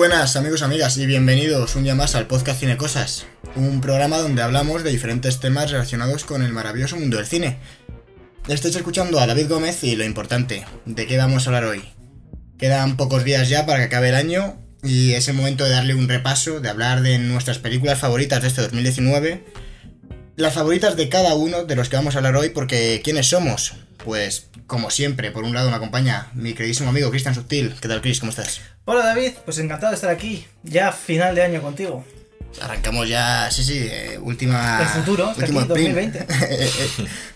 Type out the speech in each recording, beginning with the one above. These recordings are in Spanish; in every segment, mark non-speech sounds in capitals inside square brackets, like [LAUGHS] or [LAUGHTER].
buenas amigos, amigas y bienvenidos un día más al podcast Cine Cosas, un programa donde hablamos de diferentes temas relacionados con el maravilloso mundo del cine. Estáis escuchando a David Gómez y lo importante, ¿de qué vamos a hablar hoy? Quedan pocos días ya para que acabe el año y es el momento de darle un repaso, de hablar de nuestras películas favoritas de este 2019, las favoritas de cada uno de los que vamos a hablar hoy porque ¿quiénes somos? Pues como siempre, por un lado me acompaña mi queridísimo amigo Cristian Subtil. ¿Qué tal, Chris? ¿Cómo estás? Hola David, pues encantado de estar aquí, ya final de año contigo. Arrancamos ya, sí, sí, eh, última. El futuro, último aquí, sprint. 2020.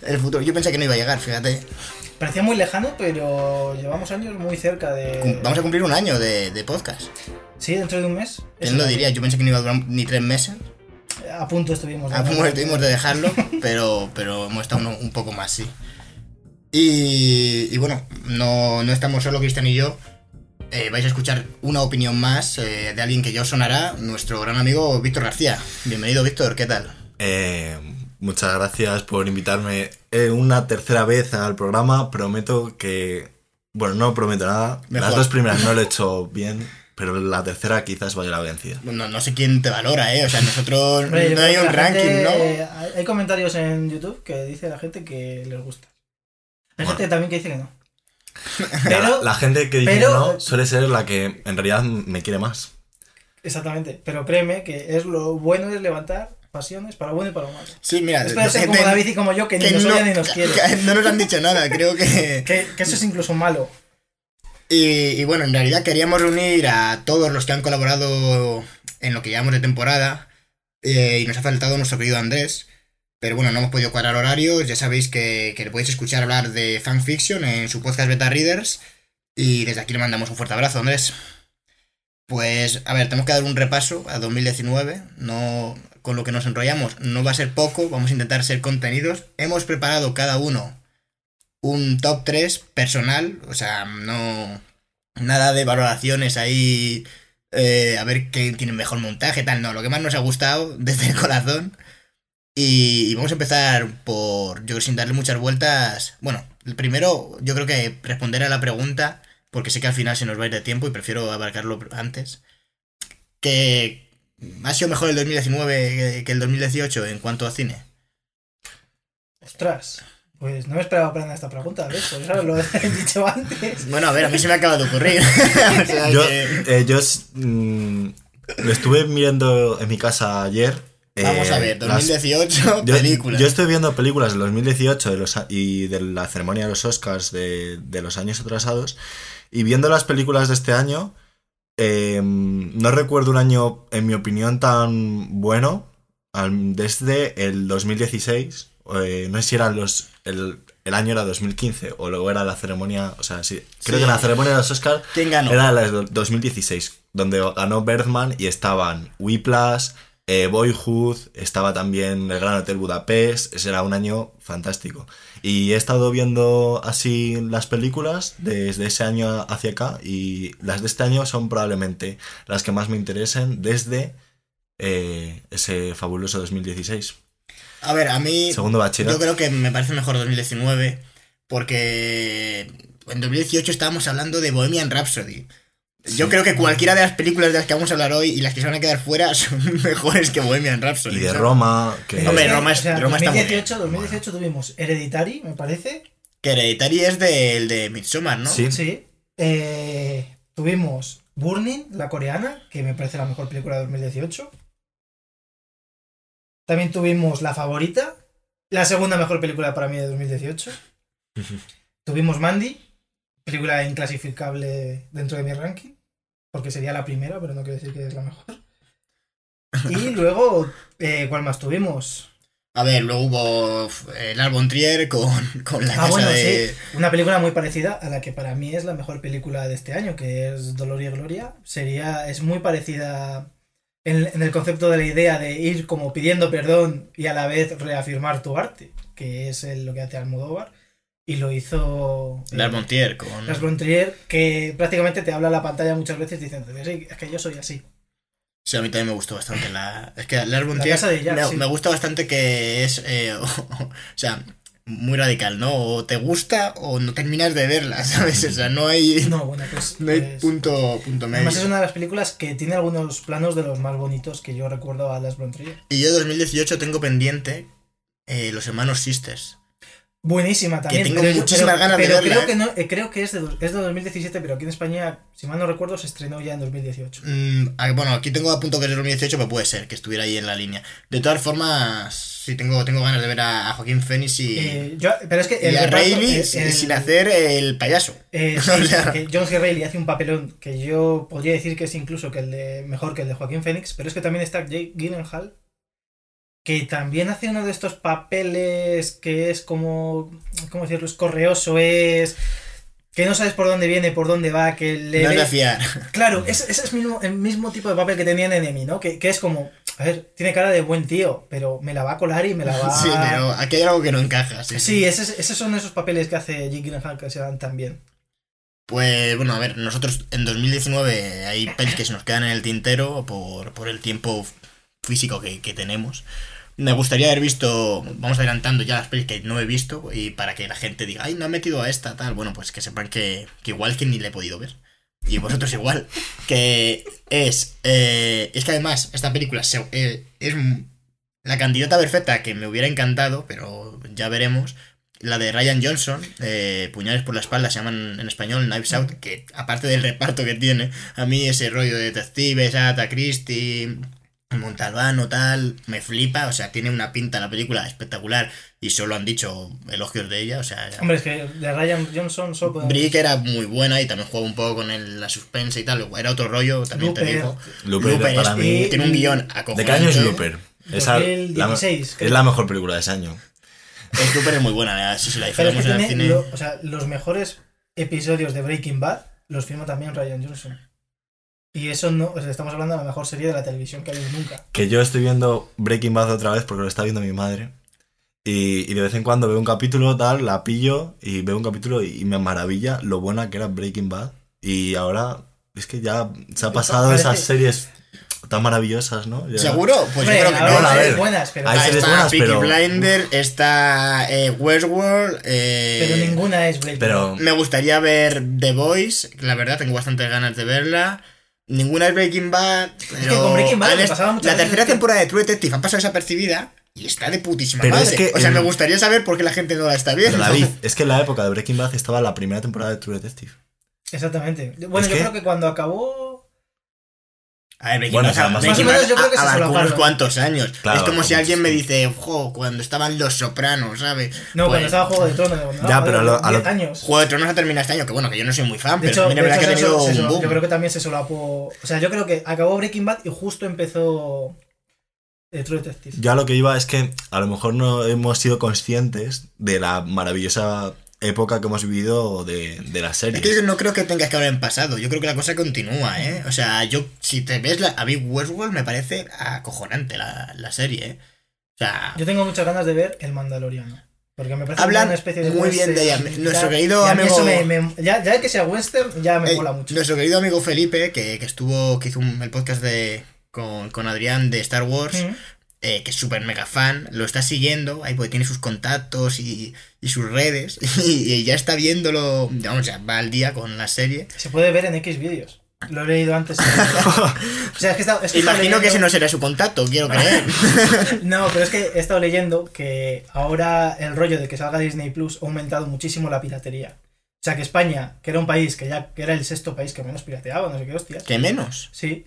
[LAUGHS] el futuro. Yo pensé que no iba a llegar, fíjate. Parecía muy lejano, pero llevamos años muy cerca de... Vamos a cumplir un año de, de podcast. Sí, dentro de un mes. ¿Quién lo diría? Yo pensé que no iba a durar ni tres meses. A punto estuvimos. de A punto estuvimos de dejarlo, [LAUGHS] pero, pero hemos estado un, un poco más, sí. Y, y bueno, no, no estamos solo Cristian y yo. Eh, vais a escuchar una opinión más eh, de alguien que ya os sonará, nuestro gran amigo Víctor García. Bienvenido, Víctor, ¿qué tal? Eh, muchas gracias por invitarme eh, una tercera vez al programa. Prometo que. Bueno, no prometo nada. Mejor. Las dos primeras no lo he hecho bien, pero la tercera quizás vaya la vencida. No, no sé quién te valora, ¿eh? O sea, nosotros no hay un ranking, gente- ¿no? Hay, comentarios en YouTube que dice la gente que les gusta. Hay Bueno. gente también que dice que no. [LAUGHS] La- Pero, la, gente que dice pero- que no suele ser la que en realidad me quiere más. exactamente, pero créeme que es lo bueno es levantar pasiones para lo bueno y para lo malo. Sí, mira, Espero ser como gente David y como yo, que ni que nos no, ni nos quiere. que no nos han dicho nada, creo que... [LAUGHS] Que, que eso es incluso malo. Y, bueno, en realidad queríamos reunir a todos los que han colaborado en lo que llevamos de temporada. eh, y nos ha faltado nuestro querido Andrés. Pero bueno, no hemos podido cuadrar horarios. Ya sabéis que, que le podéis escuchar hablar de fanfiction en su podcast Beta Readers. Y desde aquí le mandamos un fuerte abrazo, Andrés. Pues, a ver, tenemos que dar un repaso a 2019. No, con lo que nos enrollamos no va a ser poco. Vamos a intentar ser contenidos. Hemos preparado cada uno un top 3 personal. O sea, no. Nada de valoraciones ahí. eh, a ver quién tiene mejor montaje, tal. No, lo que más nos ha gustado [LAUGHS] desde el corazón. Y, vamos a empezar por. Yo sin darle muchas vueltas. Bueno, el primero, yo creo que responder a la pregunta. Porque sé que al final se nos va a ir de tiempo y prefiero abarcarlo antes. Que. ¿Ha sido mejor el 2019 que- que el 2018 en cuanto a cine? Ostras, pues no me esperaba para nada esta pregunta, ¿ves? Por eso lo he [LAUGHS] dicho antes. Bueno, a ver, a mí se me acaba de ocurrir. [LAUGHS] O sea Yo, que- eh, yo s- mm, lo estuve mirando en mi casa ayer. Vamos eh, a ver, las- 2018, Yo, películas. yo estoy viendo películas del 2018 de los, y de la ceremonia de los Oscars de, de los años atrasados. Y viendo las películas de este año, eh, no recuerdo un año, en mi opinión, tan bueno al- desde el 2016. Eh, no sé si era los, el, el año era 2015 o luego era la ceremonia. O sea, sí, creo Sí. que la ceremonia de los Oscars ¿Quién ganó? era la de 2016, donde ganó Bergman y estaban Whiplash, eh, Boyhood, estaba también El Gran Hotel Budapest, ese era un año fantástico. Y he estado viendo así las películas desde ese año hacia acá y las de este año son probablemente las que más me interesen desde eh, ese fabuloso 2016. A ver, a mí. Segundo Yo bachillerato. creo que me parece mejor 2019 porque en 2018 estábamos hablando de Bohemian Rhapsody. Yo Sí. creo que cualquiera de las películas de las que vamos a hablar hoy y las que se van a quedar fuera [LAUGHS] son mejores que Bohemian Rhapsody. Y de ¿sabes? Roma, que Hombre, Roma es- o sea, Roma está muy 2018, 2018 tuvimos Hereditary, me parece. Que Hereditary es del de Midsommar, ¿no? Sí. Sí. Eh, tuvimos Burning, la coreana, que me parece la mejor película de 2018. También tuvimos La Favorita, la segunda mejor película para mí de 2018. Tuvimos Mandy, película inclasificable dentro de mi ranking, porque sería la primera, pero no quiere decir que es la mejor. Y [LAUGHS] luego, eh, ¿cuál más tuvimos? A ver, luego hubo eh, el Arbon Trier con, con la Ah, casa bueno, de. sí. Una película muy parecida a la que para mí es la mejor película de este año, que es Dolor y Gloria. Sería, es muy parecida en, en el concepto de la idea de ir como pidiendo perdón y a la vez reafirmar tu arte, que es el- lo que hace Almodóvar. Y lo hizo eh, El Arbon Trier con. Lars von Trier, que prácticamente te habla a la pantalla muchas veces diciendo, "Sí, es que yo soy así. Sí, a mí también me gustó bastante la... Es que el Arbon La Trier casa de Jack, me, sí. me gusta bastante que es... eh, [LAUGHS] o sea, muy radical, ¿no? O te gusta o no terminas de verla, [LAUGHS] ¿sabes? O sea, no hay, No, bueno, pues. no hay pues- punto, punto medio. Además es una de las películas que tiene algunos planos de los más bonitos que yo recuerdo a Las Trier. Y yo 2018 tengo pendiente eh, Los Hermanos Sisters. Buenísima también. tengo pero muchísimas pero- ganas de verla, Creo, ¿eh? que no, eh, creo que es de, es de 2017, pero aquí en España, si mal no recuerdo, se estrenó ya en 2018. Mm, ah, bueno, aquí tengo a punto que es de 2018, pero puede ser que estuviera ahí en la línea. De todas formas, sí tengo, tengo ganas de ver a, a Joaquín Phoenix y, Eh, yo- pero es que y el a Reilly eh, sin- hacer el payaso. Eh, [LAUGHS] sí, O sea- que John C. Reilly hace un papelón que yo podría decir que es incluso que el de mejor que el de Joaquín Phoenix, pero es que también está Jake Gyllenhaal, que también hace uno de estos papeles que es como, ¿cómo decirlo? Es correoso, es que no sabes por dónde viene, por dónde va, que le No es de fiar. Claro, ese, ese es mismo, el mismo tipo de papel que tenía en Enemy, ¿no? Que, que es como, a ver, tiene cara de buen tío, pero me la va a colar y me la va [LAUGHS] Sí, pero aquí hay algo que no encaja. Sí, Sí, ese- esos son esos papeles que hace Jake Gyllenhaal que se dan tan bien. Pues bueno, a ver, nosotros en 2019 hay pelis que se nos quedan en el tintero por, por el tiempo físico que, que tenemos. Me gustaría haber visto, vamos adelantando ya las pelis que no he visto y para que la gente diga, ay, no ha metido a esta, tal. Bueno, pues que sepan que, que igual que ni le he podido ver. Y vosotros igual. Que es, eh, es que además esta película se- eh, es la candidata perfecta que me hubiera encantado, pero ya veremos. La de Ryan Johnson, eh, Puñales por la espalda, se llaman en español Knives Out, que aparte del reparto que tiene, a mí ese rollo de detectives, Agatha Christie, Montalbano, tal, me flipa, o sea, tiene una pinta la película espectacular y solo han dicho elogios de ella, o sea, Hombre, es que de Ryan Johnson solo podemos- Brick era muy buena y también jugaba un poco con el- la suspense y tal, era otro rollo, también te digo. Looper, Looper para es- mí. tiene un guion ¿De qué año es Looper? Esa- la- 2016, creo. es la mejor película de ese año. Es Looper es muy buena, si se la Pero es que dijéramos en el tiene cine. lo- o sea, los mejores episodios de Breaking Bad los firma también Ryan Johnson. Y eso no, o sea, estamos hablando de la mejor serie de la televisión que ha habido nunca. Que yo estoy viendo Breaking Bad otra vez porque lo está viendo mi madre. Y, y de vez en cuando veo un capítulo, tal, la pillo y veo un capítulo y, y me maravilla lo buena que era Breaking Bad. Y ahora es que ya se ha pasado Parece- esas series tan maravillosas, ¿no? Ya- ¿Seguro? Pues Hombre, yo creo que no, a hay series buenas, pero, Hay series está buenas, Peaky pero- Blinder, está eh, Westworld. eh, pero ninguna es Breaking Pero Bad. Me gustaría ver The Voice, la verdad tengo bastantes ganas de verla. Ninguna es Breaking Bad. Pero que con Breaking Bad han La tercera que- temporada de True Detective ha pasado desapercibida y está de putísima Pero madre. es que o sea, en- me gustaría saber por qué la gente no la está viendo. Pero David, es que en la época de Breaking Bad estaba la primera temporada de True Detective. Exactamente. Bueno, Es yo que- creo que cuando acabó. A ver, Breaking Bueno, Bad, o sea, más o Breaking menos Bad yo creo que se abarcó unos cuantos años. Claro, es como si alguien me dice, jo, cuando estaban Los Sopranos, ¿sabes? No, Pues, cuando estaba Juego de Tronos. cuando Ya, no, pero a lo- a lo- 10 años. Juego de Tronos ha terminado este año, que bueno, que yo no soy muy fan, De pero hecho, también es de verdad que hecho ha se tenido sol- se un sol- boom. yo creo que también se solapó. O sea, yo creo que acabó Breaking Bad y justo empezó eh, True Detective. Yo a lo que iba es que a lo mejor no hemos sido conscientes de la maravillosa época que hemos vivido de, de las Es series. que yo no creo que tengas que hablar en pasado, yo creo que la cosa continúa, ¿eh? O sea, yo, si te ves la, a mí Westworld me parece acojonante la, la serie, ¿eh? O sea, Yo tengo muchas ganas de ver El Mandaloriano. Porque me parece Hablan una especie de muy bien de ella. Nuestro querido y a mí amigo- me- me- ya, ya que sea western, ya me eh, mola mucho. nuestro querido amigo Felipe, que, que estuvo, que hizo un- el podcast de con, con Adrián de Star Wars, Mm. Eh, que es súper mega fan, lo está siguiendo, ahí porque tiene sus contactos y, y sus redes, [LAUGHS] y, y ya está viéndolo, vamos, ya va al día con la serie. Se puede ver en X vídeos. Lo he leído antes. [LAUGHS] o sea, es que es Imagino que ese no será su contacto, quiero creer. [LAUGHS] No, pero es que he estado leyendo que ahora el rollo de que salga Disney Plus ha aumentado muchísimo la piratería. O sea, que España, que era un país que ya que era el sexto país que menos pirateaba, no sé qué hostias. que menos. Sí.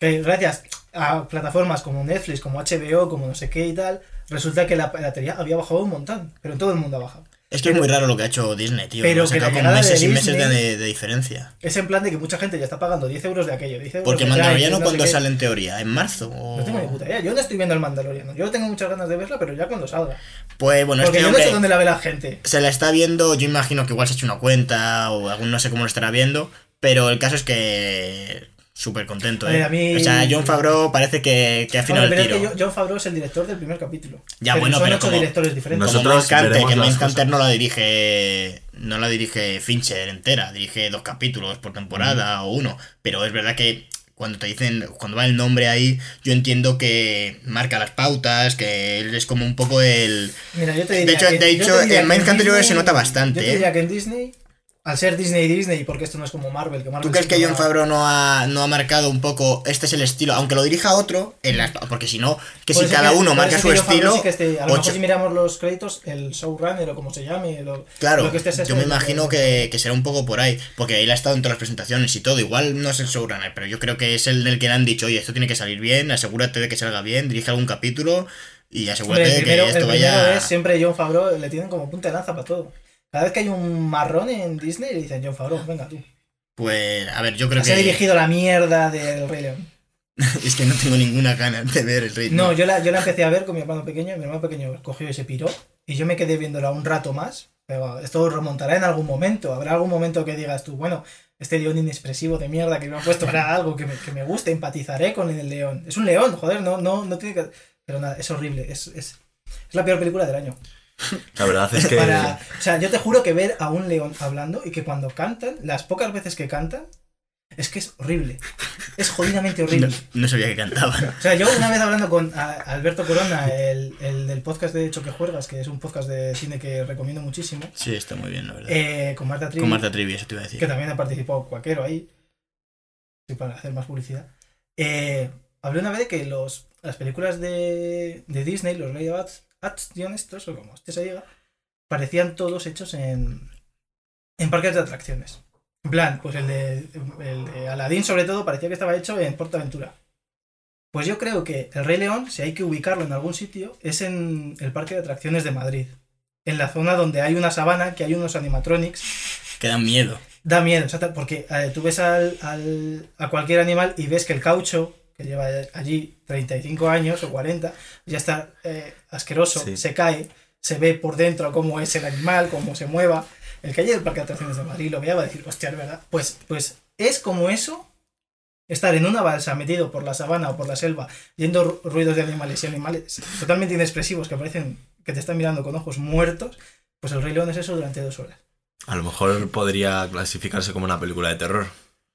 Que gracias a plataformas como Netflix, como HBO, como no sé qué y tal, resulta que la piratería había bajado un montón. Pero en todo el mundo ha bajado. Es que es muy raro lo que ha hecho Disney, tío. Pero Ha que la con de meses y meses de, diferencia. Es en plan de que mucha gente ya está pagando 10 euros de aquello. 10 euros Porque Mandaloriano no cuando sale en teoría, en marzo. o- No tengo ni puta idea. Yo no estoy viendo el Mandaloriano. Yo tengo muchas ganas de verla, pero ya cuando salga. Pues bueno, Porque este yo no sé dónde la ve la gente. se la está viendo, yo imagino que igual se ha hecho una cuenta o algún no sé cómo lo estará viendo, pero el caso es que súper contento, ¿eh? a mí- O sea, John Favreau parece que, que ha afinado Hombre, el pero es tiro. que yo- John Favreau es el director del primer capítulo. Ya, bueno, son pero ocho como- directores diferentes. Nosotros- Como Mindhunter, veremos que Mindhunter cosas. no la dirige no la dirige Fincher entera, dirige dos capítulos por temporada o uno, pero es verdad que cuando te dicen, cuando va el nombre ahí, yo entiendo que marca las pautas, que él es como un poco el... Mira, yo te diría De hecho, que- de yo hecho en que Minecraft anteriores se Disney- nota bastante, Yo te ¿eh? diría que en Disney, al ser Disney Disney, porque esto no es como Marvel, que Marvel ¿Tú crees que John Favreau no ha, no ha marcado un poco, este es el estilo, aunque lo dirija otro, en las- porque si no, que si Puede ser cada uno marca su estilo, sí que a lo mejor si miramos los créditos, el showrunner o como se llame, lo, Claro, lo que esté es yo eso, me imagino que, que será un poco por ahí, porque él ha estado en todas las presentaciones y todo. Igual no es el showrunner, pero yo creo que es el del que le han dicho, oye, esto tiene que salir bien, asegúrate de que salga bien, dirige algún capítulo y asegúrate Hombre, el de primero, que el esto primero vaya. es siempre John Favreau, le tienen como punta de lanza para todo. Cada vez que hay un marrón en Disney, le dicen John Favreau, venga tú. Pues, a ver, yo creo Se ha que. dirigido la mierda del Rey León. [LAUGHS] es que no tengo ninguna gana de ver el ritmo. No, yo la, yo la empecé a ver con mi hermano pequeño, y mi hermano pequeño cogió y se piró, y yo me quedé viéndola un rato más, pero esto remontará en algún momento, habrá algún momento que digas tú, bueno, este león inexpresivo de mierda que me ha puesto era [LAUGHS] algo que me, que me guste, empatizaré con el león. Es un león, joder, no, no, no tiene que... Pero nada, es horrible, es, es, es la peor película del año. La verdad es que. Para, o sea, yo te juro que ver a un león hablando y que cuando cantan, las pocas veces que cantan, es que es horrible. Es jodidamente horrible. No, no sabía que cantaban. O sea, yo una vez hablando con Alberto Corona, el, el del podcast de Choque Juergas, que es un podcast de cine que recomiendo muchísimo, Sí, está muy bien, la verdad. eh, con Marta Trivi, Con Marta Trivi, eso te iba a decir. que también ha participado Cuaquero ahí, sí, para hacer más publicidad, eh, hablé una vez de que los, las películas de, de Disney, los live action estos, o como este se diga, parecían todos hechos en, en parques de atracciones. En plan, pues el de, el de Aladdin sobre todo parecía que estaba hecho en PortAventura. Pues yo creo que el Rey León, si hay que ubicarlo en algún sitio, es en el parque de atracciones de Madrid. En la zona donde hay una sabana, que hay unos animatronics. Que dan miedo. Da miedo, exacto, porque eh, tú ves al, al- a cualquier animal y ves que el caucho, que lleva allí 35 años o 40, ya está eh, asqueroso, Sí. se cae, se ve por dentro cómo es el animal, cómo se mueva. El que haya del Parque de Atracciones de Madrid lo vea va a decir, hostia, es verdad. Pues, pues es como eso, estar en una balsa metido por la sabana o por la selva, yendo ru- ruidos de animales y animales totalmente inexpresivos que parecen que te están mirando con ojos muertos, pues el Rey León es eso durante dos horas. A lo mejor podría clasificarse como una película de terror.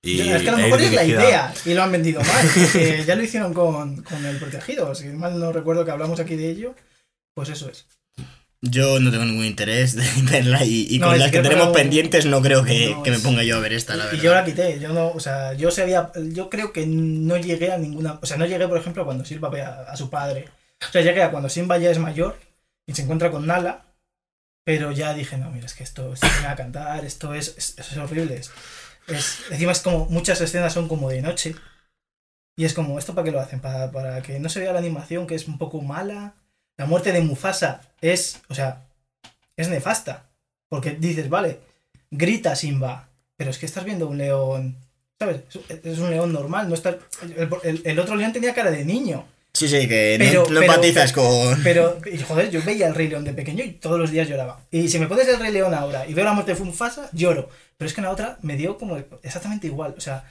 Y es que a lo mejor es la idea y lo han vendido mal. ya lo hicieron con, con El Protegido. Si mal no recuerdo que hablamos aquí de ello, pues eso es. Yo no tengo ningún interés de [LAUGHS] verla y, y No, con las que que tenemos pendientes no creo que, No, que me ponga yo a ver esta, la Y verdad. yo la quité. Yo no, o sea, yo sabía, yo creo que no llegué a ninguna, o sea, no llegué, por ejemplo, cuando Silva ve a, a su padre. O sea, llegué a cuando Simba ya es mayor y se encuentra con Nala. Pero ya dije, no, mira, es que esto, esto viene a cantar, esto es, es, es horrible. Es, encima es como, muchas escenas son como de noche. Y es como, ¿esto para qué lo hacen? Para, para que no se vea la animación, que es un poco mala. La muerte de Mufasa es, o sea, es nefasta. Porque dices, vale, grita Simba, pero es que estás viendo un león, ¿sabes? Es- un león normal, no está... El, el- el otro león tenía cara de niño. Sí, sí, que no- Pero- no, pero- empatizas con... Pero, joder, yo veía el Rey León de pequeño y todos los días lloraba. Y si me pones el Rey León ahora y veo la muerte de Mufasa, lloro. Pero es que en la otra me dio como exactamente igual. O sea,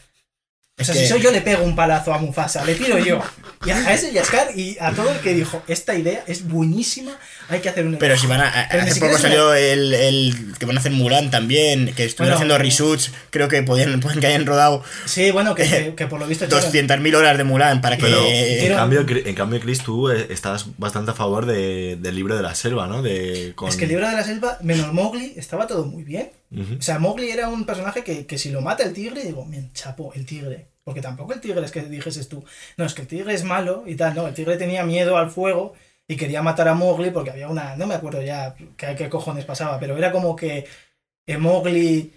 o sea que- si soy yo, le pego un palazo a Mufasa, le tiro yo. Y a, a ese Yaskar y a todo el que dijo, esta idea es buenísima, hay que hacer un... Pero si van a... a- hace siquiera poco es una- salió el, el que van a hacer Mulan también, que estuvieron Bueno, haciendo reshoots, creo que podían, [LAUGHS] pueden que hayan rodado Sí, bueno, que, que, que por lo visto... echaron- 200.000 horas de Mulan para que... Pero Hicieron- en cambio, en cambio, Chris, tú eh, estás bastante a favor de- del libro de la selva, ¿no? De, con... Es que el libro de la selva, menos Mowgli, estaba todo muy bien. O sea, Mowgli era un personaje que, que si lo mata el tigre, digo, bien, chapo, el tigre. Porque tampoco el tigre es que dijeses tú, no, es que el tigre es malo y tal, no, el tigre tenía miedo al fuego y quería matar a Mowgli porque había una, no me acuerdo ya qué, cojones pasaba, pero era como que Mowgli,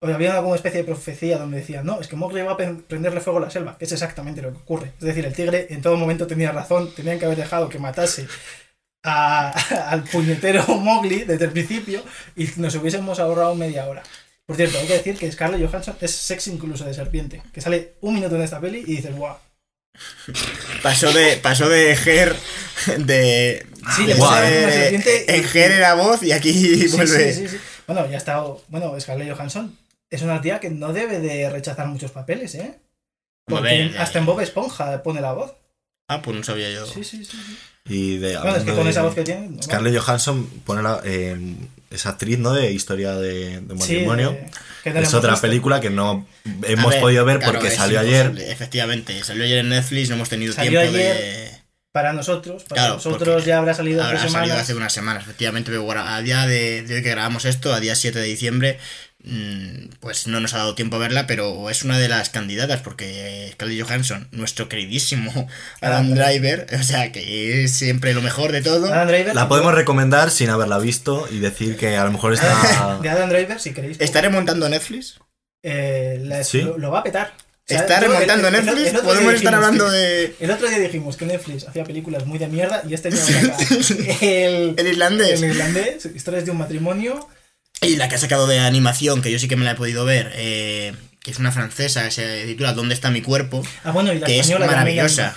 o había una especie de profecía donde decía, no, es que Mowgli va a prenderle fuego a la selva, que es exactamente lo que ocurre. Es decir, el tigre en todo momento tenía razón, tenían que haber dejado que matase a- [LAUGHS] al puñetero [LAUGHS] Mowgli desde el principio y nos hubiésemos ahorrado media hora. Por cierto, hay que decir que Scarlett Johansson es sexy incluso de serpiente, que sale un minuto en esta peli y dices, guau. Pasó de, pasó de Her de... Sí, de ser, serpiente y- En Her era voz y aquí Sí, vuelve... sí, sí, sí. Bueno, ya está. Bueno, Scarlett Johansson es una tía que no debe de rechazar muchos papeles, ¿eh? Porque hasta en Bob Esponja pone la voz. Ah, pues no sabía yo. Sí, sí, sí. sí. Y de, Bueno, es que hablando con de- esa voz que tiene. no, Scarlett Johansson pone la, eh, esa actriz, ¿no? De historia de, de matrimonio. es otra visto. película que no hemos podido ver claro, porque salió imposible, ayer. Efectivamente, salió ayer en Netflix, no hemos tenido Salió tiempo ayer, de. Para nosotros, para Claro, nosotros ya habrá salido hace Habrá salido semanas. hace unas semanas, efectivamente, pero bueno, a día de, de hoy que grabamos esto, a día 7 de diciembre, pues no nos ha dado tiempo a verla, pero es una de las candidatas, porque Scarlett Johansson, nuestro queridísimo Adam Driver, o sea, que es siempre lo mejor de todo. Adam Driver. La podemos recomendar sin haberla visto y decir que a lo mejor está. [LAUGHS] De Adam Driver, si queréis. ¿Está remontando Netflix? eh, la- Sí. lo, lo va a petar. O sea, ¿Está remontando el- el- el Netflix? día Podemos estar hablando que- de... El otro día dijimos que Netflix hacía películas muy de mierda y este [LAUGHS] saca el, El irlandés. el irlandés, historias de un matrimonio. Y la que ha sacado de animación, que yo sí que me la he podido ver, eh, que es una francesa, que se titula ¿Dónde está mi cuerpo? Ah, bueno, y la Que es española media maravillosa.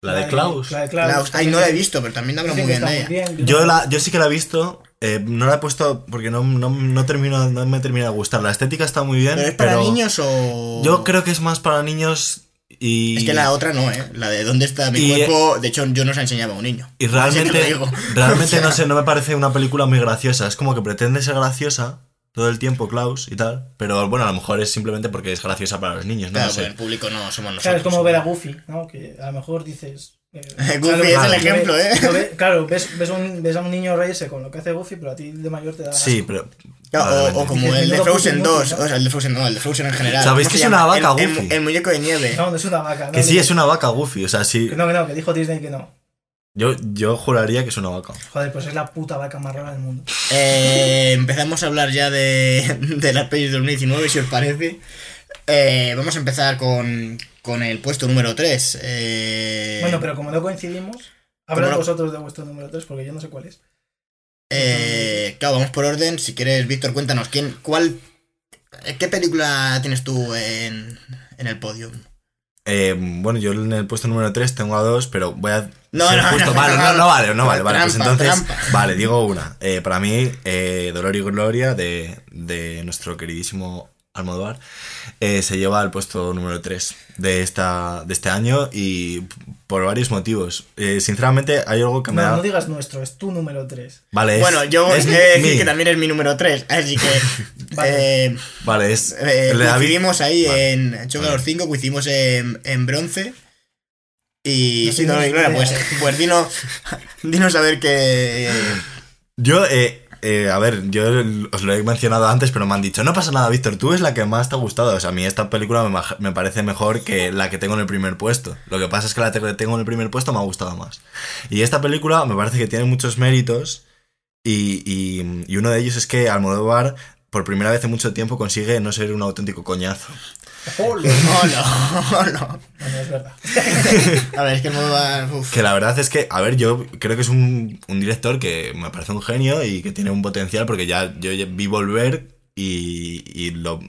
La de Klaus. La de Klaus. Klaus. Ay, no la he visto, pero también habla muy bien de ella. bien, Yo, la, yo sí que la he visto. eh, no la he puesto porque no, no, no, termino, no me termina de gustar. La estética está muy bien. ¿Pero es para pero niños o...? Yo creo que es más para niños y. Es que la otra no, ¿eh? La de ¿Dónde está mi Y- cuerpo? De hecho, yo no se la enseñaba a un niño. Y realmente, [LAUGHS] digo. realmente [LAUGHS] O sea, no sé, no me parece una película muy graciosa. Es como que pretende ser graciosa todo el tiempo, Klaus y tal. Pero bueno, a lo mejor es simplemente porque es graciosa para los niños, no Claro, pues sé. el público no somos nosotros. Claro, es como ver a Goofy, ¿no? Que a lo mejor dices. Eh, Goofy claro, es el ejemplo, ve- ¿eh? ve- claro, ves, ves, un- ves a un niño reírse con lo que hace Goofy, pero a ti de mayor te da. Sí, asco. pero. Claro, o, como Dices, el de Frozen puto 2, inútil, ¿no? o sea, el de Frozen no, el de Frozen en general. ¿Sabéis ¿Cómo que es una vaca, el, el- Goofy? el muñeco de nieve. No, no es una vaca. no, Que sí, es una vaca Goofy. O sea, sí. Que no, que no, que dijo Disney que no. Yo, yo juraría que es una vaca. Joder, pues es la puta vaca más rara del mundo. Eh, empezamos a hablar ya de, de las pelis de 2019, si os parece. Eh, vamos a empezar con, con el puesto número 3. Eh, Bueno, pero como no coincidimos, hablad no- vosotros de vuestro número 3 porque yo no sé cuál es. eh, claro, vamos por orden. Si quieres, Víctor, cuéntanos, ¿quién, cuál, ¿qué película tienes tú en, en el podio? Eh, bueno, yo en el puesto número 3 tengo a dos, pero voy a. No, ser no, justo. no, vale, no, no, no. no vale, no vale, vale. Pues entonces, trampa. vale, digo una. Eh, para mí, eh, Dolor y Gloria de, de nuestro queridísimo Almodóvar eh, se lleva al puesto número 3 de, esta, de este año y por varios motivos. Eh, sinceramente, hay algo que me No, da. no digas nuestro, es tu número 3. Vale, es, bueno, yo es he de decir mi- que también es mi número 3, así que... [LAUGHS] Vale. eh, Vale, es. Eh, coincidimos ahí Vale. en Choca Vale. los 5, coincidimos en, en bronce. Y No sí, tengo no, pues, eh. pues dinos, [LAUGHS] dinos a ver qué. Yo, eh, eh, a ver, yo os lo he mencionado antes, pero me han dicho, no pasa nada, Víctor, tú es la que más te ha gustado. O sea, a mí esta película me, me parece mejor que la que tengo en el primer puesto. Lo que pasa es que la que tengo en el primer puesto me ha gustado más. Y esta película me parece que tiene muchos méritos y, y- y uno de ellos es que Almodóvar, por primera vez en mucho tiempo, consigue no ser un auténtico coñazo. ¡Ole! No, no, no. Bueno, es verdad. [LAUGHS] A ver, es que el modo va. uf. Que la verdad es que, a ver, yo creo que es un, un director que me parece un genio y que tiene un potencial porque ya yo vi volver y, y lo,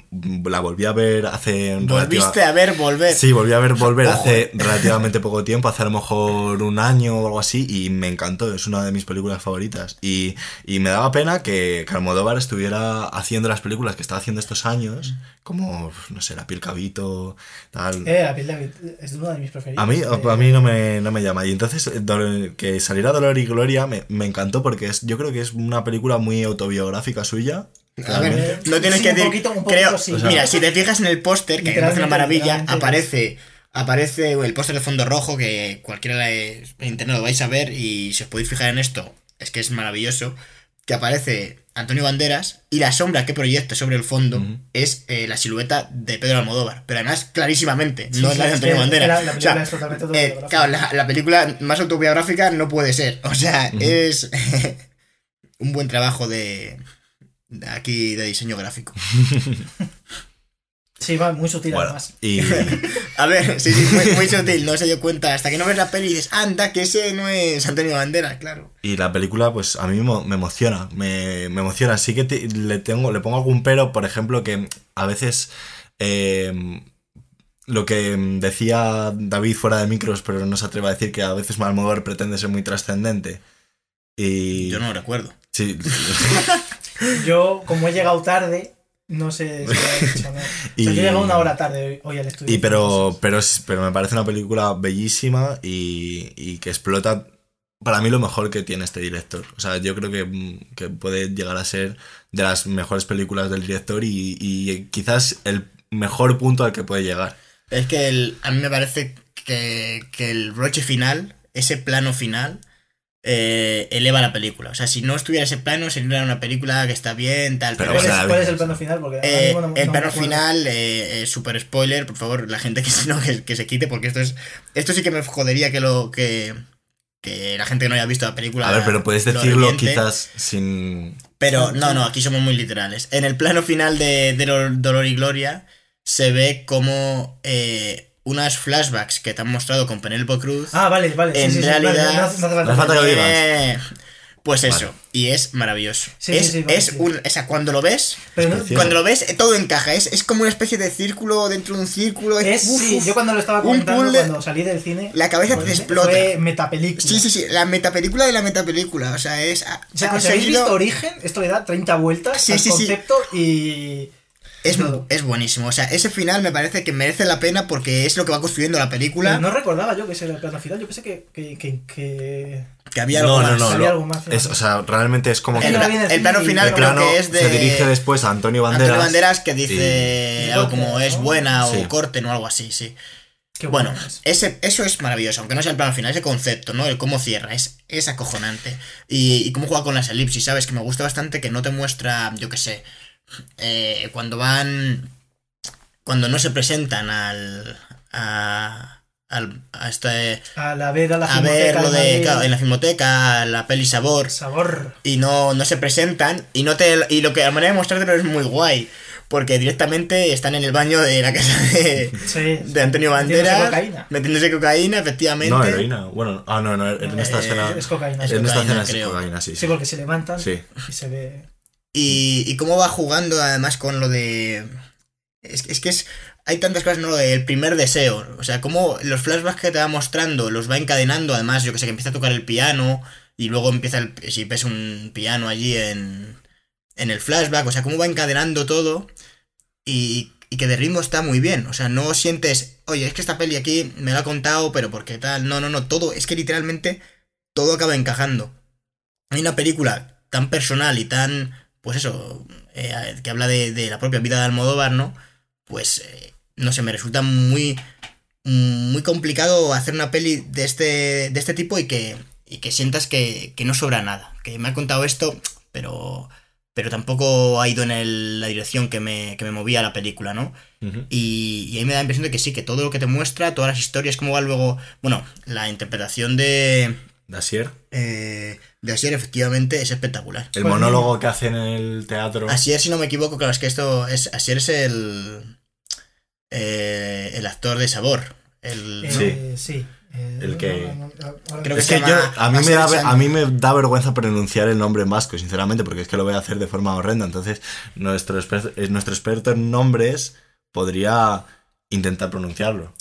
la volví a ver hace... relativa- Volviste a ver volver. Sí, volví a ver volver Ojo, hace [LAUGHS] relativamente poco tiempo, hace a lo mejor un año o algo así, y me encantó, es una de mis películas favoritas. Y, y me daba pena que, que Almodóvar estuviera haciendo las películas que estaba haciendo estos años, como, no sé, La piel cabito, tal. Eh, la piel de es uno de mis preferidos. A mí, Eh, a mí no, me, no me llama. Y entonces, eh, que saliera Dolor y Gloria me, me encantó porque es, yo creo que es una película muy autobiográfica suya. A ver, no tienes sí, que un decir. poquito- un poquito creo, sí. O sea- mira, si te fijas en el póster, que parece una maravilla, aparece. Aparece el póster de fondo rojo que cualquiera de en internet lo vais a ver y si os podéis fijar en esto, es que es maravilloso. Que aparece Antonio Banderas y la sombra que proyecta sobre el fondo es eh, la silueta de Pedro Almodóvar. Pero además, clarísimamente, Sí, no es la de es Antonio Banderas. la- la O sea, película es totalmente eh, claro, la, la película más autobiográfica no puede ser. O sea, es [LAUGHS] un buen trabajo de aquí de diseño gráfico. Sí, va muy sutil Bueno, además. y, [LAUGHS] A ver, sí, sí, muy, muy sutil, no se dio cuenta. Hasta que no ves la peli y dices, anda, que ese no es Antonio Banderas, claro. y la película, pues a mí me emociona. Me, me emociona. Sí que te- le, tengo, le pongo algún pero, por ejemplo, que a veces. eh, lo que decía David fuera de micros, pero no se atreve a decir que a veces Almodóvar pretende ser muy trascendente. Y. Yo no lo recuerdo. Sí, [LAUGHS] Yo, como he llegado tarde, no sé si lo he dicho, ¿no? [LAUGHS] O sea, Y- yo llegué una hora tarde hoy, hoy al estudio. Y pero, pero, es- pero me parece una película bellísima y, y que explota para mí lo mejor que tiene este director. O sea, yo creo que, que puede llegar a ser de las mejores películas del director y, y quizás el mejor punto al que puede llegar. Es que el- a mí me parece que, que el broche final, ese plano final, eh, eleva la película. O sea, si no estuviera ese plano, sería una película que está bien, tal, Pero, pero, ¿Cuál, es, cuál es el plano final? Porque ahora Eh, mismo no- el plano final, eh, eh, super spoiler, por favor, la gente que, [LAUGHS] no, que, que se quite, porque esto es. Esto sí que me jodería que lo. que, que la gente que no haya visto la película. A ver, pero puedes lo decirlo reviente. quizás sin... Pero no, no, aquí somos muy literales. En el plano final de, de Lo- Dolor y Gloria se ve como eh, unas flashbacks que te han mostrado con Penélope Cruz. Ah, vale, vale. En sí, sí, vale, realidad- no, no hace falta. No hace falta que lo digas. Eh, pues eso, Vale. y es maravilloso. Sí, es sí, sí, vale, es sí. un. O sea, cuando lo ves, Pero cuando lo ves, eh, todo encaja. Es, es como una especie de círculo dentro de un círculo. es, uf, sí, uf. yo cuando lo estaba un comentando, cuando salí del cine, La cabeza te fue- explota. Fue metapelícula. Sí, sí, sí, la metapelícula de la metapelícula. O sea, es. O sea, ha si habéis conseguido- visto Origen, esto le da 30 vueltas Sí, al sí, sí. concepto y... Es, es buenísimo. O sea, ese final me parece que merece la pena porque es lo que va construyendo la película. No recordaba yo que ese era el plano final, yo pensé que... que, que, que- Que había algo No, no, más. no. Había lo- algo más, es, o sea, realmente es como Es que El, no el la vi en el el plano final no- creo plano que es de. se dirige después a Antonio Banderas. Antonio Banderas que dice Y- algo como es ¿no? buena o Sí. corten o algo así, sí. Qué Bueno, es. ese, eso es maravilloso, aunque no sea el plano final, ese concepto, ¿no? El cómo cierra, es, es acojonante. Y, y cómo juega con las elipsis, ¿sabes? Que me gusta bastante que no te muestra, yo qué sé, eh, cuando van... Cuando no se presentan al... a, al- a este... A la ver a la A ver lo de... Claro, en la filmoteca, la peli Sabor, Sabor. y no, no se presentan y no te y lo que la manera de mostrártelo es muy guay porque directamente están en el baño de la casa de, Sí. de Antonio Metiéndose Banderas cocaína. metiéndose cocaína efectivamente No, heroína. Bueno, ah, no, no, en esta Eh, escena. Es cocaína. es en esta cocaína, escena es cocaína, sí. Sí, Sí. porque se levantan Sí. y se ve... y, cómo va jugando además con lo de es, es que es hay tantas cosas no del primer deseo o sea cómo los flashbacks que te va mostrando los va encadenando además yo que sé que empieza a tocar el piano y luego empieza el, si ves un piano allí en en el flashback o sea cómo va encadenando todo y, y que de ritmo está muy bien. O sea, no sientes, oye, es que esta peli aquí me la ha contado, pero ¿por qué tal? No, no, no, todo, es que literalmente todo acaba encajando. Hay una película tan personal y tan, pues eso, eh, que habla de, de la propia vida de Almodóvar, ¿no? Pues, eh, no sé, me resulta muy, muy complicado hacer una peli de este, de este tipo y que, y que sientas que, que no sobra nada. Que me ha contado esto, pero pero tampoco ha ido en el- la dirección que me, que me movía la película, ¿no? Y, y ahí me da la impresión de que sí, que todo lo que te muestra, todas las historias, cómo va luego, bueno, la interpretación de, Dacier. eh, de Asier efectivamente es espectacular. El Pues monólogo que hace en el teatro. Asier, si no me equivoco, claro, es que esto es, Asier es el, eh, el actor de Sabor. El, Eh, sí. Eh, El que- Creo que Es que yo, a mí, me da, a mí me da vergüenza pronunciar el nombre en vasco, sinceramente, porque es que lo voy a hacer de forma horrenda. Entonces, nuestro, exper- eh, nuestro experto en nombres podría intentar pronunciarlo.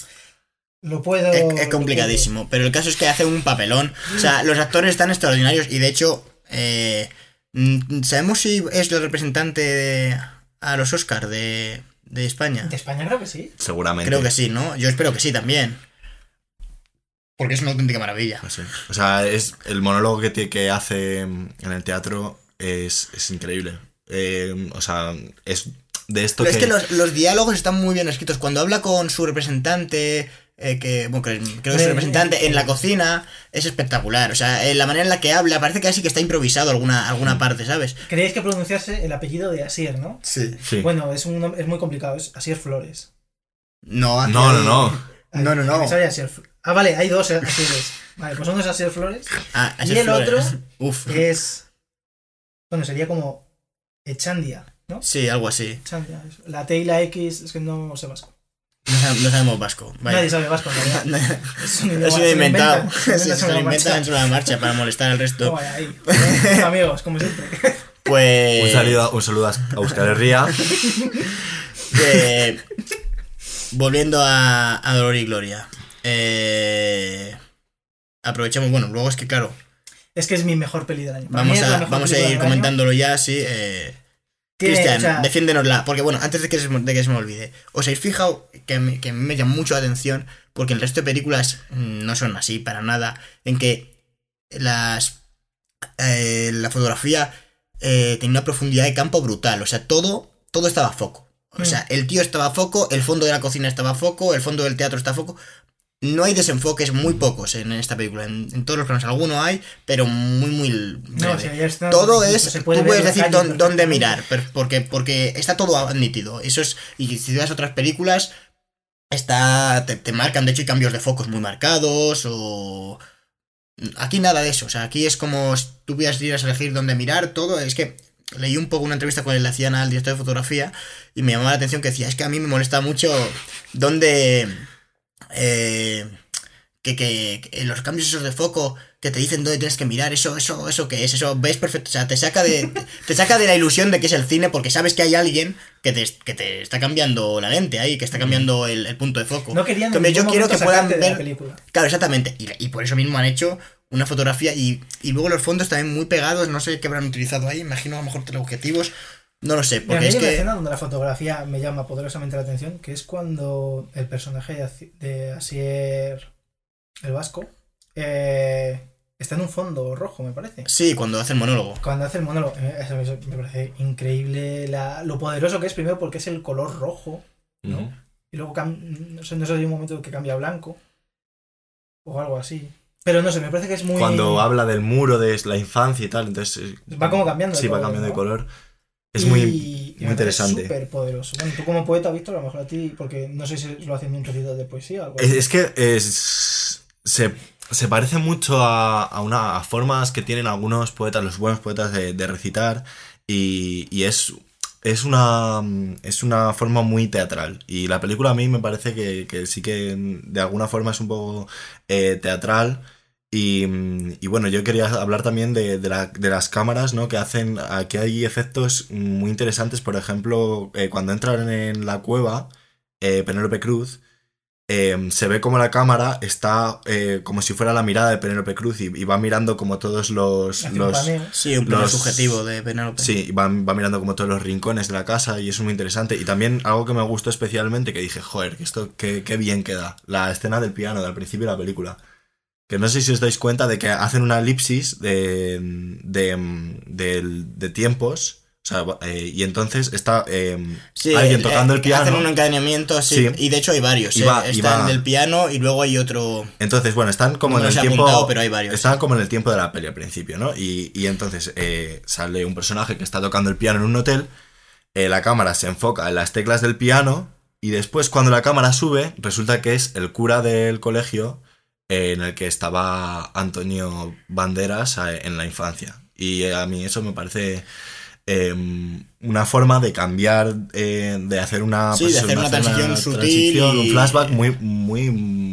Lo puedo... Es, es complicadísimo, pero el caso es que hace un papelón. O sea, los actores están extraordinarios y de hecho, eh, mm, ¿sabemos si es el representante de- a los Oscars de, de España? De España creo que sí. Seguramente. Creo que sí, ¿no? Yo espero que sí también. Porque es una auténtica maravilla. Sé. O sea, es el monólogo que, que hace en el teatro es, es increíble. Eh, o sea, es de esto Pero que... es que los, los diálogos están muy bien escritos. Cuando habla con su representante, eh, que bueno, que creo que es su Eh, representante, en la cocina, es espectacular. O sea, eh, la manera en la que habla, parece casi que está improvisado alguna, alguna parte, ¿sabes? Creéis que pronunciarse el apellido de Asier, ¿no? Sí. Sí. Bueno, es, un, es muy complicado, es Asier Flores. No, aquí no, no, hay- no. No, no, no. Asier Ah, vale, hay dos Asieres. Vale, pues uno es Asier Flores Ah, Y Asier el Flores. otro [LAUGHS] Uf. es... Bueno, sería como Echandia, ¿no? Sí, algo así. Echandia. La T y la X, es que no sé vasco. No, sab- no sabemos vasco. vaya. Nadie sabe vasco, en realidad. [LAUGHS] Es un idioma- se inventado. inventan, se lo Sí, Se lo la inventan sobre la marcha para molestar al resto. Toma ahí. Bueno, amigos, como siempre. [LAUGHS] Pues. Un saludo, un saludo a Euskal Herria. que- [LAUGHS] volviendo a, a Dolor y Gloria. Eh, aprovechamos, bueno, luego es que claro, Es que es mi mejor peli del año. Para vamos a, vamos a ir comentándolo ya, sí. eh, Cristian, o sea, defiéndenosla. Porque bueno, antes de que, se, me- de que se me olvide, ¿os habéis fijado que me, que me llama mucho la atención? Porque el resto de películas no son así para nada. En que las eh, la fotografía eh, tenía una profundidad de campo brutal. O sea, todo, todo estaba a foco. O Mm. sea, el tío estaba a foco, el fondo de la cocina estaba a foco, el fondo del teatro está a foco. No hay desenfoques, muy pocos en esta película. En, en todos los planos, alguno hay, pero muy, muy. no, si escenas Todo es, se tú puede puedes decir dónde mirar, porque, porque está todo nítido. Eso es, y si ves otras películas, está, te, te marcan, de hecho hay cambios de focos muy marcados, o... Aquí nada de eso, o sea, aquí es como si tú pudieras elegir dónde mirar, todo, es que leí un poco una entrevista con el hacían al director de fotografía y me llamaba la atención que decía, es que a mí me molesta mucho dónde... eh, que, que, que los cambios esos de foco que te dicen dónde tienes que mirar, eso, eso, eso que es, eso ves perfecto, o sea, te saca de, [LAUGHS] te saca de la ilusión de que es el cine porque sabes que hay alguien que te, que te está cambiando la lente ahí, que está cambiando el, el punto de foco. No querían en Cambio, yo quiero que puedan de la ver película. Claro, exactamente. Y, y por eso mismo han hecho una fotografía y, y luego los fondos también muy pegados. No sé qué habrán utilizado ahí. Imagino a lo mejor teleobjetivos. No lo sé, porque es hay una que. escena donde la fotografía me llama poderosamente la atención, que es cuando el personaje de, Asi- de Asier el Vasco eh, está en un fondo rojo, me parece. Sí, cuando hace el monólogo. Cuando hace el monólogo, eh, eso me- parece increíble la- lo poderoso que es, primero porque es el color rojo, ¿no? Y luego, no sé, no sé, hay un momento que cambia a blanco, o algo así. Pero no sé, me parece que es muy... Cuando habla del muro de la infancia y tal, entonces... eh, Va como cambiando de Sí, va color, cambiando de color. Es Y- muy, y muy interesante. súper poderoso. Bueno, tú como poeta, Víctor, a lo mejor a ti, porque no sé si lo hacen en un recital de poesía o algo Es, es que es, se, se parece mucho a, a una, a formas que tienen algunos poetas, los buenos poetas, de, de recitar. Y, y es, es, una, es una forma muy teatral. Y la película a mí me parece que, que sí que de alguna forma es un poco eh, teatral. Y, y bueno, yo quería hablar también de, de la- de las cámaras, ¿no? Que hacen, aquí hay efectos muy interesantes, por ejemplo, eh, cuando entran en la cueva, eh, Penélope Cruz, eh, se ve como la cámara está eh, como si fuera la mirada de Penélope Cruz y, y va mirando como todos los... Los. Sí, un plano Los- subjetivo de Penélope. sí, y va, va mirando como todos los rincones de la casa y eso es muy interesante. Y también algo que me gustó especialmente, que dije, joder, que esto qué, qué bien queda, la escena del piano del principio de la película. Que no sé si os dais cuenta de que hacen una elipsis de, de, de, de tiempos. O sea, eh, y entonces está eh, Sí, alguien eh, tocando el piano. Hacen un encadenamiento, sí. Sí. Y de hecho hay varios. Eh. va- y Está va- el del piano y luego hay otro. Entonces, bueno, están como No en el tiempo. apuntado, pero hay varios. Están como en el tiempo de la peli al principio, ¿no? Y, y entonces sale un personaje que está tocando el piano en un hotel. la cámara se enfoca en las teclas del piano. Y después, cuando la cámara sube, resulta que es el cura del colegio en el que estaba Antonio Banderas en la infancia. Y a mí eso me parece. eh, una forma de cambiar, eh, de hacer una, Sí, de hacer una transición sutil un y- flashback muy, muy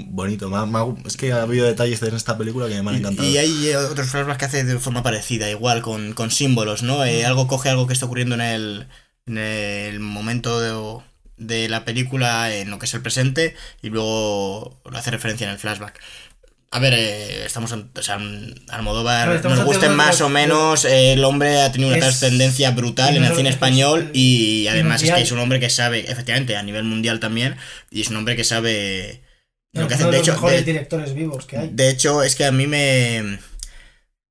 bonito. Me ha- me ha- es que ha habido detalles en esta película que me han encantado. y hay eh, otros flashbacks que hace de forma parecida, igual, con, con símbolos, ¿no? Eh, algo coge algo que está ocurriendo en el, en el momento de, de la película, en lo que es el presente, y luego lo hace referencia en el flashback. A ver, eh, estamos, en- o sea, Almodóvar, ver, nos gusten más o menos, eh, el hombre ha tenido una trascendencia brutal en el cine español es, y además es que es un hombre que sabe, efectivamente, a nivel mundial también, y es un hombre que sabe lo que hace. de De los hecho, mejores de- directores vivos que hay. de hecho, es que a mí me,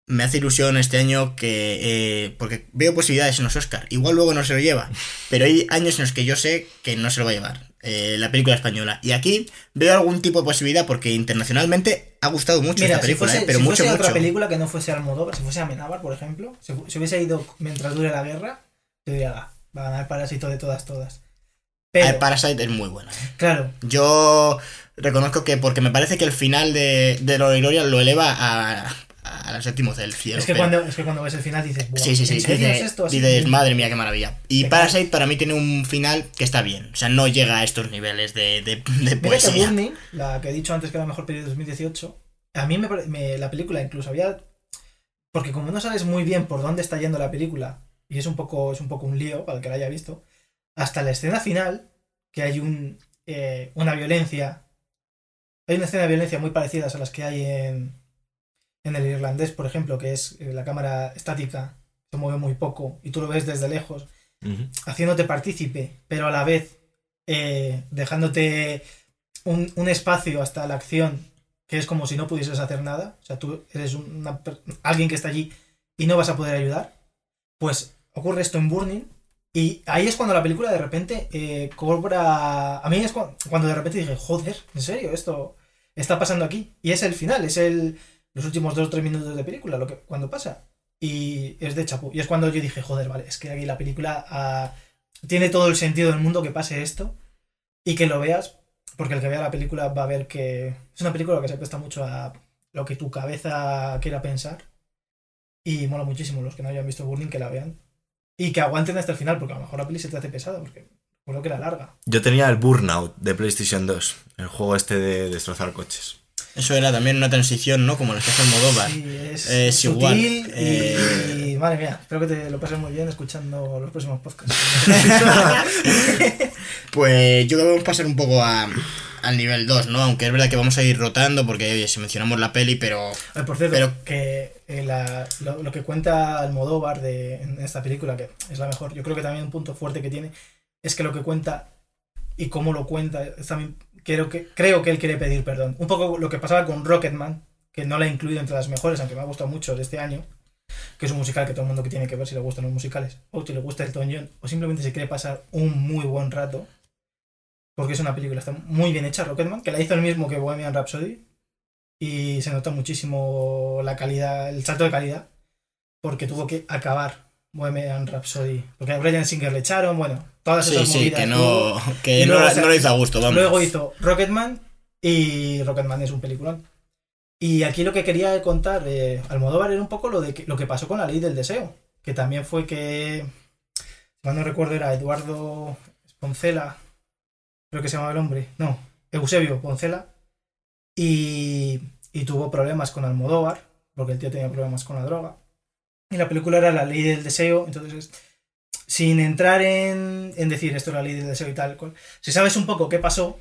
me hace ilusión este año que. eh, porque veo posibilidades en los Oscar. Igual luego no se lo lleva. Pero hay años en los que yo sé que no se lo va a llevar. Eh, la película española. Y aquí veo algún tipo de posibilidad porque internacionalmente ha gustado mucho Mira, esta película, si fuese, eh, pero si mucho, fuese otra mucho. película que no fuese Almodóvar, si fuese Amenábar, por ejemplo, si, hubiese ido mientras dure la guerra, yo diría, "Ah, va a ganar Parásito de todas, todas. Pero, Eh, Parasite es muy buena. eh. claro, Yo reconozco que porque me parece que el final de, de Gloria lo eleva a, a los séptimos del cielo. es que, pero- cuando, es que cuando ves el final dices, "Buah, Sí, sí, sí. ¿en serio dice- es esto así?". dices, madre mía, qué maravilla. Y Te Parasite para mí tiene un final que está bien. O sea, no llega a estos niveles de, de, de que poesía. Burning, la que he dicho antes que era la mejor peli de 2018, a mí me, la película incluso había... Porque como no sabes muy bien por dónde está yendo la película, y es un poco, es un, poco un lío para el que la haya visto, hasta la escena final, que hay un, eh, una violencia... Hay una escena de violencia muy parecidas a las que hay en, en el irlandés, por ejemplo, que es eh, la cámara estática, se mueve muy poco, y tú lo ves desde lejos, haciéndote partícipe, pero a la vez eh, dejándote un, un espacio hasta la acción que es como si no pudieses hacer nada. O sea, tú eres una alguien que está allí y no vas a poder ayudar. Pues ocurre esto en Burning. Y ahí es cuando la película de repente eh, cobra. A mí es cu- cuando de repente dije, joder, en serio, esto está pasando aquí. Y es el final, es el los últimos dos o tres minutos de película, lo que cuando pasa. Y es de chapú. Y es cuando yo dije, joder, vale, es que aquí la película ah, tiene todo el sentido del mundo que pase esto y que lo veas, porque el que vea la película va a ver que es una película que se presta mucho a lo que tu cabeza quiera pensar. Y mola muchísimo los que no hayan visto Burning que la vean. Y que aguanten hasta el final, porque a lo mejor la peli se te hace pesada, porque recuerdo que era larga. Yo tenía el Burnout de PlayStation 2, el juego este de destrozar coches. Eso era también una transición, ¿no? Como las que hace Almodóvar. Sí, es, Es sutil igual, y, eh, y, madre mía, espero que te lo pases muy bien escuchando los próximos podcasts. [LAUGHS] [LAUGHS] Pues yo creo que vamos a pasar un poco a, al nivel 2, ¿no? Aunque es verdad que vamos a ir rotando porque, oye, si mencionamos la peli, pero... Ay, por cierto, Pero- que eh, la- lo, lo que cuenta Almodóvar de, en esta película, que es la mejor, yo creo que también un punto fuerte que tiene, es que lo que cuenta y cómo lo cuenta, es también, creo, que, creo que él quiere pedir perdón. Un poco lo que pasaba con Rocketman, que no la he incluido entre las mejores, aunque me ha gustado mucho de este año, que es un musical que todo el mundo que tiene que ver si le gustan los musicales, o si le gusta Elton John, o simplemente si quiere pasar un muy buen rato, porque es una película, está muy bien hecha, Rocketman, que la hizo el mismo que Bohemian Rhapsody, y se nota muchísimo la calidad, el salto de calidad, porque tuvo que acabar Bohemian Rhapsody, porque a Brian Singer le echaron, bueno, todas Sí, esas sí, movidas. que no, que y no, luego, la- o sea, no lo hizo a gusto, vamos. Luego hizo Rocketman y Rocketman es un peliculón. Y aquí lo que quería contar eh, Almodóvar era un poco lo de que, lo que pasó con la ley del deseo, que también fue que, si mal no recuerdo, era Eduardo Poncela, creo que se llamaba el hombre, no, Eusebio Poncela, y, y tuvo problemas con Almodóvar, porque el tío tenía problemas con la droga. Y la película era La ley del deseo, entonces, sin entrar en, en decir esto es la ley del deseo y tal, si sabes un poco qué pasó,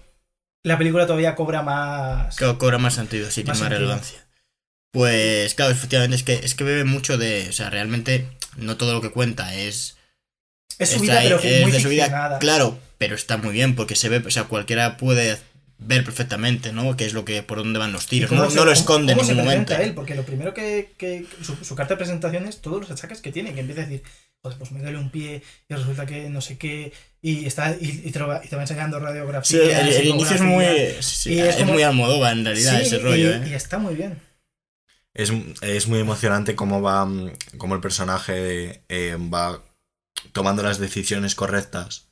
la película todavía cobra más... Que cobra más sentido, sí, Más tiene más relevancia. Pues claro, efectivamente es que es que bebe mucho de, o sea, realmente no todo lo que cuenta es Es su vida, pero es muy de su vida, claro, pero está muy bien porque se ve, o sea, cualquiera puede ver perfectamente, ¿no? Qué es lo que por dónde van los ¿Y tiros, no, se- no lo esconde en ningún momento. él? Porque lo primero que, que su, su carta de presentación es todos los achaques que tiene, que empieza a decir, joder, pues me duele un pie y resulta que no sé qué, y está y, y te, va, y te va enseñando Sí, radiografía. el, el inicio es muy, sí, Y es, es como- muy Almodóvar en realidad ese rollo, ¿eh? y está muy bien. Es, es muy emocionante cómo va, cómo el personaje eh, va tomando las decisiones correctas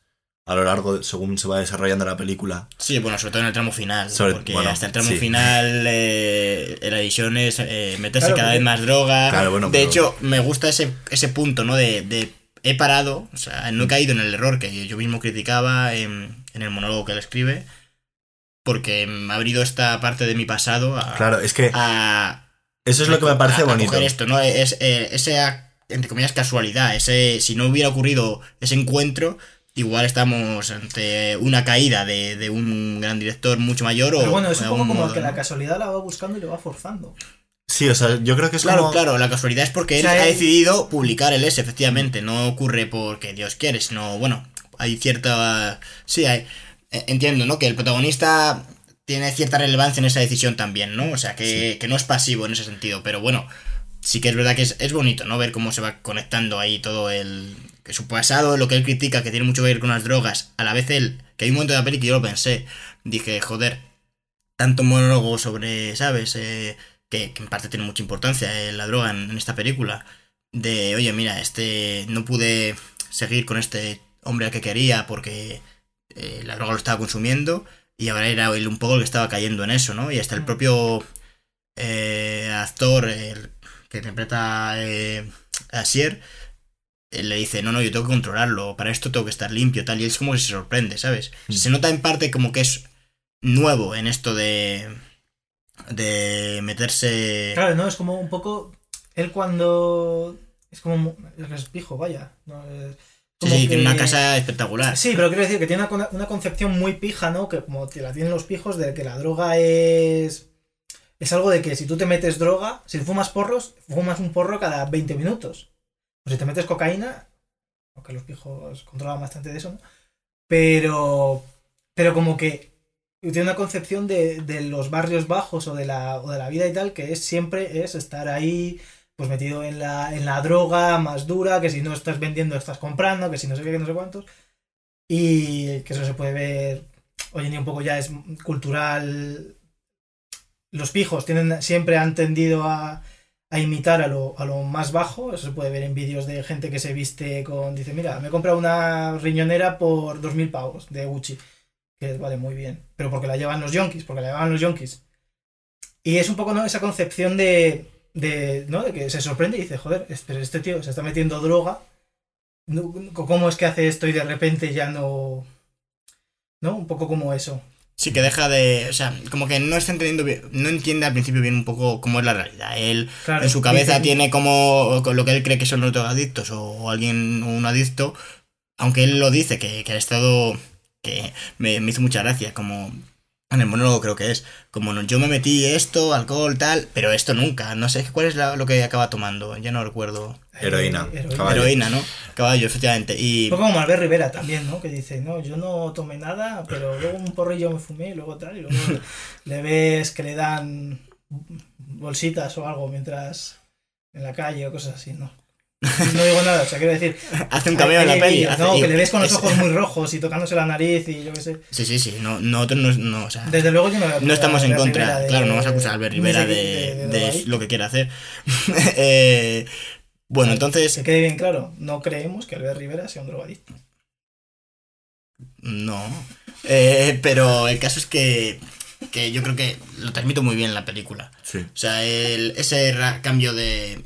a lo largo, según se va desarrollando la película. Sí, bueno, sobre todo en el tramo final, Sobre- porque bueno, hasta el tramo sí. final eh, la edición es eh, meterse Claro, cada porque- vez más droga. Claro, bueno, de pero- hecho, me gusta ese, ese punto, ¿no? De, de he parado, o sea, no he caído en el error que yo mismo criticaba en, en el monólogo que él escribe, porque me ha abrido esta parte de mi pasado a... Claro, es que a eso es lo que me parece a- a bonito. coger esto, ¿no? Es, eh, esa, entre comillas, casualidad. Ese, si no hubiera ocurrido ese encuentro, igual estamos ante una caída de, de un gran director mucho mayor o. Pero bueno, es un poco como modo, que la casualidad la va buscando y lo va forzando. Sí, o sea, yo creo que es Claro, como... claro, la casualidad es porque O él sea, ha decidido publicar el S, efectivamente. No ocurre porque Dios quiere, sino, bueno, hay cierta. Sí, hay. eh, Entiendo, ¿no? Que el protagonista tiene cierta relevancia en esa decisión también, ¿no? O sea, que, que no es pasivo en ese sentido, pero bueno, sí que es verdad que es, es bonito, ¿no? Ver cómo se va conectando ahí todo el. Que su pasado, lo que él critica, que tiene mucho que ver con las drogas, a la vez él, que hay un momento de la peli que yo lo pensé, dije, joder, tanto monólogo sobre, ¿sabes? Eh, que, que en parte tiene mucha importancia eh, la droga en, en esta película. De, oye, mira, este no pude seguir con este hombre al que quería porque eh, la droga lo estaba consumiendo y ahora era él un poco el que estaba cayendo en eso, ¿no? Y hasta el Mm. propio actor el que interpreta a Sier eh, le dice, no, no, yo tengo que controlarlo, para esto tengo que estar limpio, tal, y es como que se sorprende, ¿sabes? Mm. Se nota en parte como que es nuevo en esto de de meterse Claro, no, es como un poco. Él cuando. Es como. mu- Es pijo, vaya. ¿no? Es Sí, como sí, tiene una que- casa espectacular. Sí, pero quiero decir que tiene una, con- una concepción muy pija, ¿no? Que como te la tienen los pijos de que la droga es. Es algo de que si tú te metes droga, si fumas porros, fumas un porro cada 20 minutos. O si te metes cocaína, aunque los pijos controlaban bastante de eso, ¿no? Pero, pero como que tiene una concepción de, de los barrios bajos o de, la, o de la vida y tal, que es siempre es estar ahí, pues metido en la, en la droga más dura, que si no estás vendiendo estás comprando, que si no sé qué, que no sé cuántos. Y que eso se puede ver hoy en día un poco ya es cultural. Los pijos tienen, siempre han tendido a, a imitar a lo, a lo más bajo. Eso se puede ver en vídeos de gente que se viste con. Dice, mira, me he comprado una riñonera por 2.000 pavos de Gucci. Que vale muy bien. Pero porque la llevan los yonkis, porque la llevan los yonkis. Y es un poco ¿no? esa concepción de, de, ¿no? de que se sorprende y dice, joder, este tío se está metiendo droga. ¿Cómo es que hace esto y de repente ya no. ¿No? Un poco como eso. Sí, que deja de. O sea, como que no está entendiendo bien. No entiende al principio bien un poco cómo es la realidad. Él Claro, en su cabeza tiene como lo que él cree que son los drogadictos o, o alguien o un adicto. Aunque él lo dice, que, que ha estado. que me, me hizo mucha gracia. Como. En el monólogo creo que es. Como no, yo me metí esto, alcohol, tal. Pero esto nunca. No sé cuál es la- lo que acaba tomando. Ya no recuerdo. Heroína. Eh, heroína. Caballo. Heroína, ¿no? Caballo, efectivamente. Y. Un poco como Albert Rivera también, ¿no? Que dice, no, yo no tomé nada, pero luego un porrillo me fumé y luego tal, y luego [LAUGHS] le ves que le dan bolsitas o algo mientras en la calle o cosas así, ¿no? [LAUGHS] No digo nada, o sea, quiero decir... [LAUGHS] Hace un cameo en la peli. hace- No, que le ves con los es- ojos muy rojos y tocándose la nariz y yo qué sé. Sí, sí, sí. No, nosotros no, no, o sea, Desde luego yo no no estamos en contra. De- claro, no vamos a acusar a Albert Rivera de, de- de de drogadicto. lo que quiere hacer. [LAUGHS] Eh, bueno, entonces, Que quede bien claro, no creemos que Albert Rivera sea un drogadicto. no. Eh, pero el caso es que, que yo creo que lo transmito muy bien en la película. Sí. O sea, el, ese cambio de...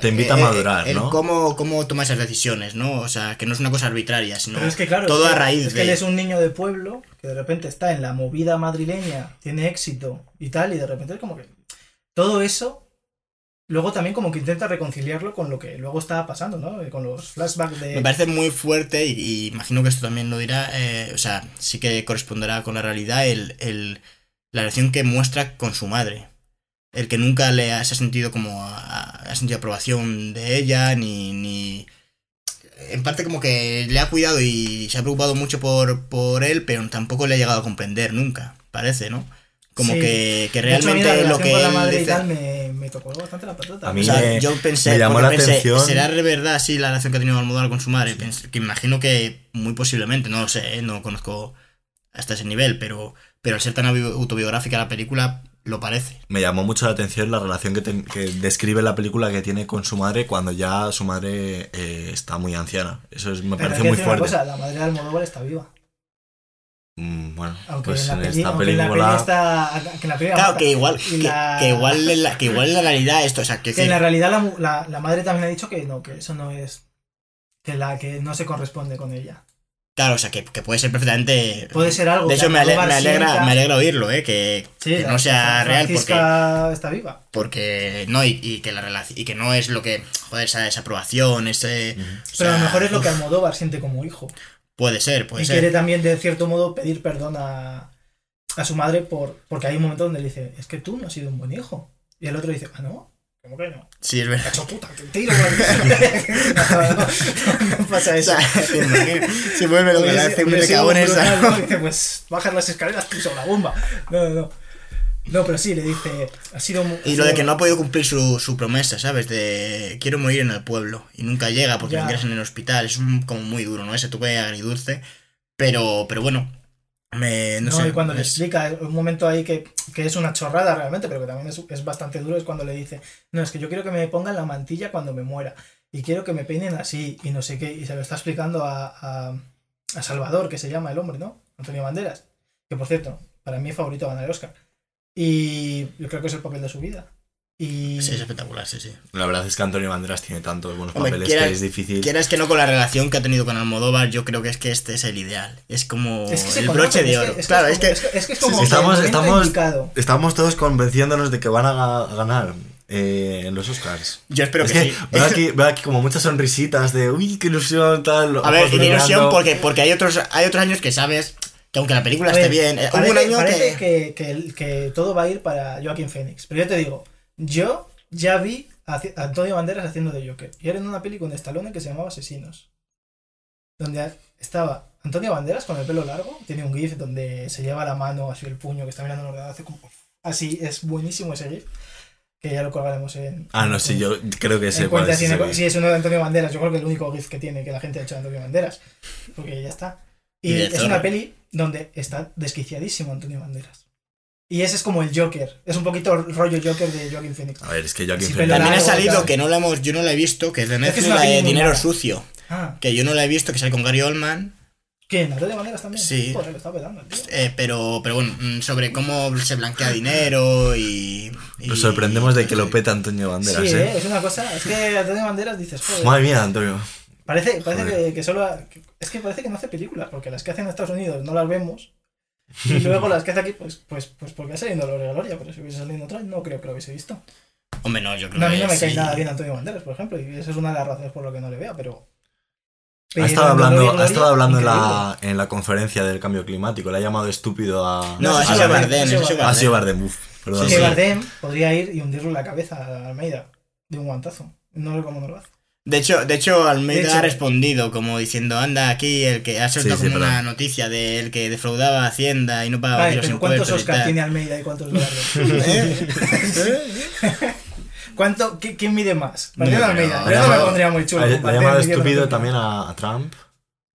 Te invita a eh, madurar, el ¿no? Cómo, cómo toma esas decisiones, ¿no? O sea, que no es una cosa arbitraria, sino Pero es que claro, todo es a que- raíz es que de... él es un niño de pueblo que de repente está en la movida madrileña, tiene éxito y tal, y de repente es como que todo eso luego también como que intenta reconciliarlo con lo que luego estaba pasando, ¿no? Con los flashbacks de Me parece muy fuerte y, y imagino que esto también lo dirá, eh, o sea, sí que corresponderá con la realidad el, el- la relación que muestra con su madre. El que nunca le ha, se ha sentido como a- a- ha sentido aprobación de ella, ni, ni... En parte como que le ha cuidado y se ha preocupado mucho por, por él, pero tampoco le ha llegado a comprender nunca, parece, ¿no? Como Sí. que, que De hecho, a mí la realmente lo que con la él madre y dice- tal me, me tocó bastante la patata. A mí o sea, me- yo pensé, me llamó la pensé, atención. ¿será de verdad así la relación que ha tenido Almodóvar con su madre? Pensé- que imagino que muy posiblemente, no lo sé, ¿eh? no conozco hasta ese nivel, pero, pero al ser tan autobiográfica la película, lo parece. Me llamó mucho la atención la relación que, que describe la película que tiene con su madre cuando ya su madre eh, está muy anciana. Eso es- me Pero parece muy fuerte. cosa, la madre de Almodóvar está viva. Mm, bueno, Aunque, pues en, la en peli, esta película... está... Que la Claro, que igual, que, la- que igual en la, que igual en la realidad esto, o sea, que, Que en la realidad la, la, la madre también ha dicho que no, que eso no es... Que la que no se corresponde con ella. Claro, o sea, que, que puede ser perfectamente... Puede ser algo De hecho, me, ale- Almodóvar me alegra, sienta- me alegra oírlo, ¿eh? Que, Sí, que la- no sea real, porque... Está viva. porque no y, y que la relación y que no es lo que joder esa desaprobación ese o Pero a lo mejor es lo que Almodóvar siente como hijo. puede ser puede y ser quiere también, de cierto modo, pedir perdón a, a su madre por porque hay un momento donde le dice, es que tú no has sido un buen hijo. Y el otro dice, ah, no, ¿cómo que no? sí es verdad Cacho puta, te tiro no, no, no, no pasa eso. se vuelve lo que hace un cagones brutal, ¿no? [LAUGHS] Dice, pues bajas las escaleras piso la bomba. No, no, no. No, pero sí, le dice, ha sido y lo de que no ha podido cumplir su, su promesa, ¿sabes? De quiero morir en el pueblo y nunca llega porque Ya. lo ingresan en el hospital. Es un- como muy duro, ¿no? Ese toque agridulce. Pero, pero bueno, me, no, No, sé. y cuando le explica un momento ahí que, que es una chorrada realmente, pero que también es, es bastante duro, es cuando le dice, no, es que yo quiero que me pongan la mantilla cuando me muera, y quiero que me peinen así, y no sé qué, y se lo está explicando a, a, a Salvador, que se llama el hombre, ¿no? Antonio Banderas, que por cierto, para mí es favorito a ganar el Oscar. Y yo creo que es el papel de su vida. Y Sí, es espectacular, sí, sí. La verdad es que Antonio Banderas tiene tantos buenos Hombre, papeles que es difícil. Quieras que no con la relación que ha tenido con Almodóvar, yo creo que es que este es el ideal. Es como es que se el broche de oro. es que claro, es como- que es que es como sí, estamos- estamos-. Estamos todos convenciéndonos de que van a ga- ganar eh, en los Oscars. yo espero es que, que sí. veo, aquí, veo aquí como muchas sonrisitas de uy, qué ilusión, tal. A ver, ilusión porque, porque hay otros hay otros años que sabes que aunque la película esté bien, eh, hubo parece, un año parece que... que... Que todo va a ir para Joaquín Phoenix. Pero yo te digo, yo ya vi a Antonio Banderas haciendo de Joker. Y era en una peli con Stallone que se llamaba Asesinos. donde estaba Antonio Banderas con el pelo largo, tiene un GIF donde se lleva la mano así el puño que está mirando el ordenador, hace como... Así, es buenísimo ese GIF, que ya lo colgaremos en... Ah, no, sí, yo creo que sé cuál es. ese sí, es uno de Antonio Banderas. Yo creo que el único GIF que tiene que la gente ha hecho de Antonio Banderas. Porque ya está. Y, es una peli donde está desquiciadísimo Antonio Banderas. Y ese es como el Joker. Es un poquito rollo Joker de Joaquin Phoenix. A ver, es que Joaquin Phoenix- También ha salido claro. que no la hemos, yo no la he visto, que es de Es que Netflix, es la de Dinero mala. Sucio. Ah, Que yo no la he visto, que sale con Gary Oldman. ¿quién? ¿Antonio Banderas también? Sí. Joder, lo está petando, el tío. eh, pero, pero bueno, mm, sobre cómo se blanquea dinero y. y- Nos sorprendemos de que lo peta Antonio Banderas, sí, ¿eh? ¿eh? es una cosa. Es que Antonio Banderas dices, joder. Madre mía, Antonio. Parece, parece que, que solo. ha- que- es que parece que no hace películas, porque las que hacen en Estados Unidos no las vemos. Y [LAUGHS] luego las que hace aquí, pues, pues, pues porque ha salido Gloria Gloria, pero si hubiese salido otra, no creo que lo hubiese visto. Hombre, no, yo creo No, a mí no me cae sí. nada bien Antonio Banderas, por ejemplo, y esa es una de las razones por lo que no le veo, pero. Ha estado hablando, Gloria ha estado hablando en, la, en la conferencia del cambio climático. Le ha llamado estúpido a. No, ha es sido Bardem, ha sido Ha sido Bardem. Bardem, uf, perdón. Sí, que sí. Bardem podría ir y hundirle la cabeza a Almeida de un guantazo. No sé cómo no lo hace. De hecho, de hecho, Almeida De hecho- ha respondido como diciendo, anda aquí el que ha soltado Sí, sí, como perdón. una noticia del que defraudaba Hacienda y no pagaba Vale, los pero ¿cuántos impuestos Oscars tal. tiene Almeida y cuántos Bardem? [LAUGHS] ¿Eh? [LAUGHS] ¿Cuánto, qué- ¿Quién mide más? No Bardem o creo. Almeida. Yo no me pondría muy chulo. Ha, llamado estúpido también a, a Trump.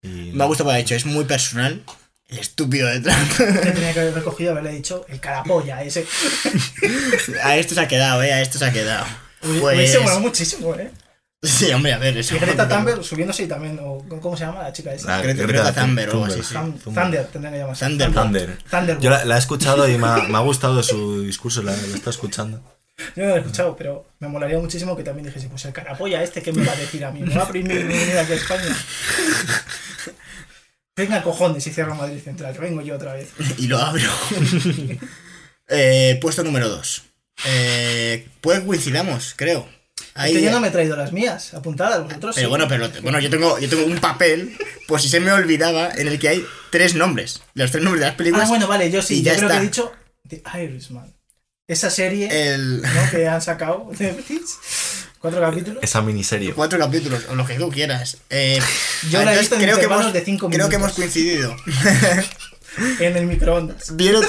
Y... Me ha gustado ha dicho, es muy personal el estúpido de Trump. Le tenía que haber recogido haberle dicho el carapolla ese. [LAUGHS] a esto se ha quedado, eh, a esto se ha quedado. Uy, Pues- molado muchísimo, eh. [LAUGHS] Sí, hombre, a ver, eso. Y Greta Thunberg subiéndose y también, o ¿cómo se llama la chica esa? La Greta- Greta Greta Thunberg o algo así, sí. Thunder, tendría que llamarse. Thunder. Thunder. Thunder. Yo la, la he escuchado y me ha, me ha gustado su discurso, la, la está escuchando. Yo no lo he escuchado, pero me molaría muchísimo que también dijese, pues el carapolla este, ¿qué me va a decir a mí? ¿Me va a prohibir venir aquí a España? [LAUGHS] Venga, cojones, y cierro Madrid Central, que vengo yo otra vez. [LAUGHS] Y lo abro. Eh, puesto número 2. Eh, pues coincidamos, creo. Ahí- Es que yo no me he traído las mías, apuntadas, vosotros Pero sí. bueno, pero bueno, yo tengo, yo tengo un papel, por si se me olvidaba, en el que hay tres nombres. Los tres nombres de las películas. Ah, bueno, vale, yo sí, y yo ya creo que he está. dicho The Irishman. Esa serie El. ¿no? que han sacado de cuatro capítulos. Esa miniserie. Cuatro capíturos, o lo que tú quieras. Eh, Yo la he visto en creo que hemos, de cinco Creo que hemos minutos. coincidido. [LAUGHS] En el microondas. Vi el, otro-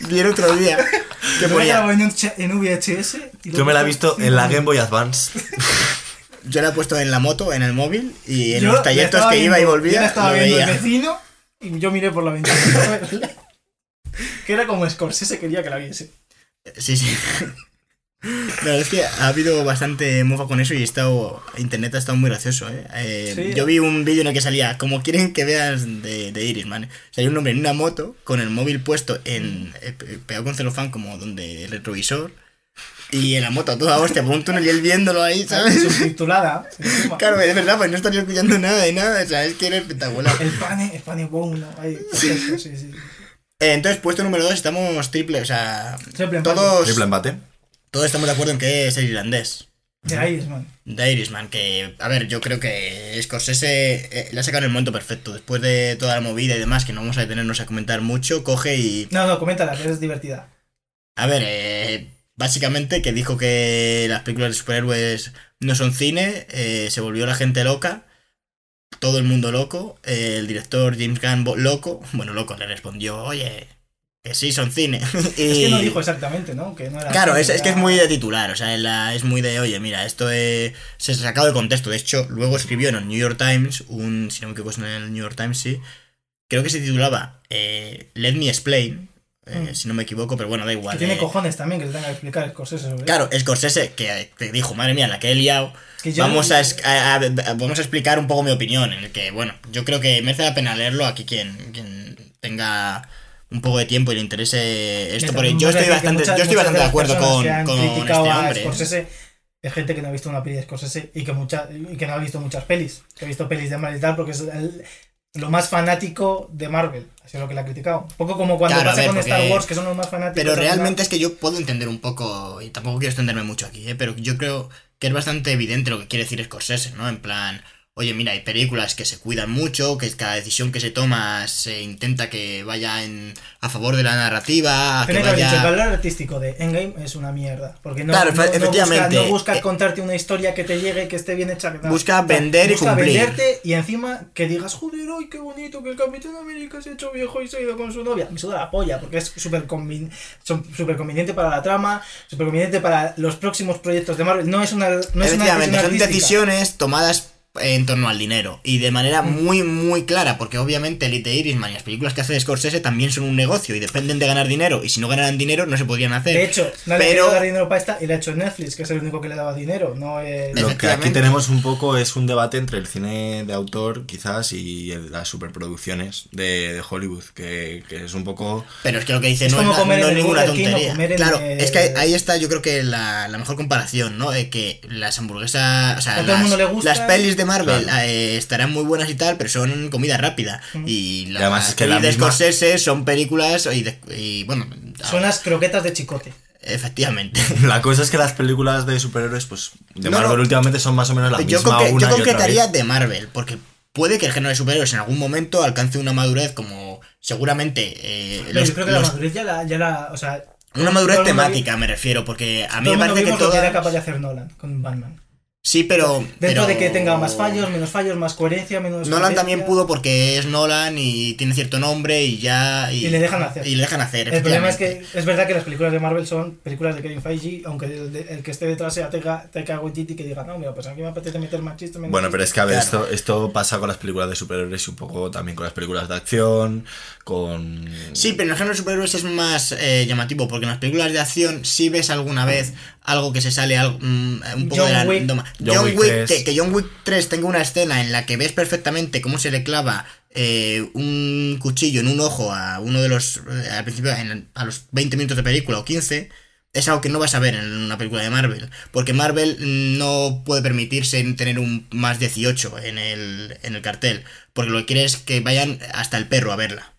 vi el otro día que Yo la ponía. en, un cha- en VHS. y Yo lo me la he visto en la Game Boy Advance. [LAUGHS] Yo la he puesto en la moto, en el móvil, y en Yo los la trayectos estaba que iba y viendo- volvía. Yo la estaba lo viendo veía. el vecino y yo miré por la ventana. [LAUGHS] que era como Scorsese quería que la viese. Sí, sí. La verdad es que ha habido bastante mofa con eso y he estado, internet ha estado muy gracioso. ¿eh? Eh, Sí. Yo vi un vídeo en el que salía, como quieren que veas de, de Iris, man. Salía un hombre en una moto con el móvil puesto en eh, pe- pegado con celofán como donde el retrovisor y en la moto a toda hostia por un túnel y él viéndolo ahí, ¿sabes? Subtitulada. Claro, es verdad, pues no estaría escuchando nada de nada, o sea, es que era espectacular. El pane, el pane bone, ¿no? Ahí, sí, sí, sí. Eh, entonces, puesto número 2, estamos triple, o sea, Triple empate. todos, Triple empate. Todos estamos de acuerdo en que es el irlandés. De Irishman. De Irishman, que, a ver, yo creo que Scorsese eh, le ha sacado en el momento perfecto. Después de toda la movida y demás, que no vamos a detenernos a comentar mucho, coge y. No, no, coméntala, que es divertida. A ver, eh, básicamente que dijo que las películas de superhéroes no son cine, eh, se volvió la gente loca, todo el mundo loco, eh, el director James Gunn loco, [LAUGHS] bueno, loco, le respondió, oye, que sí son cine. [LAUGHS] Es que no dijo exactamente, ¿no? Que no era Claro, es, era- es que es muy de titular, o sea, la- es muy de, oye, mira, esto es, se ha sacado de contexto. De hecho, luego escribió en el New York Times, un, si no me equivoco, es en el New York Times, sí, creo que se titulaba eh, Let Me Explain, eh, Mm. si no me equivoco, pero bueno, da Que igual. tiene eh. cojones también que se tenga que explicar Scorsese sobre Claro, Scorsese, que te dijo, madre mía, la que he liado, Es que vamos, a- a- vamos a explicar un poco mi opinión, en el que, bueno, yo creo que merece la pena leerlo aquí quien, quien tenga un poco de tiempo y le interese esto, porque yo estoy bastante, muchas- yo estoy bastante de acuerdo con, con este hombre. Scorsese es gente que no ha visto una peli de Scorsese y que, mucha, y que no ha visto muchas pelis. Que ha visto pelis de Marvel y tal porque es el- lo más fanático de Marvel. Así es lo que le ha criticado. Un poco como cuando Claro, pasa ver, con Star Wars, que son los más fanáticos. Pero realmente es que yo puedo entender un poco, y tampoco quiero extenderme mucho aquí, ¿eh? pero yo creo que es bastante evidente lo que quiere decir Scorsese, ¿no? En plan, oye, mira, hay películas que se cuidan mucho, que cada decisión que se toma se intenta que vaya en, a favor de la narrativa, a que haber dicho, el vaya... valor artístico de Endgame es una mierda. Porque no, Claro, no- no efectivamente. busca, no busca Eh, contarte una historia que te llegue, que esté bien hecha. que. Busca vender y busca cumplir. venderte y encima que digas, joder, ay, qué bonito que el Capitán América se ha hecho viejo y se ha ido con su novia. Me suda la polla, porque es súper convin- conveniente para la trama, súper conveniente para los próximos proyectos de Marvel. No es una, no es una decisión son decisiones tomadas en torno al dinero y de manera muy muy clara porque obviamente Elite Irishman y las películas que hace Scorsese también son un negocio y dependen de ganar dinero y si no ganaran dinero no se podrían hacer De hecho, no le pero dar dinero para esta y le ha hecho Netflix, que es el único que le daba dinero. No es... Lo que aquí tenemos un poco es un debate entre el cine de autor, quizás, y las superproducciones de, de Hollywood, que, que es un poco... pero es que lo que dice Es no es, como na- comer no en es el ninguna tontería comer en claro el- es que ahí- está yo creo que la, la mejor comparación no Eh, que las hamburguesas o sea A todo el mundo le gusta. las pelis de Marvel Claro. eh, estarán muy buenas y tal pero son comida rápida y las además es que la de misma- Scorsese son películas y, de- y, bueno Son las croquetas de chicote. efectivamente [LAUGHS] La cosa es que las películas de superhéroes, pues, de No, Marvel no. últimamente son más o menos la yo, misma concre- yo una y concretaría de Marvel, porque puede que el género de superhéroes en algún momento alcance una madurez como seguramente eh, Pero los- yo creo que la madurez ya la, ya la. O sea. una madurez todo temática me refiero, porque a mí todo me parece que lo que era capaz de hacer Nolan con Batman. Sí, pero... Dentro pero- de que tenga más fallos, menos fallos, más coherencia, menos. Nolan coherencia. también pudo porque es Nolan y tiene cierto nombre y ya... Y le dejan hacer. Y le dejan hacer, El problema es que es verdad que las películas de Marvel son películas de Kevin Feige, aunque el, de- el que esté detrás sea Taika Taika Waititi que diga, no, mira, pues aquí me apetece meter más chistes. menos Bueno, pero chistes". es que a ver, Claro. esto, esto pasa con las películas de superhéroes y un poco también con las películas de acción, con... Sí, pero en el género de superhéroes es más eh, llamativo, porque en las películas de acción sí ves alguna vez algo que se sale algo, mm, un poco John de la Wick. John John, Wick Wick, 3. que, John Wick 3 tenga una escena en la que ves perfectamente cómo se le clava eh, un cuchillo en un ojo a uno de los, eh, al principio, en- a los 20 minutos de película o 15, es algo que no vas a ver en una película de Marvel. Porque Marvel no puede permitirse tener un más 18 en el, en el cartel. Porque lo que quiere es que vayan hasta el perro a verla.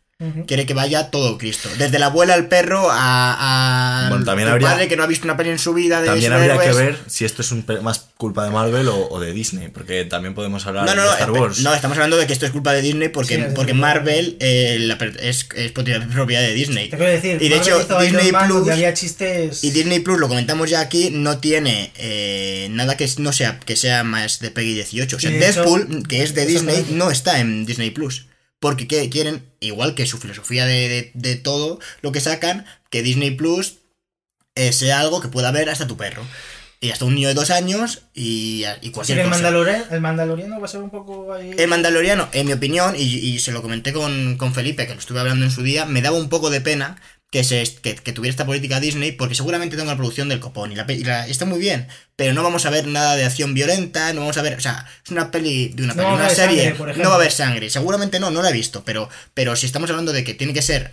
Quiere que vaya todo Cristo. Desde la abuela al perro a, a Bueno, también el habría- padre que no ha visto una peli en su vida de También habría que ver si esto es un más culpa de Marvel o, o de Disney, porque también podemos hablar No, no, de no, Star Wars. no, estamos hablando de que esto es culpa de Disney porque, Sí, porque Marvel eh, la es, es propiedad de Disney. Te quiero decir, Y de Marvel hecho, Disney Plus- había chistes. Y Disney Plus, lo comentamos ya aquí, no tiene eh, nada que no sea que sea más de Peggy 18. O sea, Deadpool, que es de Disney, no está en Disney Plus. Porque ¿qué quieren, igual que su filosofía de, de- de todo lo que sacan, que Disney Plus eh, sea algo que pueda ver hasta tu perro. Y hasta un niño de dos años y, cualquier el, cosa. Mandalorian, el Mandaloriano va a ser un poco ahí. El Mandaloriano, en mi opinión, y, y se lo comenté con, con Felipe, que lo estuve hablando en su día, me daba un poco de pena que, se, que, que tuviera esta política Disney, porque seguramente tengo la producción del copón y, la, y la- está muy bien, pero no vamos a ver nada de acción violenta, no vamos a ver, o sea, es una peli de una, peli, una serie, sangre, no va a haber sangre, seguramente no, no la he visto, pero, pero si estamos hablando de que tiene que ser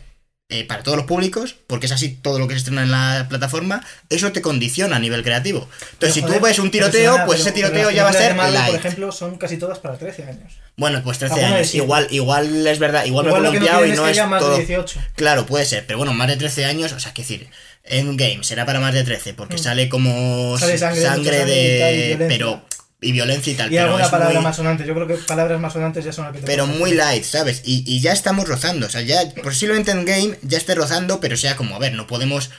eh, para todos los públicos, porque es así todo lo que se estrena en la plataforma, eso te condiciona a nivel creativo. Entonces, si tú joder, ves un tiroteo, suena, pues pero- ese tiroteo ya va a ser Marvel, light. Por ejemplo, son casi todas para 13 años. Bueno, pues 13 Alguna de años. Igual, igual es verdad, igual, Igual me he no columpiado y es no es haya más todo. de 18. Claro, puede ser, pero bueno, más de 13 años, o sea, que decir, Endgame será para más de 13, porque Mm. sale como Sale sangre, sangre y de. pero. Y violencia y tal. Y pero alguna palabra muy, más sonante. Yo creo que palabras más sonantes ya son las que te Pero muy light, ¿sabes? Y, y ya estamos rozando, o sea, ya posiblemente en game ya esté rozando, pero sea como, a ver, no podemos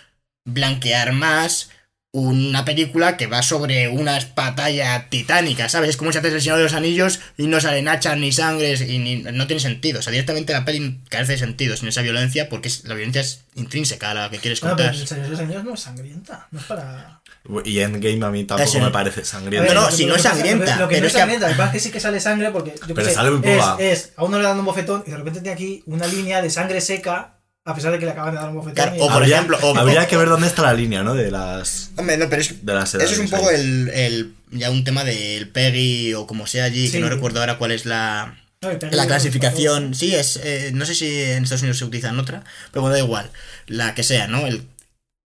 blanquear más una película que va sobre una batalla titánica, ¿sabes? Es como si haces el Señor de los Anillos y no salen hachas ni sangres y ni- no tiene sentido. O sea, directamente la peli carece de sentido sin esa violencia porque es- la violencia es intrínseca a la que quieres No, pero contar. el Señor de los Anillos no es sangrienta. No es para. Y Endgame a mí tampoco me parece A sangriento. ver, no, que- si no es sangrienta, Lo que pero no es sangrienta, lo que es que sí que sale sangre porque. Yo Pero sé, sale muy es, poca. es, a uno le dan un bofetón y de repente tiene aquí una línea de sangre seca, a pesar de que le acaban de dar un bofetón. Claro, o por habría, ejemplo, o- habría que ver dónde está la línea, ¿no? De las, Hombre, no, pero es, de las Eso es un edades poco el, el- ya un tema del PEGI o como sea allí, Sí. que no recuerdo ahora cuál es la, No, la clasificación. Sí, es eh, no sé si en Estados Unidos se utilizan otra, pero bueno, da igual, la que sea, ¿no? El,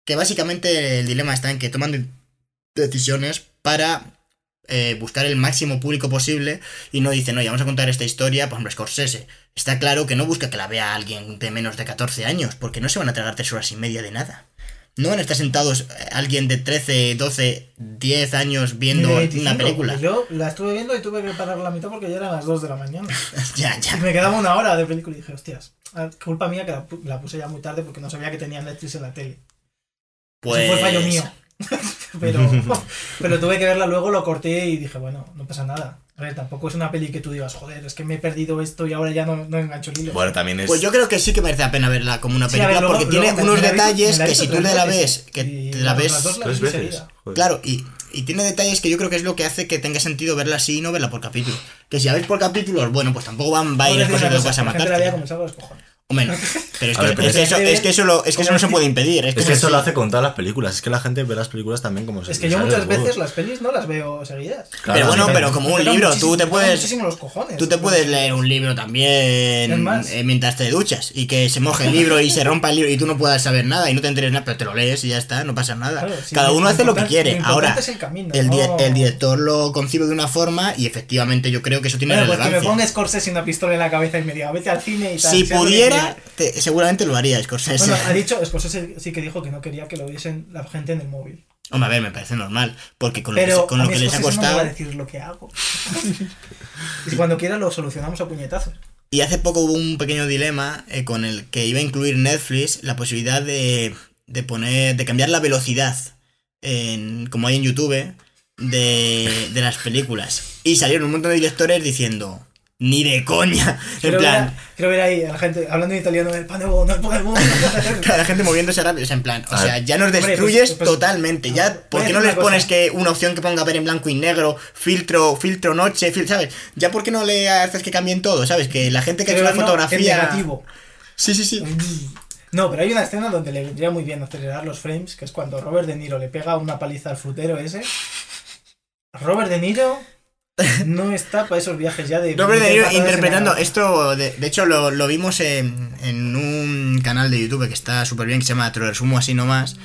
que básicamente el dilema está en que toman de- decisiones para eh, buscar el máximo público posible y no dicen, oye, vamos a contar esta historia, por ejemplo, Scorsese. Está claro que no busca que la vea alguien de menos de 14 años, porque no se van a tragar tres horas y media de nada. No van a estar sentados eh, alguien de 13, 12, 10 años viendo de 25, una película. Yo la estuve viendo y tuve que parar la mitad porque ya eran las 2 de la mañana. [LAUGHS] ya, Y ya. me quedaba una hora de película y dije, hostias, ah, culpa mía que la, pu- la puse ya muy tarde porque no sabía que tenía Netflix en la tele. Pues. Eso fue fallo mío. [LAUGHS] pero, [LAUGHS] pero tuve que verla luego, lo corté y dije, bueno, no pasa nada. A ver, tampoco es una peli que tú digas, joder, es que me he perdido esto y ahora ya no, no engancho el hilo. Bueno, también es. Pues yo creo que sí que merece la pena verla como una Sí, película ver, luego- porque luego tiene unos detalles que si tú te la ves, que te la las ves. dos tres veces. Joder. Claro, y, y tiene detalles que yo creo que es lo que hace que tenga sentido verla así y no verla por capítulo. Que si la veis por capítulos, bueno, pues tampoco van va a ir cosas que vas a matar. Como salgo de los cojones. Hombre, no, pero es que, ver, pero es que es- eso, es que eso, lo- es que eso no se puede impedir. Es, que eso lo hace con todas las películas. Es que la gente ve las películas también como se Es que yo muchas veces las pelis no las veo seguidas. Claro, pero bueno, pero como un libro, tú te puedes. muchísimo los cojones. Tú te puedes leer un libro también eh, mientras te duchas y que se moje el libro y se rompa el libro y tú no puedas saber nada y no te enteres nada, pero te lo lees y ya está, no pasa nada. Claro, Cada uno hace lo que quiere. Ahora, es el camino, el, di- no- el director lo concibe de una forma y efectivamente yo creo que eso tiene Bueno, pues que me relevancia. ponga Scorsese una pistola en la cabeza y me diga, vete al cine y tal. si pudiera, te- seguramente lo haría Scorsese. Bueno, ha dicho, Scorsese sí que dijo que no quería que lo viesen la gente en el móvil. Hombre, a ver, me parece normal, porque con lo que, con a lo mí que les ha Scorsese no me va costado... a decir lo que hago. [LAUGHS] y cuando quiera lo solucionamos a puñetazos. Y hace poco hubo un pequeño dilema eh, con el que iba a incluir Netflix la posibilidad de, de poner, de cambiar la velocidad, en, como hay en YouTube, de, de las películas. Y salieron un montón de directores diciendo, ni de coña. En plan, ver, a- quiero ver ahí a la gente hablando en italiano, el pan de bono, el pan de bono. [LAUGHS] la gente moviéndose rápido, o sea, en plan, o A sea, ya nos Hombre, destruyes pues- pues- totalmente. Ya, ver, ¿por qué no les pones cosa. que una opción que ponga ver en blanco y negro, filtro, filtro noche, fil- ¿sabes? Ya, ¿por qué no le haces que cambien todo? ¿Sabes? Que la gente que ha hecho la fotografía. negativo. Sí, sí, sí. No, pero hay una escena donde le vendría muy bien acelerar los frames, que es cuando Robert De Niro le pega una paliza al frutero ese. Robert De Niro [LAUGHS] no está para esos viajes ya de... Robert De Niro en interpretando esto, de, de hecho lo, lo vimos en, en un canal de YouTube que está súper bien, que se llama Te lo resumo así nomás.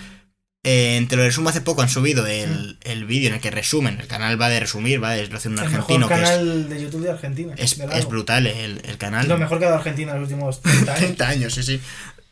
Eh, te lo resumo hace poco, han subido el, el vídeo en el que resumen, el canal va de resumir, va de lo hace un El argentino mejor que es, canal de YouTube de Argentina. es, de es brutal el, el canal. Es lo mejor que ha dado Argentina en los últimos [LAUGHS] 30 años. 30 años, sí, sí.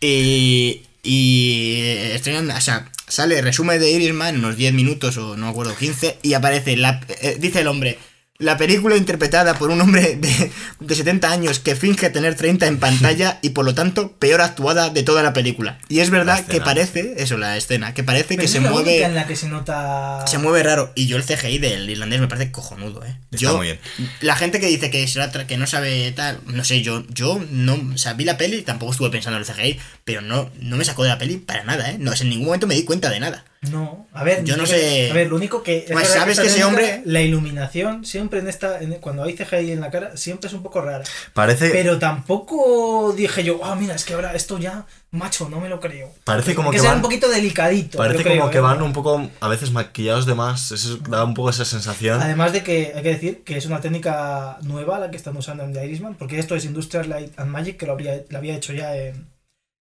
Y, y estrenan, o sea, sale resumen de Irishman en unos 10 minutos o no acuerdo, 15, y aparece, la, eh, dice el hombre, la película interpretada por un hombre de, de 70 años que finge tener 30 en pantalla [LAUGHS] y por lo tanto peor actuada de toda la película. Y es verdad que parece, eso, la escena, que parece Pero que es se la única en mueve... la que se nota... Se mueve raro. Y yo el CGI del irlandés me parece cojonudo, eh. Está Yo, muy bien. la gente que dice que, será que no sabe tal, no sé, yo, yo no, o sea, vi la peli, tampoco estuve pensando en el CGI, pero no, no me sacó de la peli para nada, ¿eh? No, en ningún momento me di cuenta de nada. No, a ver, Yo no que- sé- A ver, lo único que. es Pues sabes que ese hombre- La iluminación siempre en esta. en- cuando hay CGI en la cara, siempre es un poco rara. Parece, Pero tampoco dije yo, ah, mira, es que ahora esto ya, macho, no me lo creo. parece como que que sea van, un poquito delicadito. parece como creo, que ¿eh? van un poco a veces maquillados de más. Eso da un poco esa sensación. Además de que hay que decir que es una técnica nueva la que están usando en The Irishman, porque esto es Industrial Light and Magic, que lo, habría, lo había hecho ya en,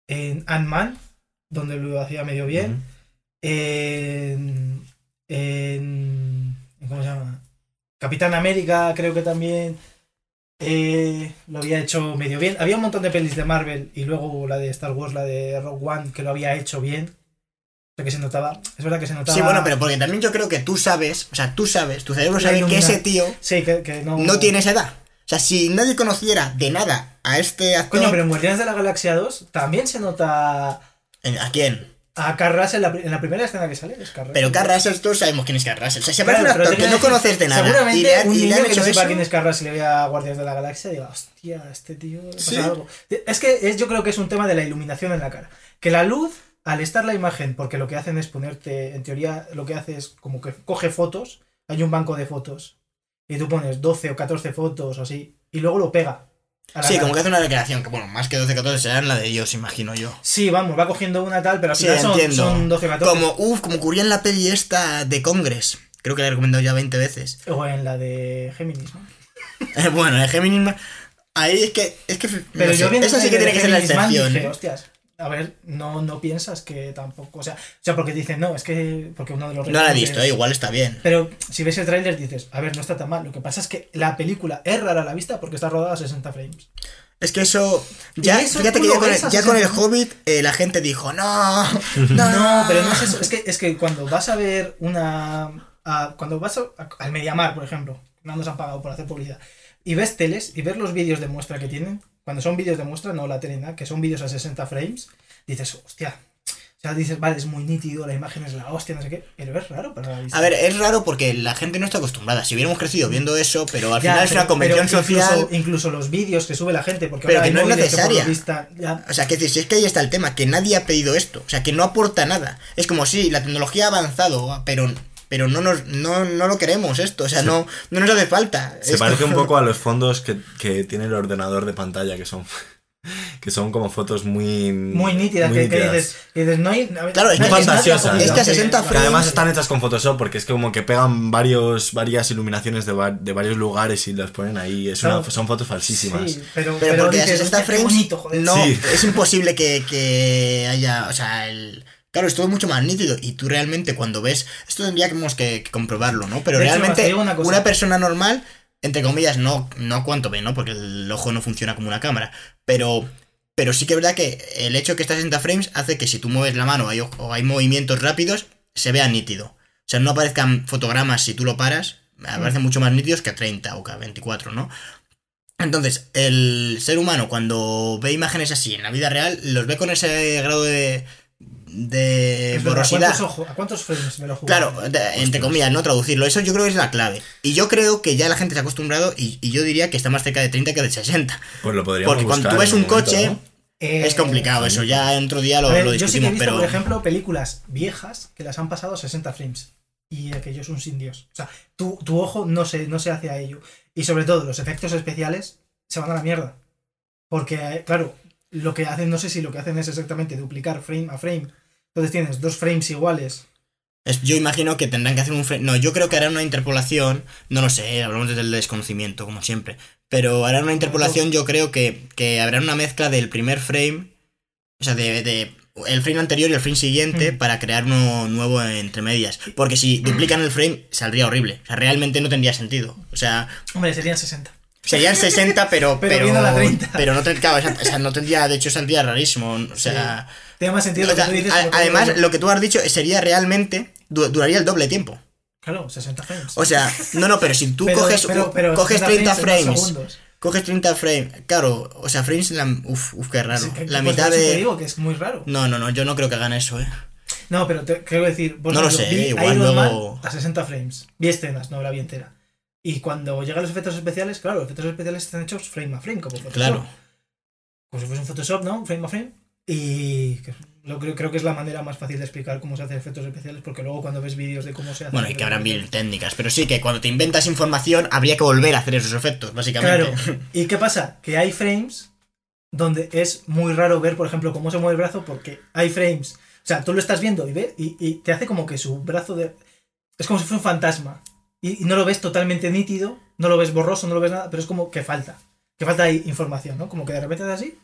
en Ant-Man, donde lo hacía medio bien. En, en- ¿Cómo se llama? Capitán América, creo que también eh, lo había hecho medio bien. Había un montón de pelis de Marvel y luego la de Star Wars, la de Rogue One, que lo había hecho bien. O sea, que se notaba. Es verdad que se notaba. Sí, bueno, pero porque también yo creo que tú sabes, o sea, tú sabes, tu cerebro sabe que ese tío Sí, que, que no. no tiene esa edad. O sea, si nadie conociera de nada a este actor... Coño, pero en Guardianes de la Galaxia 2 también se nota ¿En- ¿A quién? A Carl Russell en la, primera escena que sale. Es Carl Pero Russell, todos sabemos quién es Carl Russell. O sea, si Claro, un actor que no conoces de nada Seguramente y le, un y niño que no sepa quién es Carl Russell y vea Guardianes de la Galaxia diga, hostia, este tío Sí. algo. Es que es, yo creo que es un tema de la iluminación en la cara. Que la luz, al estar la imagen, porque lo que hacen es ponerte, en teoría, lo que hace es como que coge fotos, hay un banco de fotos, y tú pones 12 o 14 fotos o así, y luego lo pega. Sí, cara. como que hace una recreación, que bueno, más que 12-14 serán la de Dios, imagino yo. Sí, vamos, va cogiendo una tal, pero al Sí, final son, entiendo. son 12 o 14. Como, uff, como ocurría en la peli esta de Congress. Creo que la he recomendado ya 20 veces. O en la de Géminis, ¿no? [LAUGHS] Bueno, en Gemini Man- Ahí es que. Es que Pero no yo sé, Esa sí que tiene que ser la Géminis Man excepción. dije, ¿eh? hostias, a ver, no, no piensas que tampoco. O sea, o sea, porque dicen, no, es que. Porque uno de los No la he visto, es- eh, igual está bien. Pero si ves el tráiler dices, a ver, no está tan mal. Lo que pasa es que la película es rara a la vista porque está rodada a 60 frames. Es que eso. Ya, Y eso fíjate tú que ya con, el, ya con el 60. Hobbit eh, la gente dijo, no, [LAUGHS] no, No, pero no es eso. Es que, es que cuando vas a ver una. a- cuando vas a- a- al Mediamar, por ejemplo, no nos han pagado por hacer publicidad, y ves teles y ves los vídeos de muestra que tienen, cuando son vídeos de muestra, no la nada, que son vídeos a 60 frames, dices, hostia. O sea, dices, vale, es muy nítido, la imagen es la hostia, no sé qué, pero es raro para la vista. A ver, es raro porque la gente no está acostumbrada. Si hubiéramos crecido viendo eso, pero al Ya, final es una convención social. Incluso, incluso los vídeos que sube la gente, porque Pero ahora que no es necesaria. vista ya- O sea, que decir, si es que ahí está el tema, que nadie ha pedido esto. O sea, que no aporta nada. Es como si la tecnología ha avanzado, pero, pero no, nos, no, no lo queremos esto. O sea, no, no nos hace falta. Se parece un poco a [LAUGHS] los fondos que, que tiene el ordenador de pantalla, que son [LAUGHS] que son como fotos muy... muy nítidas, muy que, que dices, que dices, no hay. Claro, es fantasiosas. Es que a hacer- 60 Que frames- además están hechas con Photoshop porque es como que pegan varios, varias iluminaciones de, va- de varios lugares y las ponen ahí. Es una- son fotos falsísimas. Sí, pero, Pero, porque dices, a 60 "Hostia, qué frames bonito, joder". no, Sí. es imposible que, que haya, o sea, el... Claro, es todo mucho más nítido y tú realmente cuando ves, esto tendríamos que, que comprobarlo, ¿no? Pero De realmente una persona normal, entre comillas, no, no cuánto ve, ¿no? Porque el ojo no funciona como una cámara, pero, pero sí que es verdad que el hecho de que está a 60 frames hace que si tú mueves la mano hay- o hay movimientos rápidos, se vea nítido. O sea, no aparezcan fotogramas si tú lo paras, aparecen mucho más nítidos que a 30 o que a 24, ¿no? Entonces, el ser humano cuando ve imágenes así en la vida real, los ve con ese grado de, de Es verdad, ¿a borrosidad. cuántos, ojo- ¿A cuántos frames me lo juego? Claro, de- entre comillas, no traducirlo. Eso yo creo que es la clave. Y yo creo que ya la gente se ha acostumbrado y, y yo diría que está más cerca de 30 que de 60. Pues lo podríamos Porque cuando tú ves un momento, coche, ¿no? Eh, es complicado eso. Ya en otro día lo, ver, lo yo sí que he visto, pero... por ejemplo, películas viejas que las han pasado a 60 frames. Y aquellos son sin Dios. O sea, tu, tu ojo no se, no se hace a ello. Y sobre todo, los efectos especiales se van a la mierda. Porque, eh, claro, lo que hacen, no sé si lo que hacen es exactamente duplicar frame a frame. Entonces tienes dos frames iguales. Es- yo imagino que tendrán que hacer un frame. No, yo creo que harán una interpolación. No lo sé, hablamos desde el desconocimiento, como siempre. Pero harán una interpolación, yo creo que, que habrá una mezcla del primer frame. O sea, de, de el frame anterior y el frame siguiente Mm. para crear uno nuevo entre medias. Porque si duplican el frame, saldría horrible. O sea, realmente no tendría sentido. O sea, Hombre, serían 60. Serían 60, [LAUGHS] pero. Pero pero, la 30. pero no tendría. O sea, no tendría. De hecho, saldría rarísimo. O sea. Tiene más sentido lo que tú dices. a- lo además, lo que tú has dicho sería realmente. du- duraría el doble de tiempo. Claro, 60 frames. O sea, no, no, pero si tú [LAUGHS] Pero- coges, coges 60 30 frames coges 30 frames, claro, o sea, frames, la, uf, uf, qué raro. Sí, que- la pues mitad eso te de... digo que es muy raro. No, no, no, yo no creo que hagan eso, eh. No, pero te, quiero decir, No lo ejemplo, sé, vi igual Iron luego- a 60 frames. Vi escenas, no la vi entera. Y cuando llegan los efectos especiales, claro, los efectos especiales están hechos frame a frame, como Photoshop. Claro. Como si fuese un Photoshop, ¿no? Frame a frame. Y lo creo, creo que es la manera más fácil de explicar cómo se hacen efectos especiales, porque luego cuando ves vídeos de cómo se hacen. Bueno, y que habrán mil técnicas, pero sí que cuando te inventas información habría que volver a hacer esos efectos, básicamente. Claro. ¿Y qué pasa? Que hay frames donde es muy raro ver, por ejemplo, cómo se mueve el brazo, porque hay frames. O sea, tú lo estás viendo y, ve, y, y te hace como que su brazo de. Es como si fuera un fantasma. Y, y no lo ves totalmente nítido, no lo ves borroso, no lo ves nada, pero es como que falta. Que falta ahí información, ¿no? Como que de repente es así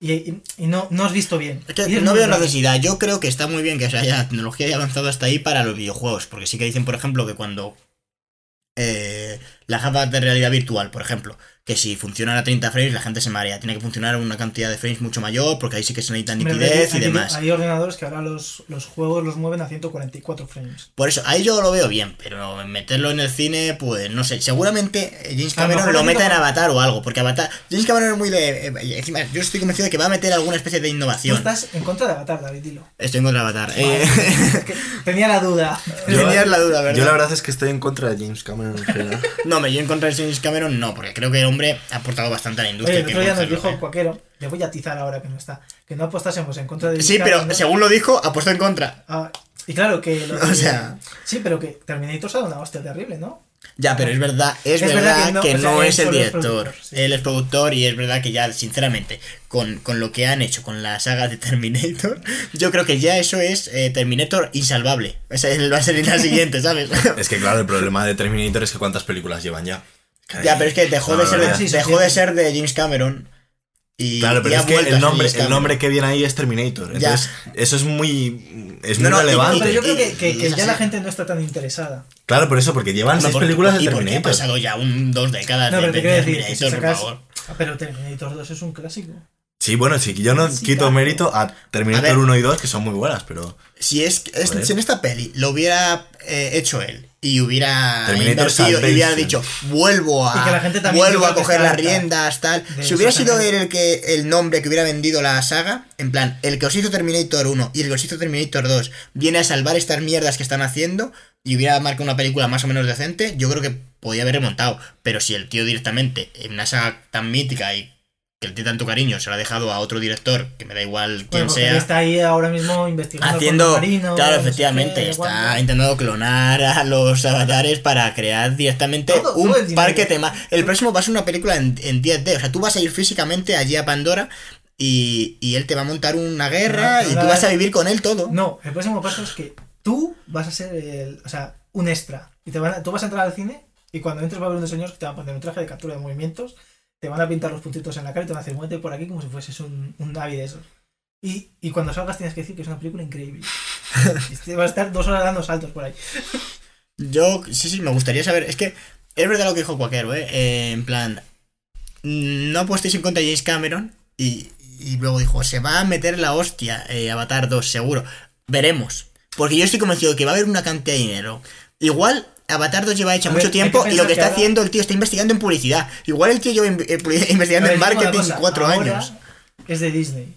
y, y- y no, no has visto bien. Es que no veo raro. necesidad. Yo creo que está muy bien que o sea, ya la tecnología haya avanzado hasta ahí para los videojuegos. Porque sí que dicen, por ejemplo, que cuando eh, la gafas de realidad virtual, por ejemplo, que si funcionan a 30 frames la gente se marea. Tiene que funcionar a una cantidad de frames mucho mayor porque ahí sí que se necesita nitidez hay- y demás. Hay ordenadores que ahora los, los juegos los mueven a 144 frames. Por eso, ahí yo lo veo bien, pero meterlo en el cine, pues no sé. Seguramente eh, James Cameron lo meta en Avatar o algo, porque Avatar. James Cameron es muy de. eh, encima, yo estoy convencido de que va a meter alguna especie de Tú innovación. estás en contra de Avatar, David, dilo. Estoy en contra de Avatar. Eh, [LAUGHS] tenía la duda. Yo- tenías la duda, ¿verdad? Yo la verdad es que estoy en contra de James Cameron en general. No, me yo en contra de James Cameron no, porque creo que el hombre ha aportado bastante a la industria. Oye, el que otro día nos dijo. Cuaquero, le voy a atizar ahora que no está, que no apostásemos en contra de Sí, pero ¿no? según lo dijo, ha puesto en contra. Ah, y claro que... lo [LAUGHS] O sea. Sí, pero que Terminator se ha dado una hostia terrible, ¿no? Ya, pero es verdad, es, Es verdad, verdad que que no, sea, es el director. sí. Él es productor y es verdad que ya, sinceramente, con, con lo que han hecho con la saga de Terminator, [LAUGHS] yo creo que ya eso es eh, Terminator insalvable. O sea, él [LAUGHS] va a ser la siguiente, ¿sabes? es que claro, el problema de Terminator es que cuántas películas llevan ya. Ya, pero es que dejó, de No, ser, no, de, no. Sí, sí, dejó sí. de ser de James Cameron. Y, Claro, y pero ha es que el nombre, James el Cameron. nombre que viene ahí es Terminator. Ya. Entonces, eso es muy. Es No, muy no, y- relevante. Pero yo creo que, y- que- y que ya así. la gente no está tan interesada. Claro, por eso, porque llevan No, seis porque- películas de y porque ha Terminator. pasado ya un dos décadas No, de, pero te de quiero decir, Terminator, por sacas, favor. Ah, Pero Terminator 2 es un clásico. Sí, bueno, sí, yo no Sí, quito claro. mérito a Terminator A ver. 1 y 2, que son muy buenas, pero. Si, es, es- si en esta peli lo hubiera eh, hecho él y hubiera Terminator invertido y hubiera dicho vuelvo a Y que la gente también vuelvo a coger las riendas tal si hubiera sido él el que el nombre que hubiera vendido la saga en plan el que os hizo Terminator 1 y el que os hizo Terminator 2 viene a salvar estas mierdas que están haciendo y hubiera marcado una película más o menos decente yo creo que podía haber remontado pero si el tío directamente en una saga tan mítica y que le tiene tanto cariño se lo ha dejado a otro director que me da igual quién Bueno, sea está ahí ahora mismo investigando. haciendo con marinos, claro efectivamente qué, está intentando clonar a los avatares para crear directamente Todo- un todo parque tema el próximo va a ser una película en, en 10D o sea tú vas a ir físicamente allí a Pandora y, y él te va a montar una guerra y tú vas a vivir con él todo No, el próximo paso es que tú vas a ser el, o sea, un extra. Y te van a- tú vas a entrar al cine y cuando entres va a haber unos señores que te van a poner un traje de captura de movimientos, te van a pintar los puntitos en la cara y te van a hacer muévete por aquí como si fueses un, un Navi de esos. Y, y cuando salgas tienes que decir que es una película increíble. y te vas a estar dos horas dando saltos por ahí. yo sí sí me gustaría saber es que es verdad lo que dijo Cuaquero eh Eh, en plan no apostéis en contra de James Cameron y, y luego dijo se va a meter la hostia eh, Avatar 2 seguro veremos porque yo estoy convencido de que va a haber una cantidad de dinero igual Avatar 2 lleva hecha A mucho tiempo y lo que que está ahora- haciendo el tío está investigando en publicidad igual el tío lleva in- eh, [LAUGHS] investigando en ver, una marketing cosa, cuatro ahora años Es de Disney.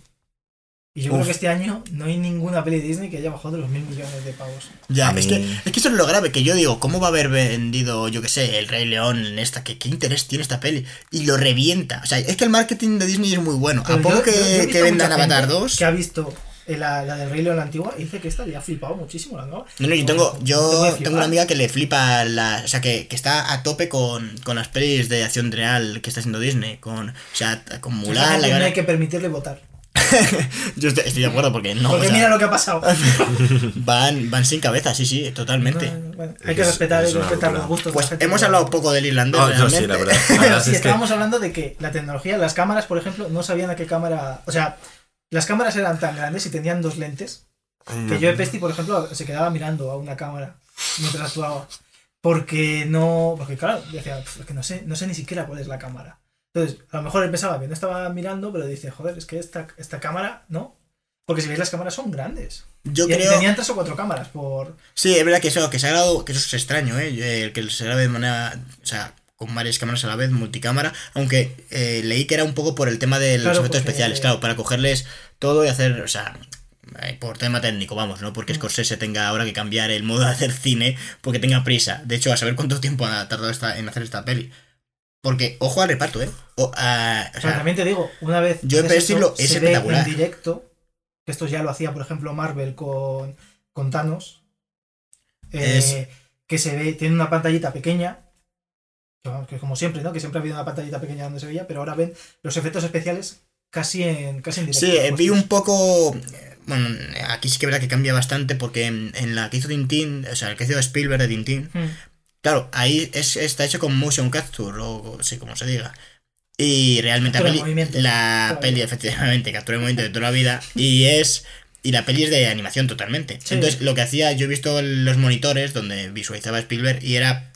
Y yo Uf. creo que este año no hay ninguna peli de Disney que haya bajado de los mil millones de pavos. Ya, A es mí- que, es que eso es lo grave, que yo digo, ¿cómo va a haber vendido, yo qué sé, el Rey León en esta? ¿Qué, ¿Qué interés tiene esta peli? Y lo revienta. O sea, es que el marketing de Disney es muy bueno. Pero ¿A poco yo- que, yo- que vendan Avatar gente 2? Que ha visto la, la del Rey León la antigua y dice que esta le ha flipado muchísimo la nueva. No, no, yo tengo, ¿cómo te yo tengo una amiga que le flipa la, o sea, que, que está a tope con, con las pelis de acción real que está haciendo Disney, con, o sea, con Mulan, gente la no hay que permitirle votar. [LAUGHS] yo estoy, estoy de acuerdo porque no, Porque o sea, mira lo que ha pasado. [LAUGHS] van, van sin cabeza, sí, sí, totalmente. Bueno, hay que que es- respetar, es hay que una respetar los gustos. Pues hemos hablado poco del irlandés, No, no, sí, la verdad. [LAUGHS] Que- estábamos hablando de que la tecnología, las cámaras, por ejemplo, no sabían a qué cámara. O sea, las cámaras eran tan grandes y tenían dos lentes que yo de Pesti, por ejemplo, se quedaba mirando a una cámara mientras actuaba. Porque no. Porque claro, decía, "Pf, es que no sé, no sé ni siquiera cuál es la cámara. Entonces, a lo mejor él pensaba que no estaba mirando, pero dice, joder, es que esta, esta cámara, ¿no? Porque si veis las cámaras son grandes. Yo Y creo... tenían tres o cuatro cámaras por. Sí, es verdad que eso, que se ha grabado, que eso es extraño, ¿eh? El que se grabe de manera, o sea, con varias cámaras a la vez, multicámara, aunque eh, leí que era un poco por el tema de los Claro, efectos porque- especiales, claro, para cogerles todo y hacer, o sea, eh, por tema técnico, vamos, no Mm. porque Scorsese tenga ahora que cambiar el modo de hacer cine porque tenga prisa. De hecho, a saber cuánto tiempo ha tardado esta, en hacer esta peli. Porque, ojo al reparto, ¿eh? O, ah, o Pero sea, también te digo, una vez yo es se ve espectacular. en directo, que esto ya lo hacía, por ejemplo, Marvel con, con Thanos, eh, Es- que se ve, tiene una pantallita pequeña, que como siempre, ¿no? Que siempre ha habido una pantallita pequeña donde se veía, pero ahora ven los efectos especiales casi en, casi en directo. Sí, eh, vi un poco. eh, Bueno, aquí sí que es verdad que cambia bastante porque en, en la que hizo Tintín, o sea, el que hizo Spielberg de Tintín, Mm. claro, ahí es, está hecho con motion capture o sí, como se diga. Y realmente la Captura peli, la efectivamente captura el movimiento de toda la vida y es y la peli es de animación totalmente. Sí. Entonces, lo que hacía, yo he visto los monitores donde visualizaba Spielberg y era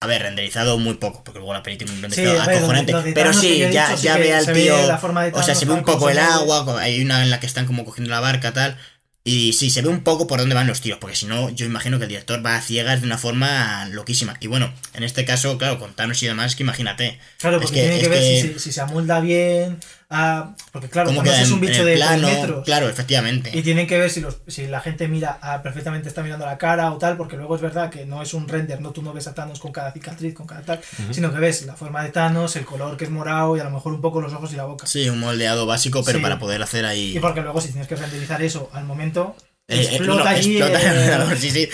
a ver, renderizado muy poco, porque luego la peli tiene un renderizado acojonante. pero sí, ya, dicho, ya ve al se tío. O sea, se ve un poco el agua, hay una en la que están como cogiendo la barca, tal. Y sí, se ve un poco por dónde van los tiros, porque si no, yo imagino que el director va a ciegas de una forma loquísima. Y bueno, en este caso, claro, con Thanos y demás, que imagínate. Claro, Es porque que- tiene que ver que- si, si se amolda bien. A- porque claro, queda es un en bicho el de plano. 3 metros. Claro, efectivamente. Y tienen que ver si, los, si la gente mira a, perfectamente está mirando la cara o tal, porque luego es verdad que no es un render, no tú no ves a Thanos con cada cicatriz, con cada tal, sino que ves la forma de Thanos, el color que es morado y a lo mejor un poco los ojos y la boca. Sí, un moldeado básico, pero Sí. para poder hacer ahí. Y porque luego si tienes que renderizar eso al momento, Eh, eh, explota eh.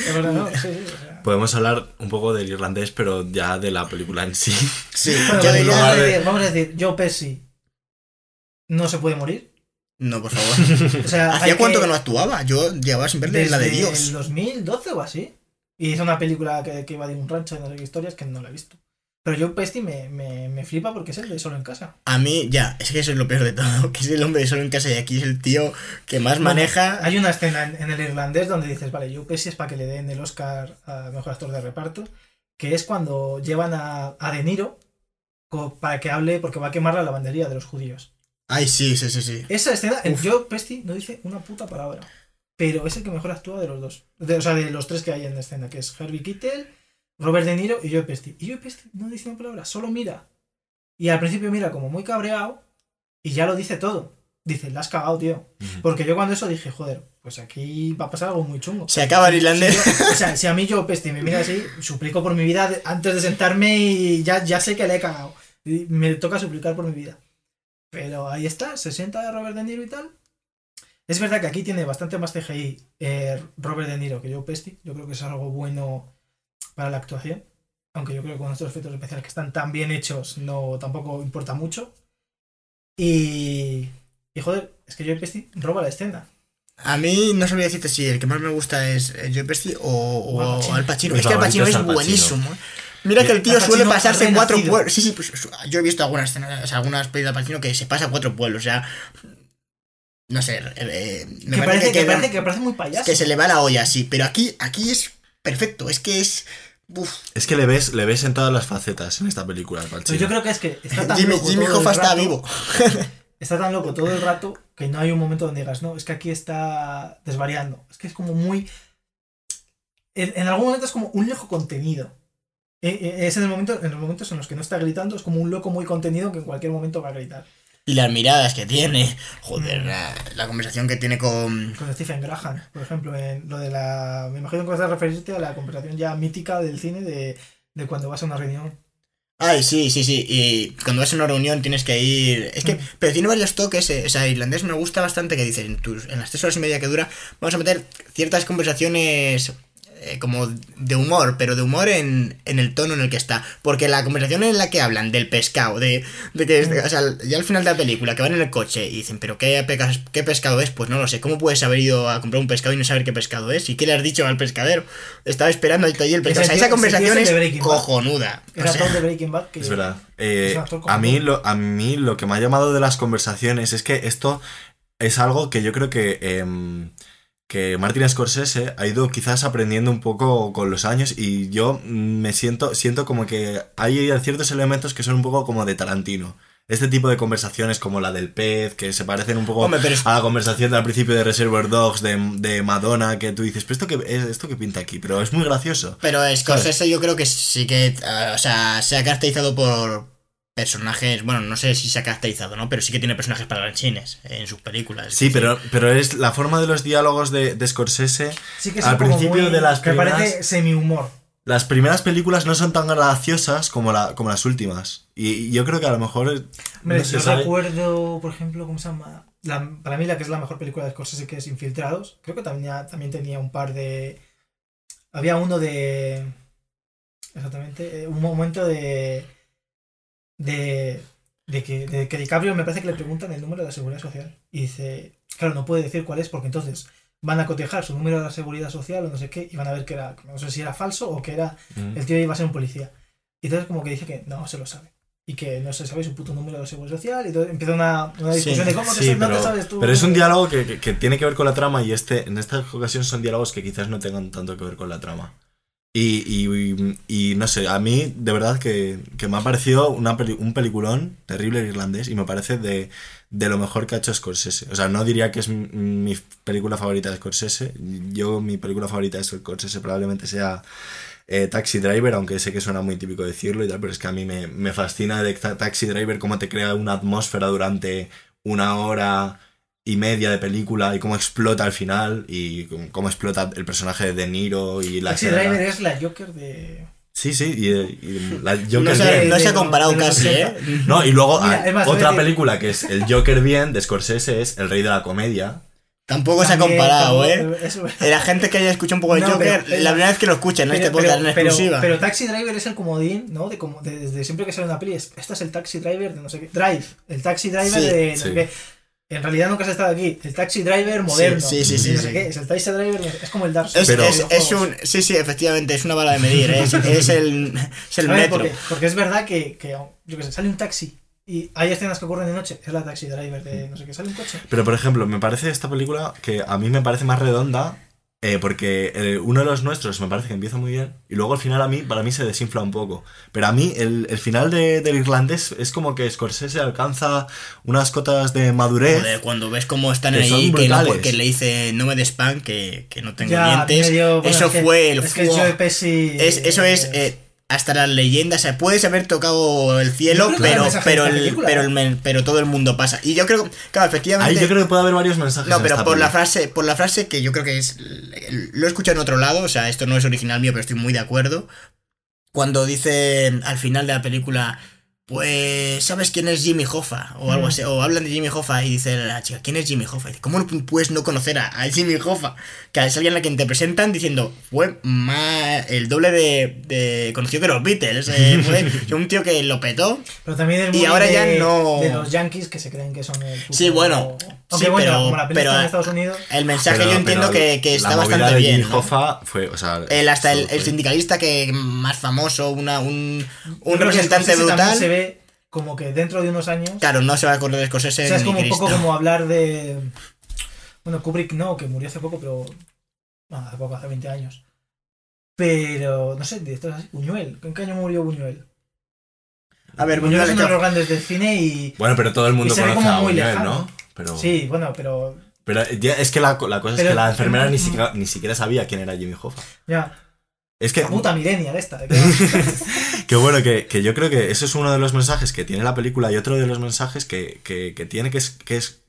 Podemos hablar un poco del irlandés, pero ya de la película en sí. Sí, Bueno, yo vamos, a de- decir, vamos a decir, Joe Pesci no se puede morir. No, por favor. [LAUGHS] O sea, ¿Hacía cuánto que- que no actuaba? Yo llevaba sin verle la de Dios. el 2012 o así. Y es una película que, que va de un rancho y no sé qué historias que no la he visto. Pero Joe Pesci me, me, me flipa porque es el de solo en casa. A mí, ya, es que eso es lo peor de todo, [LAUGHS] que es el hombre de solo en casa y aquí es el tío que más maneja. Hay una escena en, en el irlandés donde dices, vale, Joe Pesci es para que le den el Oscar a mejor actor de reparto, que es cuando llevan a, a De Niro para que hable, porque va a quemar la lavandería de los judíos. Ay, sí, sí, sí, sí. Esa escena, el Uf. Joe Pesci no dice una puta palabra. Pero es el que mejor actúa de los dos. De- o sea, de los tres que hay en la escena, que es Harvey Keitel, Robert De Niro y Joe Pesci. Y Joe Pesci no dice una palabra, solo mira. Y al principio mira como muy cabreado y ya lo dice todo. Dice, la has cagado, tío. Ujú. Porque yo cuando eso dije, joder, pues aquí va a pasar algo muy chungo. Se acaba el irlandés. Si yo- o sea, si a mí Joe Pesci me mira así, suplico por mi vida antes de sentarme y ya, ya sé que le he cagado. Y me toca suplicar por mi vida. Pero ahí está, se sienta Robert De Niro y tal. Es verdad que aquí tiene bastante más CGI eh, Robert De Niro que Joe Pesci. Yo creo que es algo bueno para la actuación. Aunque yo creo que con estos efectos especiales que están tan bien hechos, no tampoco importa mucho. Y. Y joder, es que Joe Pesci roba la escena. A mí no sabría decirte si el que más me gusta es eh, Joe Pesci o, o O Al Pacino. Al Pacino. Mi Es que Al Pacino es es Al Pacino. buenísimo. ¿Eh? Mira que el tío suele pasarse ha cuatro pueblos. Sí, sí, pues yo he visto algunas escenas, o sea, algunas películas de Pacino que se pasa cuatro pueblos. O sea, no sé. eh, eh, me Que parece, que, que- parece, que parece muy payaso. que se le va la olla, sí. Pero aquí, aquí es perfecto. Es que es. Uf. Es que le ves, le ves en todas las facetas en esta película, Pacino. yo creo que es que está tan Jimmy, loco Jimmy Hoffa está rato- vivo. [LAUGHS] Está tan loco todo el rato que no hay un momento donde digas, no, es que aquí está desvariando. Es que es como muy. En, en algún momento es como un loco contenido. Eh, eh, Es en, el momento, en los momentos en los que no está gritando, es como un loco muy contenido que en cualquier momento va a gritar. Y las miradas que tiene. Joder, la, la conversación que tiene con. Con Stephen Graham, por ejemplo, en lo de la. Me imagino que vas a referirte a la conversación ya mítica del cine de, de cuando vas a una reunión. Ay, sí, sí, sí. Y cuando vas a una reunión tienes que ir. Es que. Mm. Pero tiene varios toques. eh, O sea, irlandés me gusta bastante que dice: en, tus, en las tres horas y media que dura, vamos a meter ciertas conversaciones. Eh, como de humor, pero de humor en, en el tono en el que está. Porque la conversación en la que hablan del pescado, de, de que, o sea, ya al final de la película, que van en el coche y dicen, pero qué, pecas- qué pescado es? Pues no lo sé, ¿cómo puedes haber ido a comprar un pescado y no saber qué pescado es? ¿Y qué le has dicho al pescadero? Estaba esperando ahí el pescado. O sea, esa conversación es el cojonuda. O Era sea, todo de Breaking Bad. Que Es verdad. Eh, es un actor a, mí como- lo, a mí lo que me ha llamado de las conversaciones es que esto es algo que yo creo que, em, que Martin Scorsese ha ido quizás aprendiendo un poco con los años y yo me siento, siento como que hay ciertos elementos que son un poco como de Tarantino. Este tipo de conversaciones como la del pez, que se parecen un poco Hombre, pero es- a la conversación del principio de Reservoir Dogs de, de Madonna, que tú dices, pero esto que, es, esto que pinta aquí, pero es muy gracioso. Pero Scorsese yo creo que sí que, eh, o sea, se ha caracterizado por personajes, bueno, no sé si se ha caracterizado, ¿no? Pero sí que tiene personajes parlanchines en sus películas. Sí, pero, pero es la forma de los diálogos de, de Scorsese. Sí que Al principio muy- de las que parece primeras- semi-humor. Las primeras películas no son tan graciosas como, la, como las últimas. Y, y yo creo que a lo mejor. Hombre, no yo sabe- recuerdo, por ejemplo, ¿cómo se llama? La- para mí la que es la mejor película de Scorsese que es Infiltrados. Creo que también, también tenía un par de... Había uno de... Exactamente, eh, un momento de... De, de, que, de que DiCaprio me parece que le preguntan el número de la seguridad social. Y dice, claro, no puede decir cuál es porque entonces van a cotejar su número de la seguridad social o no sé qué y van a ver que era, no sé si era falso o que era Mm. el tío iba a ser un policía. Y entonces como que dice que no se lo sabe. Y que no se sabe su puto número de seguridad social. Y entonces empieza una, una discusión de cómo te Sí, no te sabes tú. pero es un diálogo que, que- que tiene que ver con la trama y este en esta ocasión son diálogos que quizás no tengan tanto que ver con la trama. Y, y- y no sé, a mí de verdad que, que me ha parecido una peli- un peliculón terrible irlandés y me parece de, de lo mejor que ha hecho Scorsese. O sea, no diría que es mi, mi película favorita de Scorsese. Yo, mi película favorita de Scorsese probablemente sea eh, Taxi Driver, aunque sé que suena muy típico decirlo y tal, pero es que a mí me, me fascina de Ta- Taxi Driver cómo te crea una atmósfera durante una hora y media de película y cómo explota al final y cómo, explota el personaje de De Niro y la Taxi escena- Driver es la Joker de. Sí, sí, y, y la no, Joker se, bien. no se ha de- comparado de casi, ¿eh? 80. No, y luego Mira, ah, otra película que es El Joker bien de Scorsese es El Rey de la Comedia. Tampoco se ha comparado, tampoco- ¿eh? eso- La gente que haya escuchado un poco de No, Joker, pero- la primera vez que lo escucha en este podcast en pero- exclusiva. pero Taxi Driver es el comodín, ¿no? De como de- desde siempre que sale una peli, es, este es el Taxi Driver de no sé qué. Drive, el Taxi Driver Sí, de no sí. sé qué. En realidad nunca has estado aquí. El Taxi Driver moderno. sí, sí, sí, no sí. sé qué. Es el Taxi Driver, es como el Dark Souls. Pero- de es, los es juegos. un. Sí, sí, efectivamente, es una bala de medir, ¿eh? es, es el, es el A ver, metro. porque, porque es verdad que, que, yo que sé, sale un taxi y hay escenas que ocurren de noche. Es la Taxi Driver de no sé qué. Sale un coche. Pero por ejemplo, me parece esta película que a mí me parece más redonda eh, porque eh, uno de los nuestros me parece que empieza muy bien y luego al final a mí, para mí se desinfla un poco. Pero a mí el, el final de- del irlandés es como que Scorsese alcanza unas cotas de madurez. Joder, cuando ves cómo están Que ahí, que, no, brutales. que le dice no me des pan, que, que no tengo Ya, dientes. medio- bueno, eso es que- fue el Es que fuego. Joe Pesci. Es- eso es eh, hasta las leyendas. O sea, puedes haber tocado el cielo, pero, pero, el, pero, ¿eh? el pero todo el mundo pasa. Y yo creo, claro, efectivamente. Ahí yo creo que puede haber varios mensajes. No, pero por la frase, por la frase que yo creo que es. Lo he escuchado en otro lado, o sea, esto no es original mío, pero estoy muy de acuerdo. Cuando dice al final de la película. Pues, ¿sabes quién es Jimmy Hoffa? O algo Mm. así. O hablan de Jimmy Hoffa y dice la chica, ¿quién es Jimmy Hoffa? Y dice, ¿cómo no puedes no conocer a, a Jimmy Hoffa? Que es alguien a quien te presentan diciendo, fue más el doble de, de conocido que los Beatles. eh, fue [LAUGHS] un tío que lo petó. Pero también es Y muy ahora de, ya no- de los yankees que se creen que son el puto- Sí, bueno, Aunque sí, bueno, pero- como la pero- en Estados Unidos. El mensaje Pero- yo entiendo que, está bastante de bien. Jimmy ¿no? Hoffa fue, o sea, El, hasta el, sindicalista que más famoso, una, un, representante brutal. Como que dentro de unos años. Claro, no se va a acordar de Scorsese o sea, es como un poco como hablar de. Bueno, Kubrick no, que murió hace poco, pero. Bueno, hace poco, hace 20 años. Pero, no sé, directores así. Buñuel. ¿En qué año murió Buñuel? A ver, Buñuel Buñuel es uno de los grandes del cine y. Bueno, pero todo el mundo conoce como a Buñuel, lejano. ¿no? Pero, Sí, bueno, pero. pero ya- es que la, la cosa es que la enfermera ni siquiera, ni siquiera sabía quién era Jimmy Hoffa. Ya. Es que, La puta millennial esta. ¿de [LAUGHS] que bueno, que, que yo creo que eso es uno de los mensajes que tiene la película y otro de los mensajes que, que- que tiene que es, que es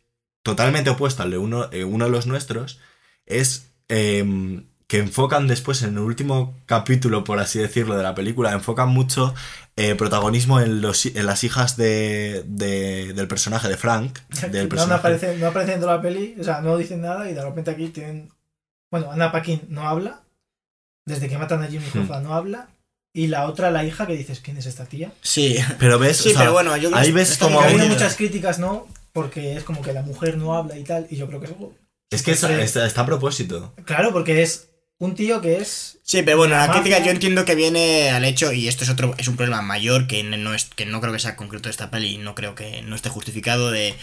totalmente opuesto al de uno, eh, uno de los nuestros, es em, que enfocan después en el último capítulo, por así decirlo, de la película, enfocan mucho eh, protagonismo en, los, en las hijas de, de- del personaje de Frank. Del no, personaje. no aparece dentro de la peli, o sea, no dicen nada y de repente aquí tienen. Bueno, Anna Paquin no habla. Desde que matan a Jimmy Hmm. Hoffa no habla. Y la otra, la hija, que dices, ¿quién es esta tía? Sí, Pero ves, sí o sea, pero bueno, yo ahí ves como ha habido muchas críticas, ¿no? Porque es como que la mujer no habla y tal. Y yo creo que es algo. es que está- está a propósito. Claro, porque es un tío que es. Sí, pero bueno, la crítica yo entiendo que viene al hecho, y esto es otro, es un problema mayor que no es, que no creo que sea concreto de esta peli, y no creo que no esté justificado de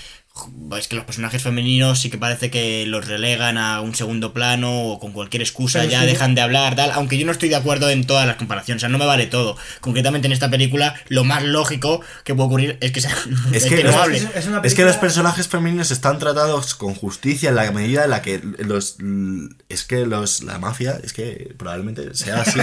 es que los personajes femeninos sí que parece que los relegan a un segundo plano o con cualquier excusa Pero ya sí. dejan de hablar, tal, aunque yo no estoy de acuerdo en todas las comparaciones, o sea, no me vale todo. Concretamente en esta película, lo más lógico que puede ocurrir es que, sea, [LAUGHS] Es es que que no es- hable. es- es una Es que los personajes femeninos están tratados con justicia en la medida en la que los es que los la mafia es que probablemente sea así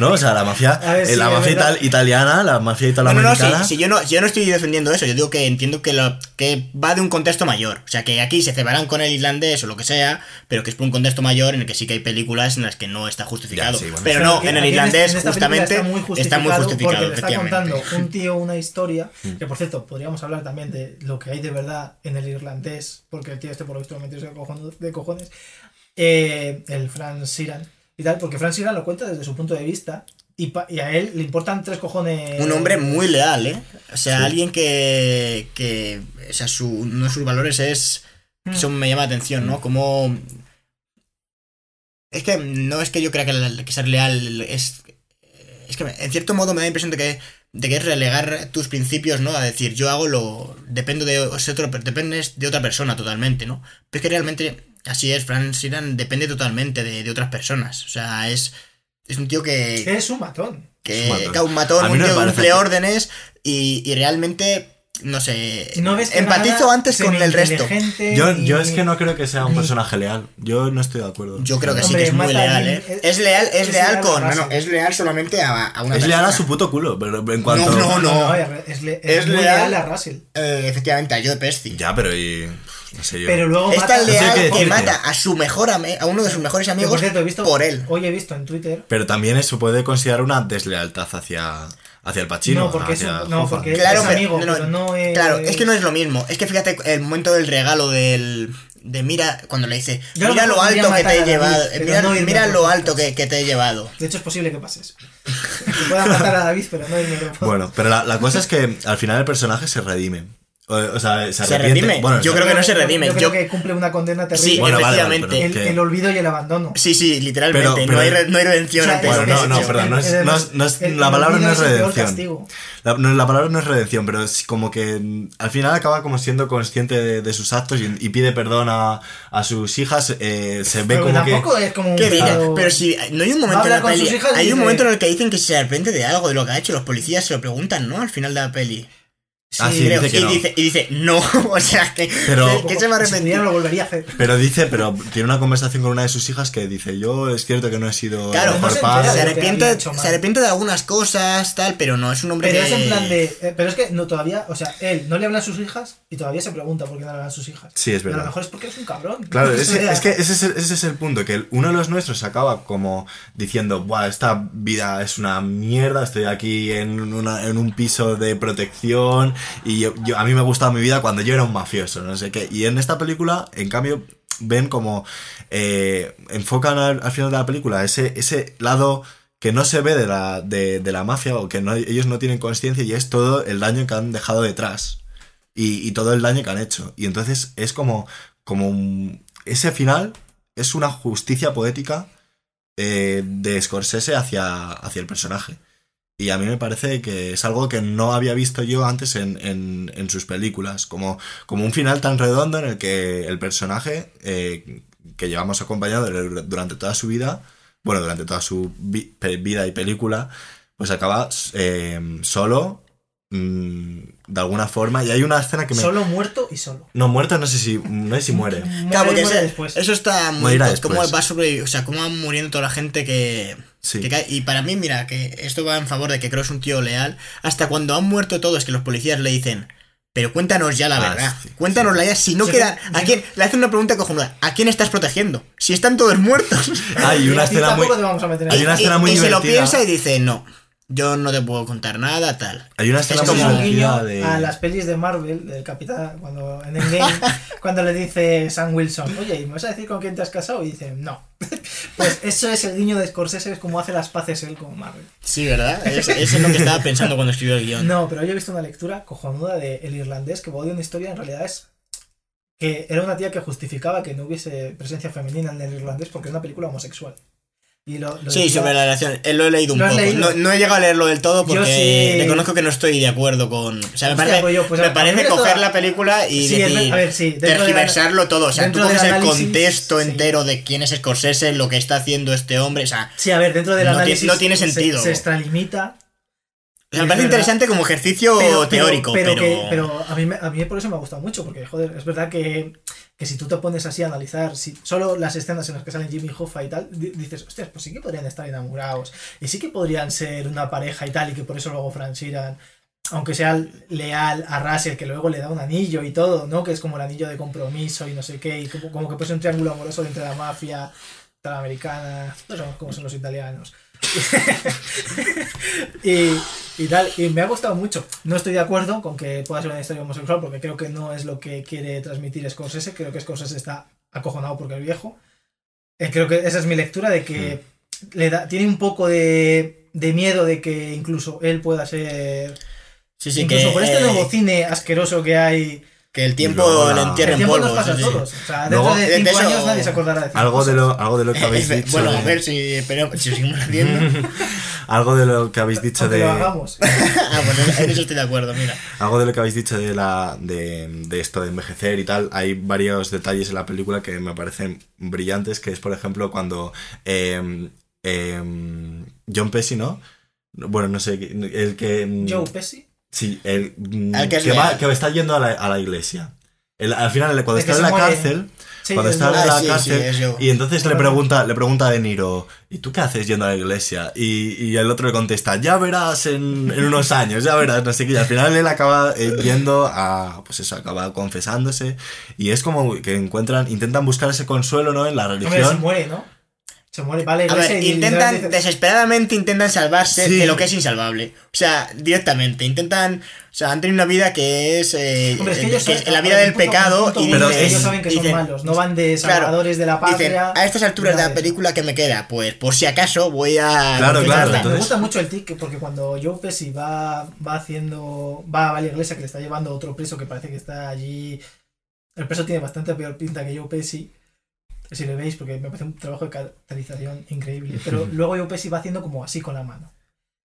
no o sea la mafia [LAUGHS] ver, eh, sí, la mafia ital- italiana la mafia No, no, no, italoamericana si yo no, yo no estoy defendiendo eso, yo digo que entiendo que, lo, que va de un contexto mayor. O sea, que aquí se cebarán con el irlandés o lo que sea, pero que es por un contexto mayor en el que sí que hay películas en las que no está justificado. Ya, sí, bueno. pero no, en el irlandés en película justamente está muy justificado, justificado, porque está contando un tío una historia Mm. que por cierto podríamos hablar también de lo que hay de verdad en el irlandés porque el tío este por lo visto de cojones, de cojones eh, el Franz Siran y tal porque Franz Siran lo cuenta desde su punto de vista y, a él le importan tres cojones Un hombre muy leal, ¿eh? O sea, Sí. alguien que, que o sea, su, uno de sus valores es Mm. Eso me llama la atención, ¿no? Como. Es que no es que yo crea que, la- que ser leal es. Es que en cierto modo me da la impresión de que, de que es relegar tus principios, ¿no? A decir, yo hago lo. Dependo de. o sea, otro, dependes de otra persona totalmente, ¿no? Pero es que realmente. Así es, Frank Siran depende totalmente de, de otras personas. O sea, es. Es un tío que. es un matón que, Es un matón. que un matón, no tío que cumple órdenes y, y realmente. No sé. No ves empatizo nada antes con el resto. yo, yo es que no creo que sea un personaje leal yo no estoy de acuerdo Yo creo que sí Hombre, que es muy leal, ¿eh? es- Es leal, es, es leal con. No, no, es leal solamente a, a una es leal a su puto culo pero en cuanto no, no. es, le- Es leal. leal a Russell Eh, efectivamente, a Joe Pesci. ya pero y no sé yo pero luego Es mata tan leal que mata a su mejor a uno de sus mejores amigos por cierto, he visto, por él. Hoy he visto en Twitter. pero también eso puede considerar una deslealtad hacia hacia el Pacino no, porque, es, hacia no, Hoffa. porque Claro, es pero- amigo, no, no, pero no es. Claro, es que no es lo mismo. Es que fíjate el momento del regalo del. De mira, cuando le dice, Yo a lo mira lo alto que te he David, llevado, mira, no lo podcast. alto que, que te he llevado. De hecho, es posible que pase eso. [LAUGHS] que pueda matar a David, pero no irme Bueno, pero la, la cosa es que al final el personaje se redime. O, sea, se, ¿Se arrepiente. redime? Bueno, Yo creo que no se redime. Yo creo Yo- que cumple una condena terrible. Sí, Bueno, vale, vale, efectivamente. el, que- el olvido y el abandono. Sí, sí, literalmente. Pero- no, hay, re- no hay redención O sea, ante Bueno, no, no, perdón, no es- el- no es- no es- el- la palabra no es redención. La, no, la palabra no es redención, pero es como que al final acaba como siendo consciente de, de sus actos y, y pide perdón a, a sus hijas. eh, se ve Pero como que. tampoco es como un Pero si no hay un momento en la peli. Hay un momento en el que dicen que se arrepiente de algo de lo que ha hecho. Los policías se lo preguntan, ¿no? Al final de la peli. Ah, sí, Creo. dice que y, no. dice, y dice, no. [LAUGHS] o sea, que, Pero- que, que se va a Si arrepentir. pudiera, lo volvería a hacer. Pero dice, pero tiene una conversación con una de sus hijas que dice: Yo es cierto que no he sido Claro, el no mejor se entera se arrepiente, se arrepiente de algunas cosas, tal, pero no es un hombre Pero que... es en plan de. eh, pero es que no todavía. O sea, él no le hablan sus hijas y todavía se pregunta por qué no le hablan sus hijas. Sí, es Pero a verdad. lo mejor es porque es un cabrón. Claro, [LAUGHS] es, que ese es, el, ese es el punto, que uno de los nuestros acaba como diciendo, Buah, esta vida es una mierda, estoy aquí en, una- en un piso de protección y yo, a mí me gustaba mi vida cuando yo era un mafioso, no sé qué. Y en esta película, en cambio, ven como eh, enfocan al, al final de la película ese, ese lado que no se ve de la, de, la mafia o que ellos no tienen conciencia y es todo el daño que han dejado detrás y, todo el daño que han hecho. Y entonces es como, como ese final es una justicia poética eh, de Scorsese hacia, hacia el personaje. Y a mí me parece que es algo que no había visto yo antes en, en- en sus películas, como, como un final tan redondo en el que el personaje eh, que llevamos acompañado durante toda su vida, bueno, durante toda su vida y película, pues acaba eh, solo, mm, de alguna forma, y hay una escena que me... Solo muerto y solo. No, muerto no sé si, no sé si muere. Claro, porque muere después. eso está muy... Cómo va sobre, o sea, cómo va muriendo toda la gente que, Sí. que cae. Y para mí, mira, que esto va en favor de que creo es un tío leal. Hasta cuando han muerto todos, que los policías le dicen... Pero cuéntanos ya la Ah, verdad. sí, Cuéntanos ya. Si no Sí, queda. sí. ¿A quién? Le hacen una pregunta cojonuda. ¿A quién estás protegiendo? Si están todos muertos. Hay una a escena muy... tampoco te vamos a meter en Hay una escena muy y, y se lo piensa y dice, no. Yo no te puedo contar nada, tal. Hay una escena Es Eso como- un divertida guiño de... a las pelis de Marvel, del Capitán, cuando en Endgame, [LAUGHS] cuando le dice Sam Wilson, oye, ¿y me vas a decir con quién te has casado? Y dice, no. [LAUGHS] Pues eso es el guiño de Scorsese, es como hace las paces él con Marvel. Sí, ¿verdad? Es, es lo que estaba pensando cuando escribió el guion. [LAUGHS] No, pero yo he visto una lectura cojonuda de El Irlandés que de una historia, en realidad es que era una tía que justificaba que no hubiese presencia femenina en el irlandés porque es una película homosexual. Y lo, lo Sí, decía- sobre la relación. Eh, Lo he leído un ¿Lo has poco. leído? No, no he llegado a leerlo del todo porque sí. reconozco que no estoy de acuerdo con. O sea, me parece, pues yo, pues, me parece coger la película y Sí, decir. ver- a ver, sí, dentro de la- tergiversarlo todo. O sea, tú coges el análisis, contexto entero de quién es Scorsese, lo que está haciendo este hombre. O sea, Sí, a ver, dentro del No tiene se- sentido. Se, extralimita. Me parece interesante como ejercicio Pero, teórico, pero. que- pero a, mí, a mí por eso me ha gustado mucho, porque joder, es verdad que, que si tú te pones así a analizar si, solo las escenas en las que salen Jimmy Hoffa y tal, di- dices, hostias, pues sí que podrían estar enamorados, y sí que podrían ser una pareja y tal, y que por eso luego Frank Sheeran, aunque sea leal a Russell, que luego le da un anillo y todo, ¿no? Que es como el anillo de compromiso y no sé qué, y como, como que puede ser un triángulo amoroso entre la mafia, la americana, no sabemos cómo son los italianos. [LAUGHS] y, y tal, y me ha gustado mucho. No estoy de acuerdo con que pueda ser una historia homosexual porque creo que no es lo que quiere transmitir Scorsese. Creo que Scorsese está acojonado porque es viejo. Eh, creo que esa es mi lectura de que le da, tiene un poco de, de miedo de que incluso él pueda ser. Sí, sí, incluso que, por este eh, nuevo cine asqueroso que hay. Que el tiempo luego le la- entierre El en polvo. nos pasa sí, a sí. todos. O sea, Luego- dentro de de cinco eso- años nadie se acordará de Algo de, lo, [LAUGHS] [LAUGHS] algo de lo que habéis dicho. bueno, a ver si, pero, si seguimos haciendo. algo de lo que habéis dicho de. lo hagamos. [LAUGHS] ah, pues en eso estoy de acuerdo, mira. Algo de lo que habéis dicho de la de, de esto de envejecer y tal, hay varios detalles en la película que me parecen brillantes, que es por ejemplo cuando eh, eh, John Pesci, ¿no? Bueno, no sé, el que... Joe Pesci. Sí, el, mm, que es que, va- que está yendo a la, a la iglesia. El- al final, cuando El está en la muere. cárcel, Sí, cuando es está en la Ah, sí, cárcel, y entonces le pregunta, le pregunta a De Niro, ¿y tú qué haces yendo a la iglesia? Y, y el otro le contesta, ya verás en, en unos años, ya verás, no sé qué. Y al final él acaba eh, yendo a, pues eso, acaba confesándose. Y es como que encuentran, intentan buscar ese consuelo, ¿no? En la Hombre, se religión. muere, ¿no? Se muere, vale, A ver, y intentan, dice- desesperadamente intentan salvarse Sí. de lo que es insalvable. O sea, directamente. Intentan. O sea, han tenido una vida que es. eh, Hombre, es que eh, ellos que saben- es la vida del punto- pecado. punto y Pero ellos es- saben que son dicen- malos, no van de Claro, salvadores de la Dicen, patria. a estas alturas de la película que me queda, pues por si acaso voy a. Claro, claro, Me gusta mucho el tic porque cuando Joe Pesci va, va haciendo. Va a la iglesia que le está llevando a otro preso que parece que está allí. El preso tiene bastante peor pinta que Joe Pesci. Si le veis, porque me parece un trabajo de caracterización increíble. [LAUGHS] Pero luego Joe Pesci va haciendo como así con la mano.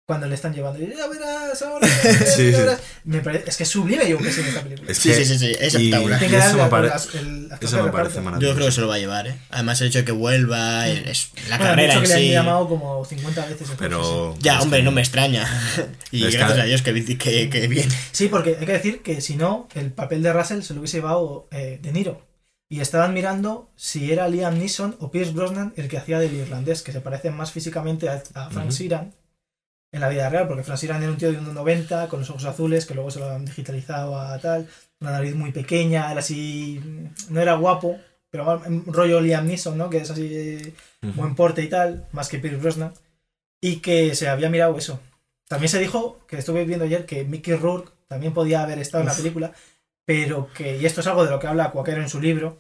Cuando le están llevando. Ya verás, ahora. [LAUGHS] Sí, sí. verás". Me parece- es que es sublime Joe Pesci en esta película. Es Sí, que- sí, sí, sí, es y- que eso me pare- el actor Eso que me parece Yo maravilloso. creo que se lo va a llevar, ¿eh? Además, el hecho de que vuelva, el- es- la Bueno, carrera en que le han sí. llamado como 50 veces. Pero. Ya, es hombre, que- no me extraña. [LAUGHS] y Es que- gracias a Dios que, que, que viene. Sí, porque hay que decir que si no, el papel de Russell se lo hubiese llevado eh, De Niro. Y estaban mirando si era Liam Neeson o Pierce Brosnan el que hacía del irlandés, que se parecen más físicamente a, a Frank. Sheeran en la vida real, porque Frank Sheeran era un tío de 1,90 con los ojos azules, que luego se lo han digitalizado a tal, una nariz muy pequeña, era así, no era guapo, pero un rollo Liam Neeson, ¿no? Que es así Ujú. buen porte y tal, más que Pierce Brosnan, y que se había mirado eso. También se dijo, que estuve viendo ayer, que Mickey Rourke también podía haber estado en la película, pero que, y esto es algo de lo que habla Cuaquero en su libro,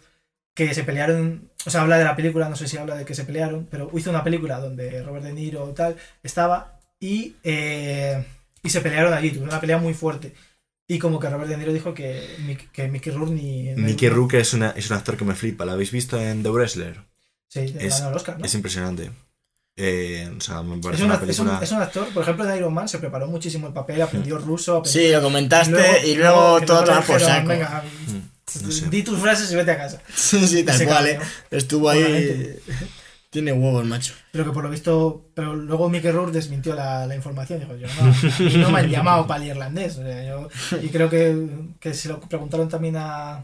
que se pelearon, o sea, habla de la película, no sé si habla de que se pelearon, pero hizo una película donde Robert De Niro y tal estaba y, eh, y se pelearon allí, tuvieron una pelea muy fuerte. Y como que Robert De Niro dijo que, que Mickey Rourke ni... Mickey Rourke es, una, es un actor que me flipa. ¿Lo habéis visto en The Wrestler? Sí, es- ganó el Oscar, ¿no? Es impresionante. Eh, o sea, me Es un, una es, un, película. es un actor, por ejemplo, de Iron Man se preparó muchísimo el papel, aprendió ruso, aprendió Sí, lo comentaste y luego, y todo tomar por saco. Venga, Mm, no sé. di tus frases y vete a casa. [LAUGHS] Sí, sí, tal cual. ¿eh? Estuvo ahí. [LAUGHS] Tiene huevos, macho. Pero que por lo visto, pero luego Mickey Rourke desmintió la, la información. Dijo, yo no, a mí no me han llamado para el irlandés. O sea, yo- y creo que, que se lo preguntaron también a,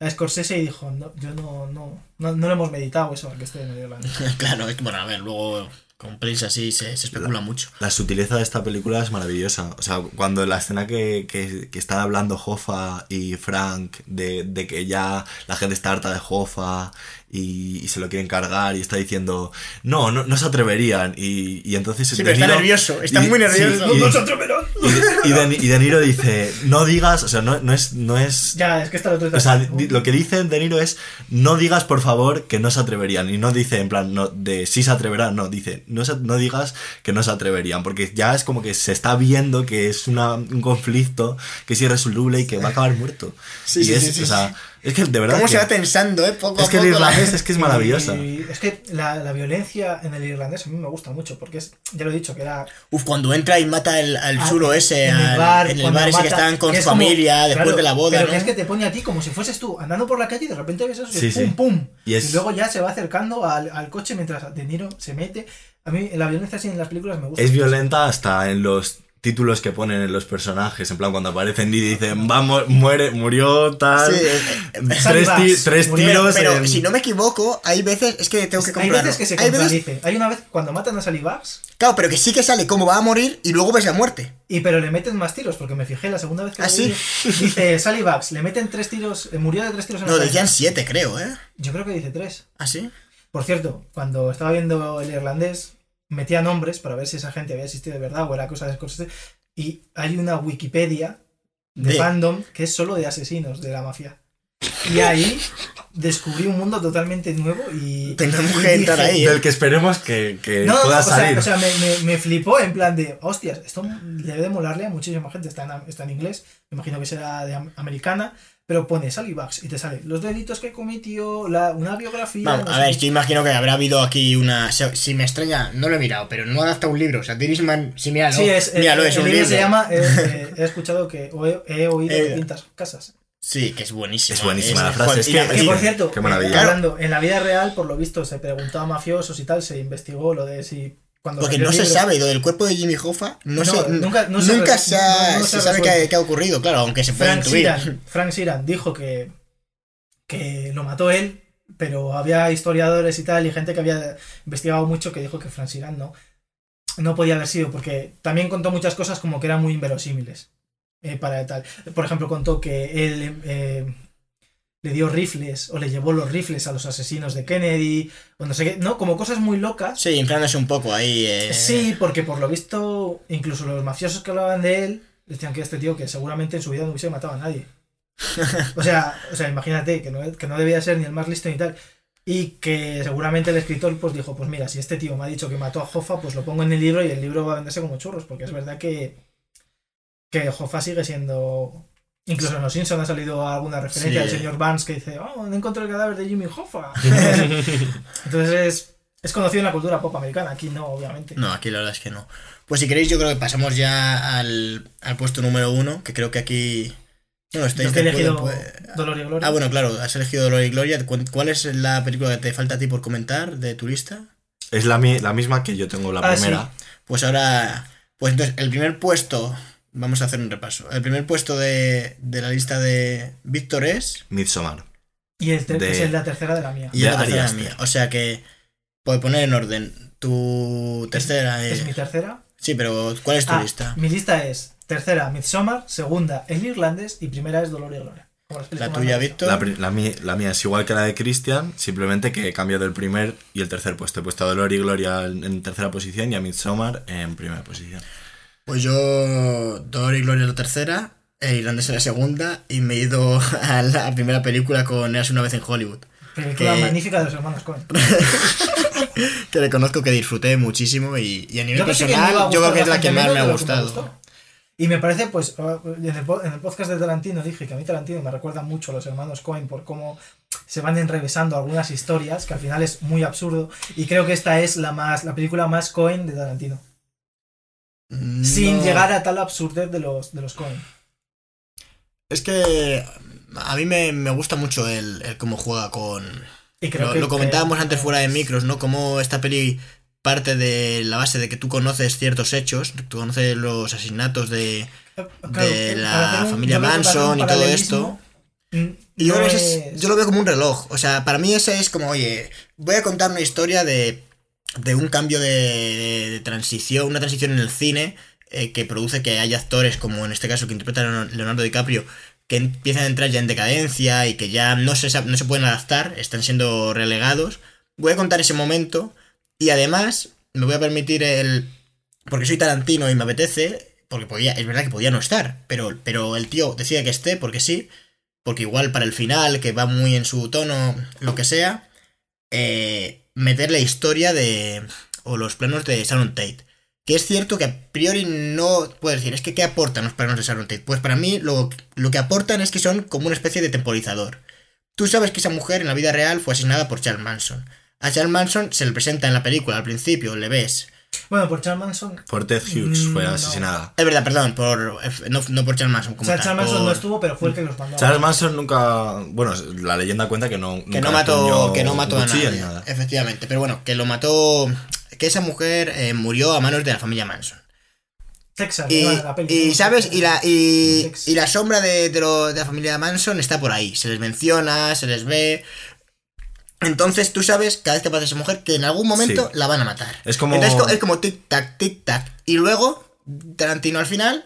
a Scorsese y dijo, no, yo no, no, no, no lo hemos meditado eso, que esté en el irlandés. [LAUGHS] claro, es que, bueno, a ver, luego con pelis así se, se especula mucho. La sutileza de esta película es maravillosa. O sea, cuando la escena que, que, que están hablando Hoffa y Frank de, de que ya la gente está harta de Hoffa y, y se lo quieren cargar y está diciendo, no, no, no se atreverían. Y, y entonces... Sí, pero está Niro- nervioso, está muy sí, nervioso. y- ¡No se atreverán! y, de, y, de, Niro dice, no digas, o sea, no, no es... No es Ya, es que está lo o sea, lo que dice De Niro es, no digas por favor que no se atreverían. Y no dice en plan, no, de sí se atreverán, no, dice, no, se- no digas que no se atreverían. Porque ya es como que se está viendo que es una- un conflicto que es irresoluble y que va a acabar muerto. Sí, y sí, es, sí, sí, o sea, es que de verdad... ¿Cómo que- se va tensando, eh? Poco es a que el la- irlandés es que es maravillosa. Y es que la, la violencia en el irlandés a mí me gusta mucho, porque es, ya lo he dicho, que era Uf, cuando entra y mata el, al Ah, chulo ese en el bar, en el bar ese que mata, estaban con que su es como- familia después claro, de la boda, pero ¿no? que es que te pone a ti como si fueses tú andando por la calle y de repente ves eso y Sí, pum, sí. pum. Y luego ya se va acercando al, al coche mientras De Niro se mete. A mí la violencia así en las películas me gusta. Es mucho. violenta hasta en los títulos que ponen en los personajes, en plan cuando aparecen y dicen, vamos, muere, murió tal, Sí, eh, tres, ti- tres murió, tiros Pero en- si no me equivoco, hay veces, es que tengo que Hay comprarlo. veces que se Hay veces-. Hay una vez cuando matan a Sally Bugs, claro, pero que sí que sale como va a morir y luego ves la muerte. y pero le meten más tiros, porque me fijé la segunda vez que ¿Ah, lo sí? Dice Sally Bugs, le meten tres tiros, eh, murió de tres tiros en No, decían siete, creo, ¿eh? Yo creo que dice tres. ¿Ah, sí? Por cierto, cuando estaba viendo el irlandés, metía nombres para ver si esa gente había existido de verdad o era cosa de Scorsese. Y hay una Wikipedia de, De- fandom que es solo de asesinos de la mafia. Y ahí descubrí un mundo totalmente nuevo y. Tendremos y que entrar ahí, ¿eh? del que esperemos que, que No, no, pueda o sea, salir. o sea, me, me- me flipó en plan de, hostias, esto debe de molarle a muchísima gente, está en, está en inglés, me imagino que será de am- americana, pero pone Sally Bugs y te sale los delitos que cometió, la, una biografía... Vamos, no a sé ver, qué. yo imagino que habrá habido aquí una. Si si me extraña, no lo he mirado, pero no ha adaptado un libro. O sea, Irishman, sí, míralo. Sí, es, míralo, el, es el un libro libro. se llama, eh, [LAUGHS] eh, he escuchado que, o he, he oído Eh, que pintas casas. Sí, que es buenísimo. Es buenísima la frase, es que- es Que por cierto, qué maravilla. eh, hablando, en la vida real, por lo visto, se preguntó a mafiosos y tal, se investigó lo de si... Cuando Porque no se sabe, lo del cuerpo de Jimmy Hoffa, no, No, se, nunca- no se nunca re- se, ha- no- no se se ha sabe qué ha, ocurrido, claro, aunque se puede Frank intuir. Frank Sheeran dijo que, que lo mató él, pero había historiadores y tal, y gente que había investigado mucho que dijo que Frank Sheeran no, no podía haber sido, porque también contó muchas cosas como que eran muy inverosímiles. eh, para tal. Por ejemplo, contó que él, eh, le dio rifles o le llevó los rifles a los asesinos de Kennedy o no sé qué, no, como cosas muy locas. Sí, inflándose un poco ahí. eh, Sí, porque por lo visto, incluso los mafiosos que hablaban de él decían que este tío que seguramente en su vida no hubiese matado a nadie. [LAUGHS] O sea, o sea, imagínate que no, que no debía ser ni el más listo ni tal. Y que seguramente el escritor pues dijo, pues mira, si este tío me ha dicho que mató a Hoffa, pues lo pongo en el libro y el libro va a venderse como churros, porque es verdad que, que Hoffa sigue siendo... Incluso en Los Simpsons ha salido alguna referencia Sí. del señor Barnes que dice, oh, no encontré el cadáver de Jimmy Hoffa. [LAUGHS] Entonces es, es conocido en la cultura pop americana, aquí no, obviamente. No, aquí la verdad es que no. Pues si queréis, yo creo que pasamos ya al, al puesto número uno, que creo que aquí. Bueno, estáis de elegido Dolor y Gloria. Ah, bueno, claro, has elegido Dolor y Gloria. ¿Cu- ¿Cuál es la película que te falta a ti por comentar de tu lista? Es la, mi- la misma que yo tengo la Ah, primera. Pues ahora. Pues entonces, el primer puesto. Vamos a hacer un repaso. El primer puesto de, de la lista de Víctor es. Midsommar. Y el ter- de- es el la tercera de la mía. Y De la tercera Ari mía. O sea que. Puedo poner en orden. Tu tercera es. Es mi tercera. Sí, pero ¿cuál es tu Ah, lista? Mi lista es tercera, Midsommar, segunda, El Irlandés y primera es Dolor y Gloria. La tuya, Víctor. La, la la mía es igual que la de Christian, simplemente que he cambiado el primer y el tercer puesto. He puesto a Dolor y Gloria en, en tercera posición y a Midsommar en primera posición. Pues yo, Dolor y Gloria la tercera, el irlandés en la segunda, y me he ido [LAUGHS] a la primera película con Eras una vez en Hollywood. Película que- magnífica de los hermanos Coen. [LAUGHS] Que reconozco que disfruté muchísimo y, y a nivel Yo personal, a yo creo que es la que más me ha gustado. Y me parece, pues, en el, po- en el podcast de Tarantino dije que a mí Tarantino me recuerda mucho a los hermanos Coen por cómo se van enrevesando algunas historias, que al final es muy absurdo. Y creo que esta es la más la película más Coen de Tarantino. Sin llegar a tal absurdez de los, de los. Es que a mí me, me gusta mucho el, el cómo juega con... Y creo Lo, que, lo comentábamos que- antes fuera de micros, ¿no? Cómo esta peli parte de la base de que tú conoces ciertos hechos, tú conoces los asesinatos de... Claro, de eh, la familia Manson y todo paralelismo, mm, Y yo, no creo que ese es- es- yo lo veo como un reloj. O sea, para mí ese es como, oye, voy a contar una historia de, de un cambio de, de- transición, una transición en el cine eh, que produce que haya actores, como en este caso que interpreta Leonardo DiCaprio, que empiezan a entrar ya en decadencia y que ya no se, no se pueden adaptar, están siendo relegados. Voy a contar ese momento y además me voy a permitir el... Porque soy Tarantino y me apetece, porque podía, es verdad que podía no estar, pero, pero el tío decide que esté porque sí, porque igual para el final, que va muy en su tono, lo que sea, eh, meter la historia de. o los planos de Sharon Tate. Que es cierto que a priori no puedes decir, es que ¿qué aportan los planos de Sharon Tate? Pues para mí lo, lo que aportan es que son como una especie de temporizador. Tú sabes que esa mujer en la vida real fue asesinada por Charles Manson. A Charles Manson se le presenta en la película al principio, le ves. Bueno, por Charles Manson. Por Ted Hughes Mm, fue no. asesinada. Es verdad, perdón, por no, no por Charles Manson O como sea, tal, Charles Manson por- no estuvo, pero fue el que los mandó. Charles Manson nunca. Bueno, la leyenda cuenta que no. que nunca no mató que no mató a nadie, ni nada. efectivamente pero bueno que lo mató que esa mujer eh, murió a manos de la familia Manson Texas, y, la peli, y, sabes y la y, la sombra de, de lo- de la familia Manson está por ahí se les menciona se les ve entonces tú sabes cada vez que pasa esa mujer que en algún momento Sí. la van a matar Es como- entonces es como tic tac tic tac y luego Tarantino al final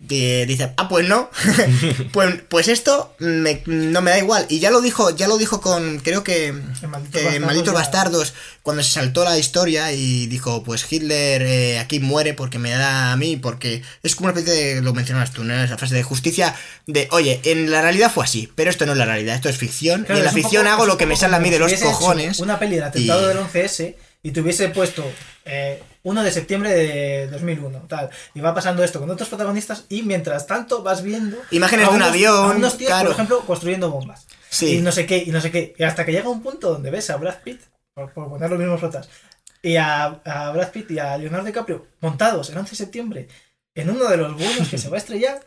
di- dice ah pues no [LAUGHS] pues, pues esto me- no me da igual y ya lo dijo ya lo dijo con creo que eh, Bastardos Malditos Bastardos, cuando se saltó la historia y dijo, pues Hitler eh, aquí muere porque me da a mí, porque es como una especie de, lo mencionabas tú, ¿no? Esa frase de justicia de, oye, en la realidad fue así, pero esto no es la realidad, esto es ficción, Claro, y en la ficción poco- hago lo que me sale a mí de los cojones. Una peli del atentado y- del 11S y te hubiese puesto eh, 1 de septiembre de 2001, tal. Y va pasando esto con otros protagonistas y mientras tanto vas viendo. Imágenes a de un unos- avión, a unos tíos, claro. por ejemplo, construyendo bombas. Sí. Y no sé qué, y no sé qué. Y hasta que llega un punto donde ves a Brad Pitt, por, por poner los mismos flotas, y a, a Brad Pitt y a Leonardo DiCaprio montados el 11 de septiembre en uno de los vuelos que se va a estrellar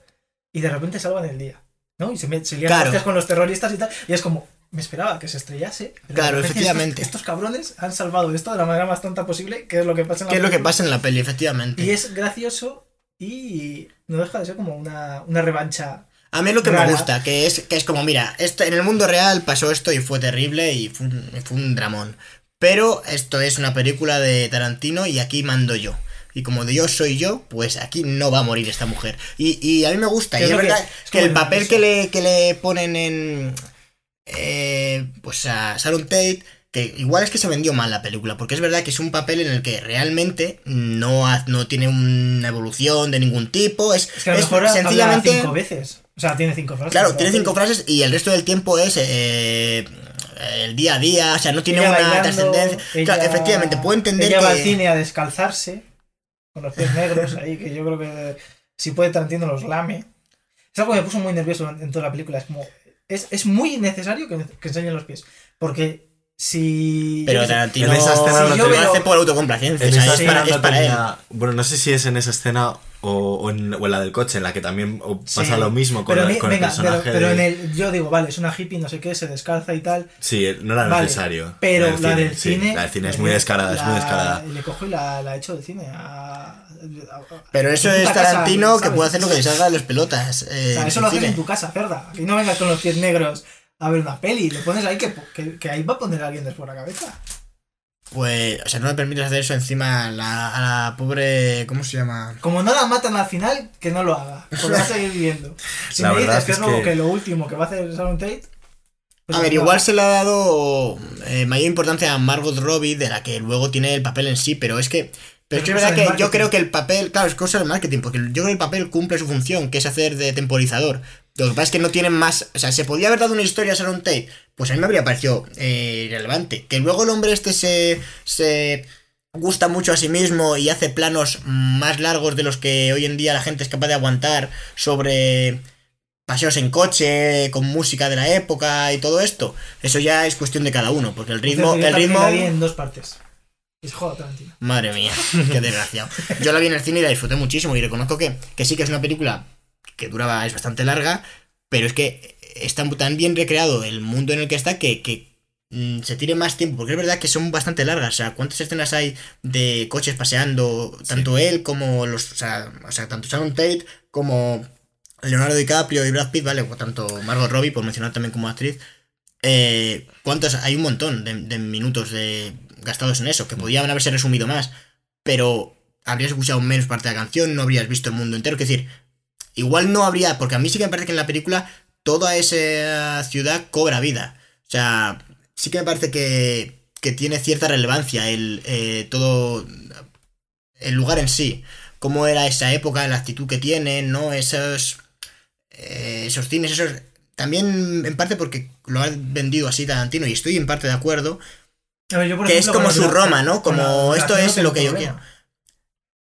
y de repente salvan el día. ¿no? Y se, me- se Claro. con los terroristas y tal. Y es como, me esperaba que se estrellase. Claro, efectivamente. Estos, estos cabrones han salvado esto de la manera más tonta posible, que es lo que pasa en la ¿Qué es lo que pasa en la peli, efectivamente? Y es gracioso y no deja de ser como una, una revancha. A mí es lo que Rara. me gusta, que es, que es como, mira, esto, en el mundo real pasó esto y fue terrible y fue un, fue un dramón. Pero esto es una película de Tarantino y aquí mando yo. Y como yo soy yo, pues aquí no va a morir esta mujer. Y, y a mí me gusta. Y es que- verdad es que, el el- papel que le, que le ponen en... eh, pues a Sharon Tate, que igual es que se vendió mal la película, porque es verdad que es un papel en el que realmente no, ha- no tiene una evolución de ningún tipo, es, Es que a lo es mejor habla sencillamente... cinco veces. O sea, tiene cinco frases. Claro, tiene cinco frases y el resto del tiempo es eh, el día a día, o sea, no tiene Ella una trascendencia. Claro, efectivamente, puedo entender ella que... va al cine a descalzarse con los pies negros ahí, que yo creo que si puede Tarantino los lame. Es algo que me puso muy nervioso en toda la película. Es como. Es, es muy necesario que, que enseñen los pies. Porque si. Pero Tarantino En esa escena no lo te veo- hace por autocomplacencia, En esa es para, es no para él. tenía- Bueno, no sé si es en esa escena o, o en, o en la del coche, en la que también pasa Sí. lo mismo con, pero, la- mi- con venga, el personaje. pero, pero de- en el. Yo digo, vale, es una hippie, no sé qué, se descalza y tal. Sí, no era Vale, necesario. Pero La la, del sí, cine. la del cine es muy descarada, es muy descarada. Le cojo y la, la echo del cine. a- a- Pero eso es casa, Tarantino que ¿sabes? puede hacer lo que le salga de las pelotas. eh, O sea, eso lo haces en tu casa, cerda. Y no vengas con los pies negros a ver una peli. Le pones ahí que, que, que ahí va a poner a alguien después la cabeza. Pues, o sea, no me permites hacer eso encima a la, a la pobre. ¿Cómo se llama? Como no la matan al final, que no lo haga. Porque va a seguir viviendo. [LAUGHS] Si La me dices que es que- que... lo último que va a hacer Sharon Tate. pues A ver, igual se le ha dado eh, mayor importancia a Margot Robbie de la que luego tiene el papel en sí, pero es que. Pero es que es verdad que yo creo que el papel. Claro, es cosa del marketing, porque yo creo que el papel cumple su función, que es hacer de temporizador. Lo que pasa es que no tienen más. O sea, ¿se podía haber dado una historia a Sharon Tate? Pues a mí me habría parecido eh, relevante. Que luego el hombre este se. se gusta mucho a sí mismo y hace planos más largos de los que hoy en día la gente es capaz de aguantar sobre paseos en coche, con música de la época y todo esto. Eso ya es cuestión de cada uno, porque el ritmo, yo el ritmo... la vi en dos partes. Se joda Tarantino. Madre mía, [LAUGHS] qué desgraciado. Yo la vi en el cine y la disfruté muchísimo y reconozco que, que sí que es una película que duraba, es bastante larga, pero es que está tan bien recreado el mundo en el que está que, que mm, se tire más tiempo, porque es verdad que son bastante largas. O sea, ¿cuántas escenas hay de coches paseando? Tanto él como los. O sea, o sea, tanto Sharon Tate como Leonardo DiCaprio y Brad Pitt, ¿vale? O tanto Margot Robbie, por mencionar también como actriz. Eh, ¿Cuántos? Hay un montón de, de minutos de, gastados en eso, que podían haberse resumido más, pero habrías escuchado menos parte de la canción, no habrías visto el mundo entero. Es decir, igual no habría, porque a mí sí que me parece que en la película toda esa ciudad cobra vida. O sea, sí que me parece que, que tiene cierta relevancia el eh, todo el lugar en sí. Cómo era esa época, la actitud que tienen, ¿no? Esos. eh, esos cines, esos. También en parte porque lo ha vendido así Tarantino y estoy en parte de acuerdo. A ver, yo, por Que es como su Roma, ¿no? Como esto es lo que yo quiero.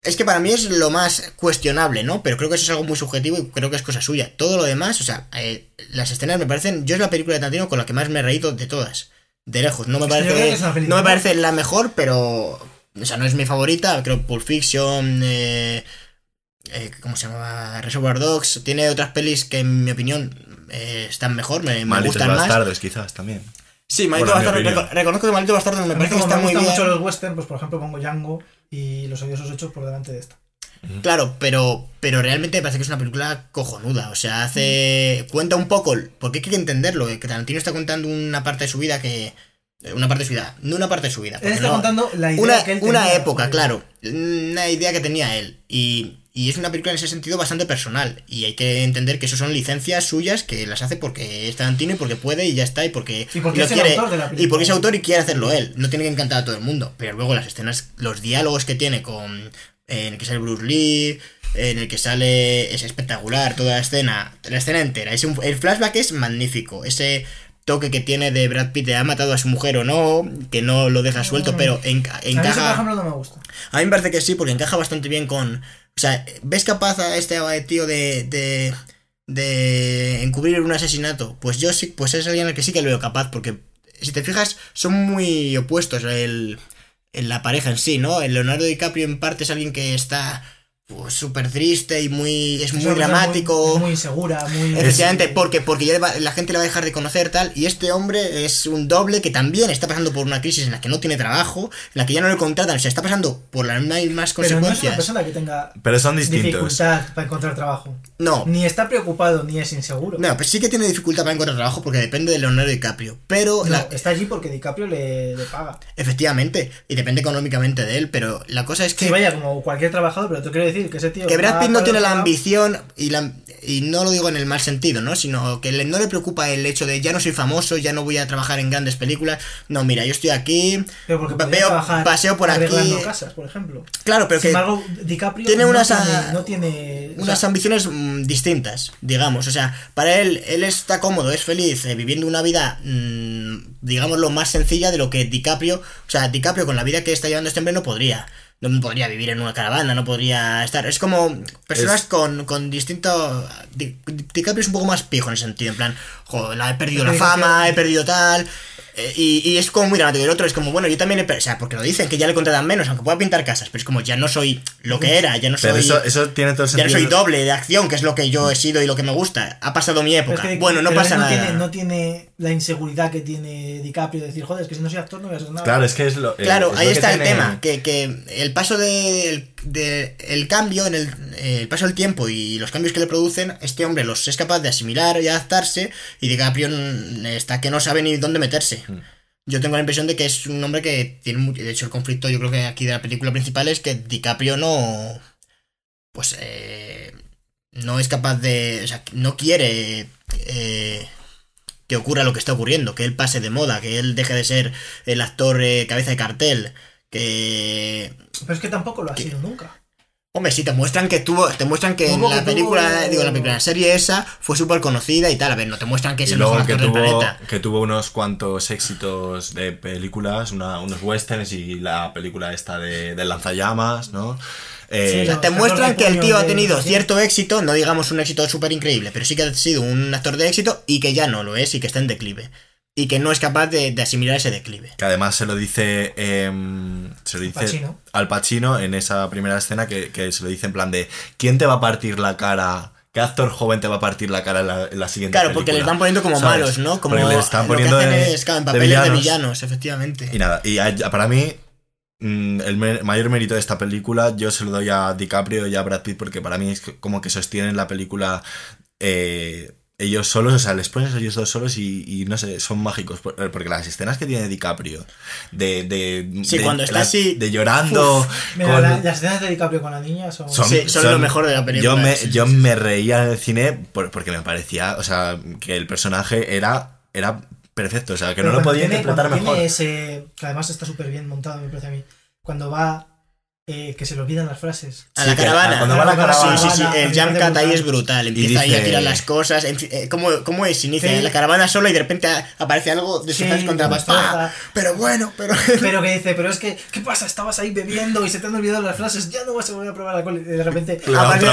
Es que para mí es lo más cuestionable, ¿no? Pero creo que eso es algo muy subjetivo y creo que es cosa suya. Todo lo demás, o sea, eh, las escenas me parecen. Yo es la película de Tarantino con la que más me he reído de todas. De lejos. No me que parece. que es una película. no me parece la mejor, pero. O sea, no es mi favorita. Creo Pulp Fiction. Eh, eh, ¿Cómo se llama? Reservoir Dogs. Tiene otras pelis que, en mi opinión, eh, están mejor. Me, me gustan más. bastardos, quizás, también. Sí, Maldito Bastardo. Reconozco que Maldito Bastardo me parece que está me muy gustan bien. mucho los western, pues por ejemplo pongo Django y Los odiosos hechos por delante de esta. Claro, pero, pero realmente me parece que es una película cojonuda. O sea, hace. cuenta un poco. Porque hay que entenderlo. Que Tarantino está contando una parte de su vida que. eh, Una parte de su vida. No una parte de su vida. Él está no- contando la idea una, que él una tenía, época, claro. Una idea que tenía él. Y, y es una película en ese sentido bastante personal. Y hay que entender que eso son licencias suyas que las hace porque es Tarantino y porque puede y ya está. Y porque, Y porque es el autor de la y película. porque es autor y quiere hacerlo él. No tiene que encantar a todo el mundo. Pero luego las escenas, los diálogos que tiene con. En el que sale Bruce Lee. En el que sale. Es espectacular toda la escena. La escena entera. Es un- el flashback es magnífico. Ese toque que tiene de Brad Pitt de ha matado a su mujer o no. Que no lo deja suelto, Mm. pero enca- A mí por encaja. ejemplo, no me gusta. A mí me parece que sí, porque encaja bastante bien con. O sea, ¿ves capaz a este tío de. de. de encubrir un asesinato? Pues yo sí, pues es alguien al que sí que lo veo capaz, porque si te fijas, son muy opuestos el, en la pareja en sí, ¿no? El Leonardo DiCaprio en parte es alguien que está pues súper triste y muy. es muy dramático. Muy, muy insegura, muy. Efectivamente, porque, porque ya la gente le va a dejar de conocer tal, y este hombre es un doble que también está pasando por una crisis en la que no tiene trabajo, en la que ya no le contratan, o sea, está pasando por las mismas Pero no es una consecuencias. persona que tenga Pero son distintos. dificultad para encontrar trabajo. No, Ni está preocupado, ni es inseguro. no, pues sí que tiene dificultad para encontrar trabajo porque depende de Leonardo DiCaprio, pero No, la- está allí porque DiCaprio le, le paga. efectivamente, y depende económicamente de él, pero la cosa es que, Sí, vaya, como cualquier trabajador, pero te quiero decir que ese tío. que Brad Pitt no tiene la ambición y la, y no lo digo en el mal sentido, ¿no? Sino que le- no le preocupa el hecho de ya no soy famoso, ya no voy a trabajar en grandes películas. No, mira, yo estoy aquí, veo, paseo por aquí. arreglando casas, por ejemplo. Claro, pero Sin que embargo, DiCaprio tiene no, unas, tiene, no tiene... o unas sea, ambiciones mm, distintas, digamos. O sea, para él, él está cómodo, es feliz, eh, viviendo una vida, mm, digamos, lo más sencilla de lo que DiCaprio, o sea, DiCaprio con la vida que está llevando este hombre no podría. No podría vivir en una caravana, no podría estar. Es como personas Es- con, con distinto. Di- DiCaprio es un poco más pijo en ese sentido. En plan, joder, he perdido la fama, he perdido tal. Eh, Y, y es como muy dramático. Y el otro es como, bueno, yo también he perdido. O sea, porque lo dicen, que ya le contratan menos, aunque pueda pintar casas. Pero es como, ya no soy lo que era, ya no soy. Pero eso, eso tiene todo el Ya no sentido. soy doble de acción, que es lo que yo he sido y lo que me gusta. Ha pasado mi época. es que- bueno, no pasa no nada. Tiene, no tiene la inseguridad que tiene DiCaprio de decir, joder, es que si no soy actor no voy a hacer nada. Claro, es que es lo. Claro, es ahí lo que está el tiene- tema. Que, que el paso del de, el cambio, en el, el paso del tiempo y los cambios que le producen, este hombre los es capaz de asimilar y adaptarse. Y DiCaprio está que no sabe ni dónde meterse. Yo tengo la impresión de que es un hombre que tiene mucho. De hecho, el conflicto, yo creo que aquí de la película principal es que DiCaprio no. Pues. eh, no es capaz de. O sea, no quiere. eh, que ocurra lo que está ocurriendo, que él pase de moda, que él deje de ser el actor eh, cabeza de cartel, que... Pero es que tampoco lo ha sido nunca. Hombre, sí, te muestran que tuvo, te muestran que en la que película, tuvo- digo, la película, la serie esa fue súper conocida y tal, a ver, no te muestran que es Y el mejor luego que actor del planeta. que tuvo unos cuantos éxitos de películas, una- unos westerns y la película esta de, de lanzallamas, ¿no? Eh, Sí, O sea, te muestran que el de tío ha tenido cierto éxito, no digamos un éxito súper increíble, pero sí que ha sido un actor de éxito y que ya no lo es y que está en declive. Y que no es capaz de, de asimilar ese declive. que además se lo dice em, se lo dice Pacino. al Pacino en esa primera escena que, que se lo dice en plan de ¿quién te va a partir la cara? ¿Qué actor joven te va a partir la cara en la, en la siguiente Claro, porque le están poniendo como ¿Sabes? malos, ¿no? Como Porque le están poniendo es, claro, en de papeles de villanos. villanos, efectivamente. Y nada, y a- para mí, mm, el me- mayor mérito de esta película yo se lo doy a DiCaprio y a Brad Pitt porque para mí es como que sostienen la película eh, ellos solos, o sea, les pones a ellos dos solos y, y no sé, son mágicos. por- Porque las escenas que tiene DiCaprio, de. de Sí, de- cuando está la- así, De llorando. Mira, con- la- las escenas de DiCaprio con la niña son... son, Sí, son lo mejor de la película, Yo me, sí, yo sí, sí. me reía en el cine por- porque me parecía, o sea, que el personaje era, era perfecto, o sea, que Pero no lo podía tiene- interpretar mejor. tiene ese... Que además está súper bien montado, me parece a mí. Cuando va... eh, que se le olvidan las frases. A Sí, la caravana. cuando va a la caravana. Sí, sí, El jump cut ahí brutal. es brutal. Empieza ahí a tirar las cosas. en fin, eh, ¿Cómo, cómo es? Inicia Sí. en la caravana solo y de repente aparece algo de Sí, contra destroza. Pero bueno, pero. [LAUGHS] Pero que dice, pero es que, ¿qué pasa? Estabas ahí bebiendo y se te han olvidado las frases, ya no vas a volver a probar alcohol. Y de repente aparece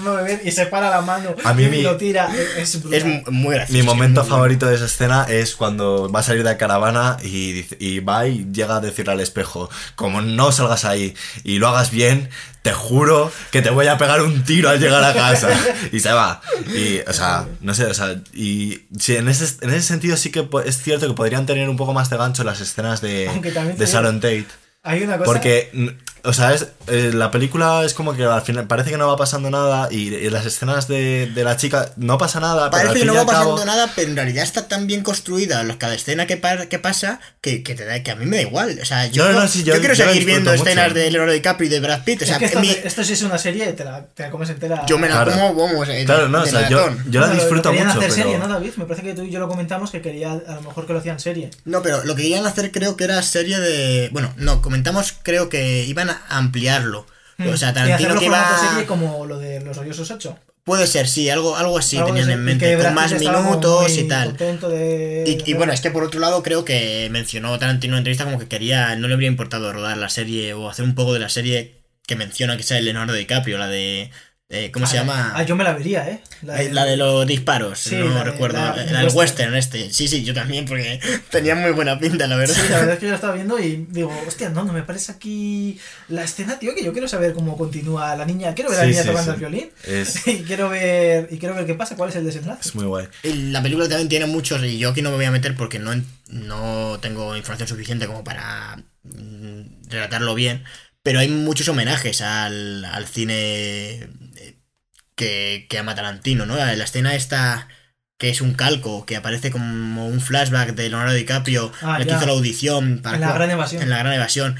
beber [LAUGHS] y se para la mano A mí y mi- lo tira. Es, es brutal. Es mu- muy gracioso. Mi momento favorito de esa escena es cuando va a salir de la caravana y, dice- y va y llega a decirle al espejo, como no salgas ahí y lo hagas bien, te juro que te voy a pegar un tiro al llegar a casa. [LAUGHS] Y se va. Y, o sea, no sé, o sea, y sí, en ese, en ese sentido sí que es cierto que podrían tener un poco más de gancho las escenas de, de Sharon Tate. Hay una cosa. Porque, mm, o sea, es, eh, la película es como que al final parece que no va pasando nada y, y las escenas de, de la chica no pasa nada, pero al Parece que fin no va cabo- pasando nada, pero en realidad está tan bien construida los- cada escena que, pa- que pasa que, que te da, que a mí me da igual. O sea, yo, No, no, no- sí, yo, yo- quiero yo seguir viendo disfruto escenas mucho. de Leonardo DiCaprio y de Brad Pitt. O sea, es que esto, mi- esto sí es una serie, te la, te la comes entera. yo me la Claro. como, vamos, eh, Claro, no, o sea, yo, yo la lo- disfruto lo querían mucho, hacer pero... serie, ¿no, David? Me parece que tú y yo lo comentamos que quería a lo mejor que lo hacían serie. No, pero lo que querían hacer creo que era serie de... Bueno, no, comentamos creo que iban ampliarlo. O sea, Tarantino que serie como lo de Los Odiosos 8. Puede ser, sí, algo, algo así Algo tenían en mente, con más minutos y tal. contento de- Y, y bueno, es que por otro lado creo que mencionó Tarantino en una entrevista como que quería, no le habría importado rodar la serie o hacer un poco de la serie que menciona que sea el Leonardo DiCaprio, la de... eh, ¿Cómo se Ah, llama? Ah, yo me la vería, ¿eh? Eh, La de los disparos, Sí, no la de- recuerdo. la- La, el del western. western este. Sí, sí, yo también, porque [LAUGHS] tenía muy buena pinta, la verdad. Sí, la verdad es que yo la [LAUGHS] estaba viendo y digo, hostia, no, no me parece aquí la escena, tío, que yo quiero saber cómo continúa la niña. Quiero ver a la niña sí, tocando sí. el violín Es, [LAUGHS] y quiero ver y quiero ver qué pasa, cuál es el desenlace. es muy guay. La película también tiene muchos, y yo aquí no me voy a meter porque no, no tengo información suficiente como para mm, relatarlo bien, pero hay muchos homenajes al, al cine eh, que, que ama Tarantino, ¿no? La escena esta que es un calco, que aparece como un flashback de Leonardo DiCaprio, Ah, que hizo la audición para En la gran evasión. en la gran evasión.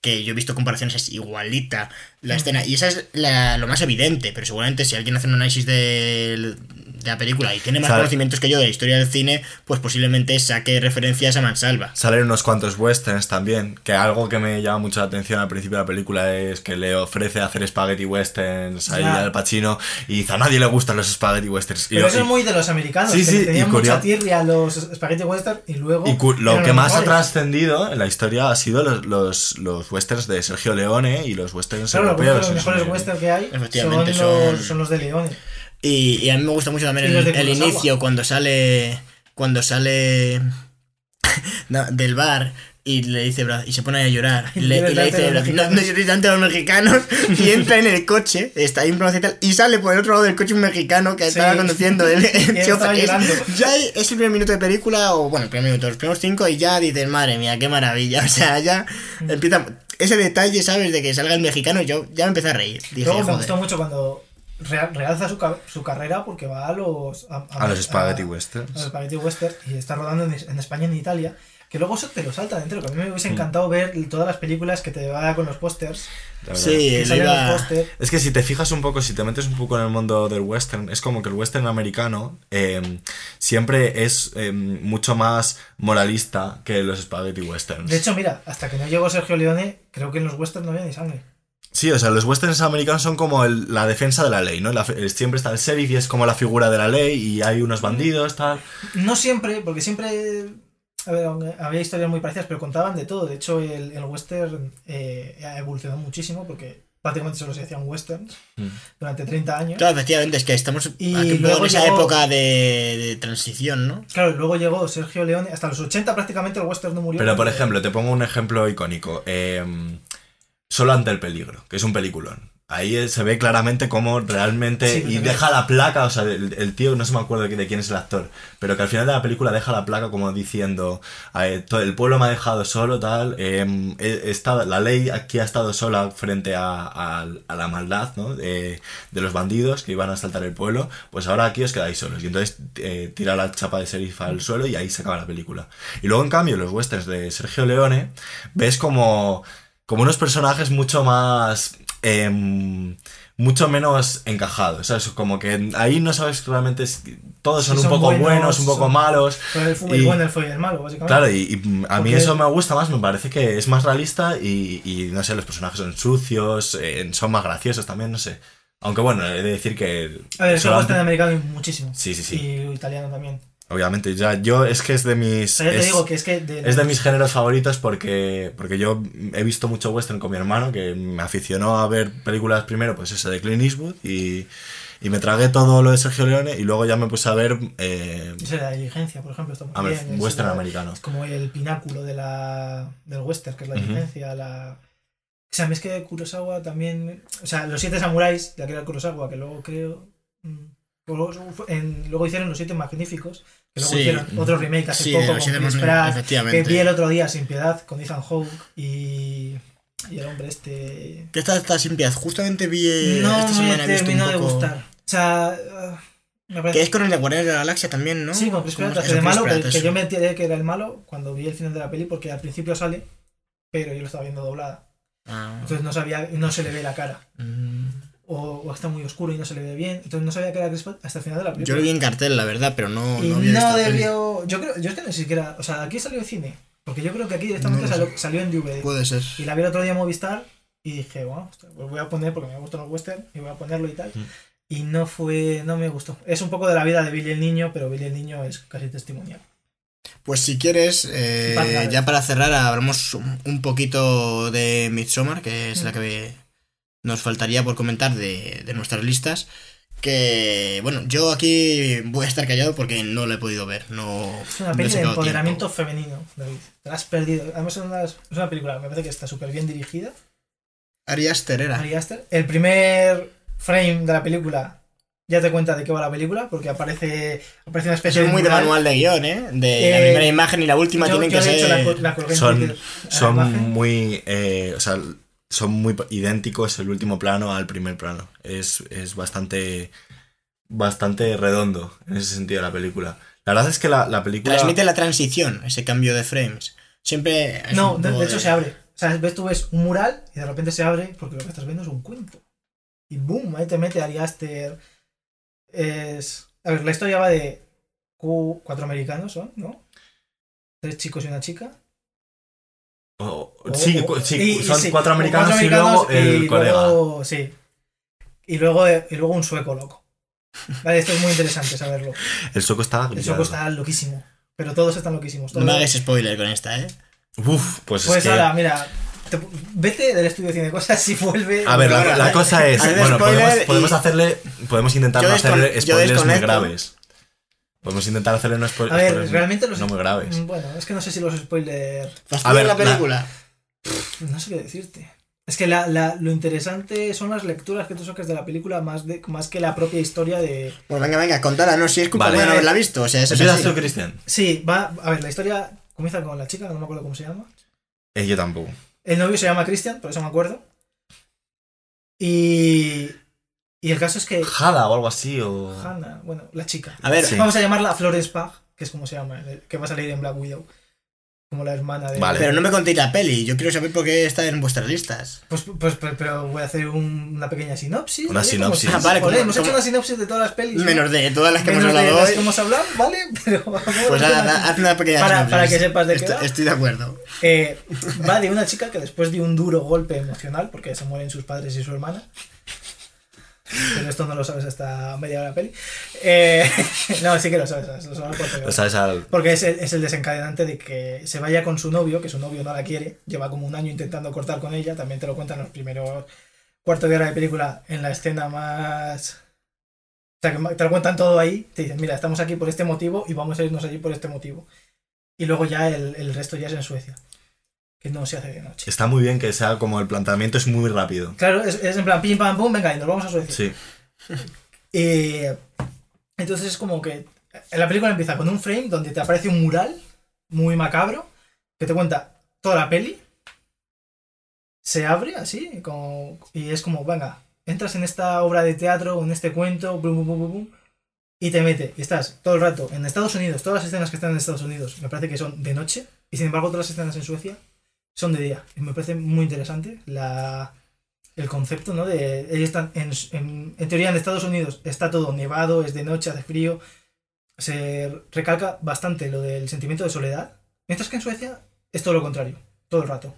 que yo he visto comparaciones, es igualita la escena. Y esa es la- lo más evidente, pero seguramente si alguien hace un análisis de, de la película y tiene más conocimientos que yo de la historia del cine, pues posiblemente saque referencias a Mansalva. Salen unos cuantos westerns también, que algo que me llama mucho la atención al principio de la película es que le ofrece hacer spaghetti westerns ahí Ya. al Pacino y dice a nadie le gustan los spaghetti westerns. Y Pero yo- eso es y- muy de los americanos, Sí, que sí, le tenían y mucha tirria a los spaghetti western y luego... Y lo que más ha trascendido en la historia ha sido los, los, los westerns de Sergio Leone y los westerns Claro, europeos. los mejores su- western que hay son Efectivamente, los, son- son los de Leone. Y, y a mí me gusta mucho también el, inicio, cuando sale. Cuando sale. [LAUGHS] no, del bar. Y le dice, y se pone a llorar. Y le, y le dice, no, mexicanos". no lloréis de los mexicanos. [LAUGHS] Y entra en el coche, está ahí en y tal, y sale por el otro lado del coche un mexicano que Sí. estaba conduciendo el, [LAUGHS] el. Es- ya es el primer minuto de película, o bueno, el primer minuto, los primeros cinco, y ya dices, madre mía, qué maravilla. O sea, ya Mm. empieza. Ese detalle, ¿sabes? De que salga el mexicano, yo ya me empecé a reír. Dije, Luego me gustó mucho cuando realza su, ca- su carrera porque va a los... A, A los spaghetti a- westerns. a los spaghetti western y está rodando en, en España y en Italia. Que luego eso te lo salta dentro. Que a mí me hubiese Mm. encantado ver todas las películas que te va con los pósters. Sí, iba-. Es que si te fijas un poco, si te metes un poco en el mundo del western, es como que el western americano eh, siempre es eh, mucho más moralista que los spaghetti westerns. De hecho, mira, hasta que no llegó Sergio Leone, creo que en los westerns no había ni sangre. Sí, o sea, los westerns americanos son como el- la defensa de la ley, ¿no? La siempre está el sheriff y es como la figura de la ley y hay unos bandidos, tal. No siempre, porque siempre. A ver, había historias muy parecidas, pero contaban de todo. De hecho, el, el western eh, ha evolucionado muchísimo porque prácticamente solo se hacían westerns Mm. durante 30 años. Claro, efectivamente, es que estamos Y aquí luego en esa llegó- época de, de transición, ¿no? Claro, y luego llegó Sergio Leone. Hasta los 80 prácticamente el western no murió. Pero, por ejemplo, te pongo un ejemplo icónico. eh, Solo ante el peligro, que es un peliculón. Ahí eh, se ve claramente cómo realmente... Sí, y deja la placa, o sea, el, el tío, no se me acuerdo de, quién es el actor, pero que al final de la película deja la placa como diciendo, eh, to- el pueblo me ha dejado solo, tal, eh, he estado- la ley aquí ha estado sola frente a, a- a la maldad, ¿no? De, de los bandidos que iban a asaltar el pueblo, pues ahora aquí os quedáis solos. Y entonces eh, tira la chapa de sheriff al suelo y ahí se acaba la película. Y luego, en cambio, los westerns de Sergio Leone, ves como como unos personajes mucho más. em, mucho menos encajados, ¿sabes? Como que ahí no sabes realmente. si- todos Sí, son un poco buenos, buenos, un poco son- malos. El fútbol y- bueno, el fue el malo, básicamente. Claro, y, y a mí Porque- eso me gusta más, me parece que es más realista y, y, no sé, los personajes son sucios, eh, son más graciosos también, no sé. Aunque bueno, he de decir que. A ver, eso solamente- western americano muchísimo. Sí, sí, sí. Y italiano también. Obviamente, ya yo es que es de mis. te es- digo que es que. De, Es de mis géneros favoritos porque, porque yo he visto mucho western con mi hermano que me aficionó a ver películas primero, pues esa de Clint Eastwood y, y me tragué todo lo de Sergio Leone y luego ya me puse a ver eh, la diligencia, por ejemplo, está muy a bien. western americano. Es como el pináculo de la, del western, que es la diligencia, la... O sea, es que Kurosawa también... O sea, los siete samuráis, de aquel Kurosawa, que luego creo... mm, Luego, en- luego hicieron Los Siete Magníficos, que luego Sí. hicieron otro remake hace Sí, poco de con los siete Chris magníficos, Pratt, que vi el otro día Sin Piedad con Ethan Hawke y, y el hombre este... Que esta está sin piedad. Justamente vi eh, no esta me semana terminó de poco- gustar. O sea... me parece- Que es con el de Guardianes de la Galaxia también, ¿no? Sí, con Chris ¿Cómo Pratt, es? hace de malo, que, Pratt, que yo me enteré que era el malo cuando vi el final de la peli, porque al principio sale, pero yo lo estaba viendo doblada. Ah, Entonces no sabía, no se le ve la cara. mm. O, o está muy oscuro y no se le ve bien. Entonces no sabía que era Chris Pratt hasta el final de la Yo película. lo vi en cartel, la verdad, pero no. y no, no, debió. Yo creo, yo es que ni siquiera. O sea, aquí salió en cine. Porque yo creo que aquí directamente No salió, salió en DVD. Puede ser. Y la vi el otro día en Movistar y dije, bueno, pues voy a poner, porque me gustan los western, y voy a ponerlo y tal. Mm. Y no fue, no me gustó. Es un poco de la vida de Billy el Niño, pero Billy el Niño es casi testimonial. Pues si quieres, eh, ya para cerrar, hablamos un un poquito de Midsommar, que es la Mm. que nos faltaría por comentar de, de nuestras listas. Que, bueno, yo aquí voy a estar callado porque no lo he podido ver. No, Es una no peli de empoderamiento tiempo. femenino, David. Te la has perdido. Además es una, es una película, me parece que está súper bien dirigida. Ari Aster era. Ari Aster. El primer frame de la película ya te cuenta de qué va la película, porque aparece, aparece una especie Eso es muy de manual de guion, ¿eh? De la Eh, primera imagen y la última Yo- tienen yo, que de hecho, ser. la, la Son, son muy. eh, o sea, son muy idénticos el último plano al primer plano. Es, es bastante. Bastante redondo en ese sentido la película. La verdad es que la, la película. Transmite la transición, ese cambio de frames. Siempre. No, de, hecho se abre. sea, ves, tú ves un mural y de repente se abre porque lo que estás viendo es un cuento. Y boom, ahí te mete Ari Aster. Es. A ver, la historia va de cu- cuatro americanos, ¿son? ¿No? Tres chicos y una chica. O- O- sí, o- cu- sí, y- y son sí, cuatro americanos, y luego el colega. sí. Y luego, y luego un sueco loco. Vale, esto es muy interesante saberlo. [LAUGHS] El sueco está. El sueco está loquísimo. Pero todos están loquísimos. No me hagas spoiler con esta, ¿eh? Uf, pues, Pues es que. ahora, mira, te- vete del estudio de cine cosas y vuelve. A ver, la, cosa es. Bueno, podemos, hacerle. Podemos intentar hacerle spoilers muy graves. Podemos intentar hacerle no spo- A ver, spoilers realmente los. no muy graves. Mm, Bueno, es que no sé si los spoilers. ¿Fastidia A ver, la la- película? No sé qué decirte. Es que la, la- lo interesante son las lecturas que tú sacas de la película más, de, más que la propia historia de. Pues venga, venga, contala, no, si es culpa Vale. no haberla visto, o sea, eso es Cristian. Sí, va. A ver, la historia comienza con la chica, no me acuerdo cómo se llama. Eh, yo tampoco. El novio se llama Christian, por eso me acuerdo. Y. Y el caso es que. Jada o algo así, o. Hannah, bueno, la chica. A ver, Sí. Vamos a llamarla Florence Pugh, que es como se llama, eh, que va a salir en Black Widow. Como la hermana de. Vale. pero no me contéis la peli, yo quiero saber por qué está en vuestras listas. Pues, pues, pues, pero voy a hacer un- una pequeña sinopsis. Una ¿vale? sinopsis. Ah, vale, hemos hecho una sinopsis de todas las pelis. ¿no? Menos de todas las que Menos hemos de hablado las hoy. que hemos hablado, ¿vale? [LAUGHS] Pero Pues hacer haz, una- pequeña Para- sinopsis. para que sepas de qué estoy de acuerdo. Eh, va de una chica que después de un duro golpe emocional, porque se mueren sus padres y su hermana. [LAUGHS] Pero esto no lo sabes hasta media hora de la peli. Eh, [LAUGHS] no, sí que lo sabes, lo sabes porque- al- Porque es el, es el desencadenante de que se vaya con su novio, que su novio no la quiere, lleva como un año intentando cortar con ella, también te lo cuentan en los primeros cuartos de hora de película, en la escena más... O sea, que te lo cuentan todo ahí, te dicen, mira, estamos aquí por este motivo y vamos a irnos allí por este motivo. Y luego ya el, el resto ya es en Suecia, que no se hace de noche. Está muy bien que sea como el planteamiento es muy rápido. Claro, es, es en plan pim pam pum, venga, y nos vamos a Suecia. Sí. Y [LAUGHS] entonces es como que la película empieza con un frame donde te aparece un mural muy macabro que te cuenta toda la peli. Se abre así como, y es como, venga, entras en esta obra de teatro o en este cuento, bum, bum, bum, y te mete. Y estás todo el rato en Estados Unidos, todas las escenas que están en Estados Unidos me parece que son de noche, y sin embargo todas las escenas en Suecia son de día. Y me parece muy interesante la, el concepto, ¿no? De ellos están en, en, teoría en Estados Unidos está todo nevado, es de noche, hace frío. Se recalca bastante lo del sentimiento de soledad. Mientras que en Suecia es todo lo contrario, todo el rato.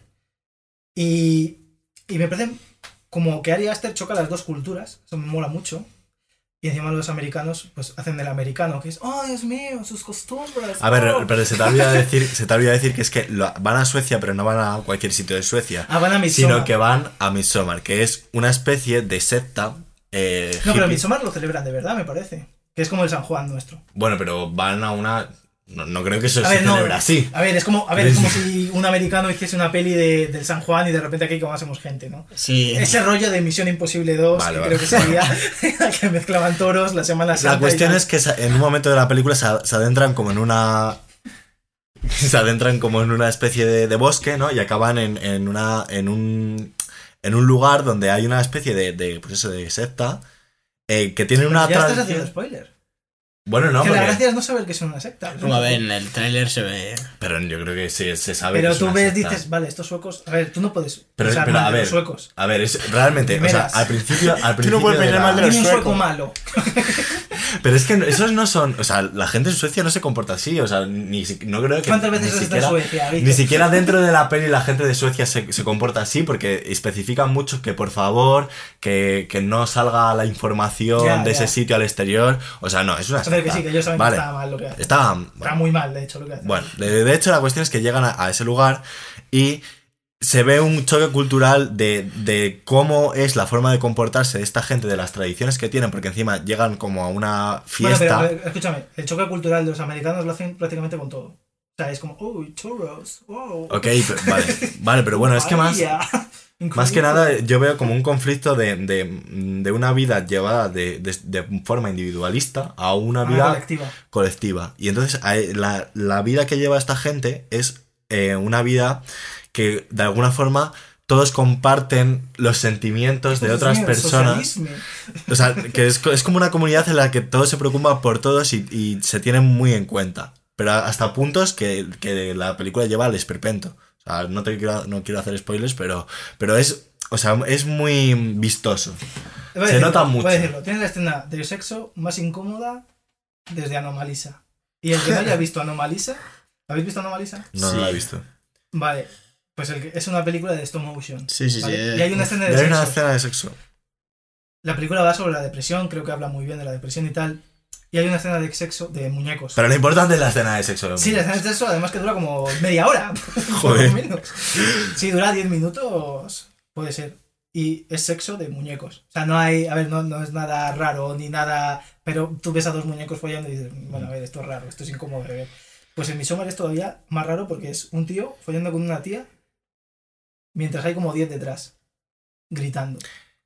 Y, y me parece como que Ari Aster choca las dos culturas, eso me mola mucho. Y encima los americanos pues hacen del americano, que es, oh Dios mío, sus costumbres. A ver, oh". pero se te olvida [LAUGHS] decir, se te olvida decir que es que lo- van a Suecia, pero no van a cualquier sitio de Suecia. Ah, van a Midsommar. Sino que van a Midsommar, que es una especie de secta. eh, No, pero hippie. Midsommar lo celebran de verdad, me parece. Que es como el San Juan nuestro. Bueno, pero van a una. No, no creo que eso A se ver, no. celebre así. A ver, es como, a ver, es como [LAUGHS] si un americano hiciese una peli de, del San Juan y de repente aquí como hacemos gente, ¿no? Sí. Ese rollo de Misión Imposible 2, Vale, que vale. creo que sería [LAUGHS] [LAUGHS] que mezclaban toros, la Semana Santa. La cuestión es que en un momento de la película se, se adentran como en una. Se adentran como en una especie de, de bosque, ¿no? Y acaban en, en una. en un. en un lugar donde hay una especie de. de pues eso, de secta. eh, que tiene una Ya estás haciendo spoiler. Bueno, no, que la porque- gracia es no saber que es una secta. Como a ver, en el tráiler se ve. Pero yo creo que sí, se sabe que Pero es tú una ves, secta. dices, vale, estos suecos. A ver, tú no puedes Pero- pensar pero, mal a de ver, los suecos. A ver, es realmente, o sea, al principio, al Tú no principio puedes de pensar la- mal de los Dime un sueco suecos. malo. [LAUGHS] Pero es que esos no son, o sea, la gente en Suecia no se comporta así, o sea, ni no creo que ¿Cuántas ni veces has estado en siquiera, Suecia? Ni siquiera dentro de la peli la gente de Suecia se, se comporta así porque especifican mucho que por favor que, que no salga la información Ya, de ya. ese sitio al exterior, o sea, no, es una A ver, que sí, que ellos saben Vale. que está mal lo que hacen. Bueno, muy mal, de hecho, lo que hacen. bueno, de, de hecho la cuestión es que llegan a, a ese lugar y se ve un choque cultural de, de cómo es la forma de comportarse de esta gente, de las tradiciones que tienen, porque encima llegan como a una Bueno, fiesta. pero ver, escúchame, el choque cultural de los americanos lo hacen prácticamente con todo. O sea, es como, oh, churros, wow. Ok, vale, vale, pero bueno, es que más, [LAUGHS] más que nada yo veo como un conflicto de, de, de una vida llevada de, de- forma individualista a una Una vida colectiva. colectiva. Y entonces la, la vida que lleva esta gente es eh, una vida que de alguna forma todos comparten los sentimientos de otras mío, personas. socialismo. O sea, que es, es como una comunidad en la que todos se preocupan por todos y, y se tienen muy en cuenta. Pero hasta puntos que, que la película lleva al esperpento. O sea, no, te quiero, no quiero hacer spoilers, pero, pero es, o sea, es muy vistoso. Se decirlo, nota voy a mucho. decirlo. Tienes la escena de sexo más incómoda desde Anomalisa. Y el que no haya visto Anomalisa, ¿habéis visto Anomalisa? No, Sí. no la he visto. Vale, pues el que- es una película de stop motion. Sí, sí, ¿vale? sí. Y hay una escena de hay sexo. una escena de sexo. La película va sobre la depresión, creo que habla muy bien de la depresión y tal. Y hay una escena de sexo de muñecos. Pero lo importante es la escena de sexo. Sí, la escena de sexo además que dura como media hora. [LAUGHS] por Joder. lo menos. Sí, dura 10 minutos, puede ser. Y es sexo de muñecos. O sea, no hay, a ver, no, no es nada raro ni nada... Pero tú ves a dos muñecos follando y dices, bueno, a ver, esto es raro, esto es incómodo de ver. Pues en Midsommar es todavía más raro porque es un tío follando con una tía mientras hay como 10 detrás, gritando.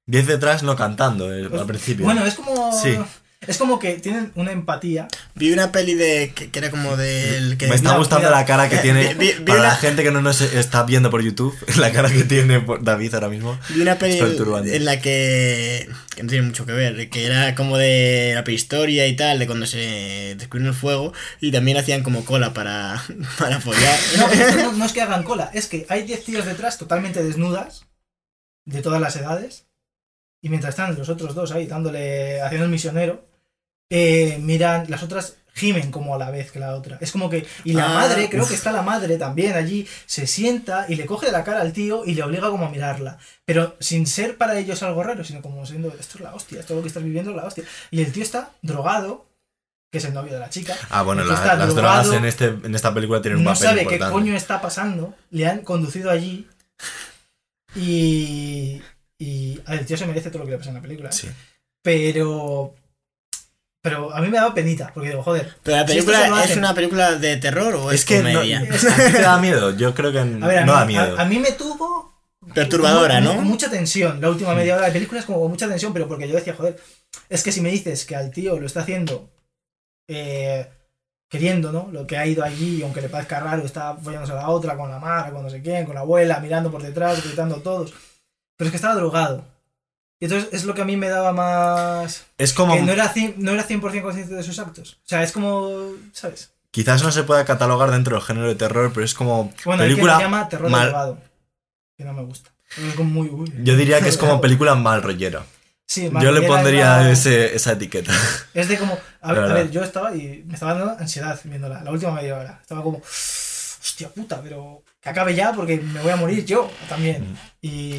10 detrás no cantando eh, Pues, al principio. Bueno, es como... Sí. Es como que tienen una empatía. Vi una peli de que, que era como del que Me está gustando la cara que Eh, tiene. vi- vi para una- la gente que no nos está viendo por YouTube, [LAUGHS] la cara que tiene David ahora mismo. Vi una peli Es en la que, que no tiene mucho que ver, que era como de la prehistoria y tal, de cuando se descubrió el fuego, y también hacían como cola para, [LAUGHS] para follar. No, pero esto no, [LAUGHS] no es que hagan cola, es que hay 10 tíos detrás totalmente desnudas, de todas las edades, y mientras están los otros dos ahí dándole, haciendo el misionero, eh, miran, las otras gimen como a la vez que la otra. Es como que, y la Ah, madre, creo uf. que está la madre también allí, se sienta y le coge de la cara al tío y le obliga como a mirarla. Pero sin ser para ellos algo raro, sino como siendo, esto es la hostia, esto lo que estás viviendo es la hostia. Y el tío está drogado, que es el novio de la chica, Ah, bueno, la- las drogado, drogas en, este, en esta película tienen un no papel sabe importante. qué coño está pasando, le han conducido allí y, y a ver, el tío se merece todo lo que le pasa en la película. Sí. Pero pero a mí me ha dado penita, porque digo, joder, Pero la película es hacen- una película de terror o es, Es que no, comedia. [LAUGHS] ¿a ti te da miedo. Yo creo que a ver, a, no mí, da miedo. a- a mí me tuvo Perturbadora, con- ¿no? con mucha tensión. La última media hora de película es como con mucha tensión, pero porque yo decía, joder, es que si me dices que al tío lo está haciendo eh, queriendo, ¿no? Lo que ha ido allí, aunque le parezca raro, está follándose a la otra, con la Mara, con no sé quién, con la abuela, mirando por detrás, gritando todos. Pero es que estaba drogado. Y entonces es lo que a mí me daba más... es como. Que no era, cien- no era 100% consciente de sus actos. O sea, es como... ¿Sabes? Quizás no se pueda catalogar dentro del género de terror, pero es como Bueno, película. lo llama terror mal- drogado. Que no me gusta. Es como muy... uy. Yo diría que es como [LAUGHS] película mal rollera. Sí, Yo le pondría ese- esa etiqueta. Es de como. A ver, a ver, yo estaba y me estaba dando ansiedad viéndola, la última media hora. Estaba como. Hostia puta, pero que acabe ya porque me voy a morir yo también. Y.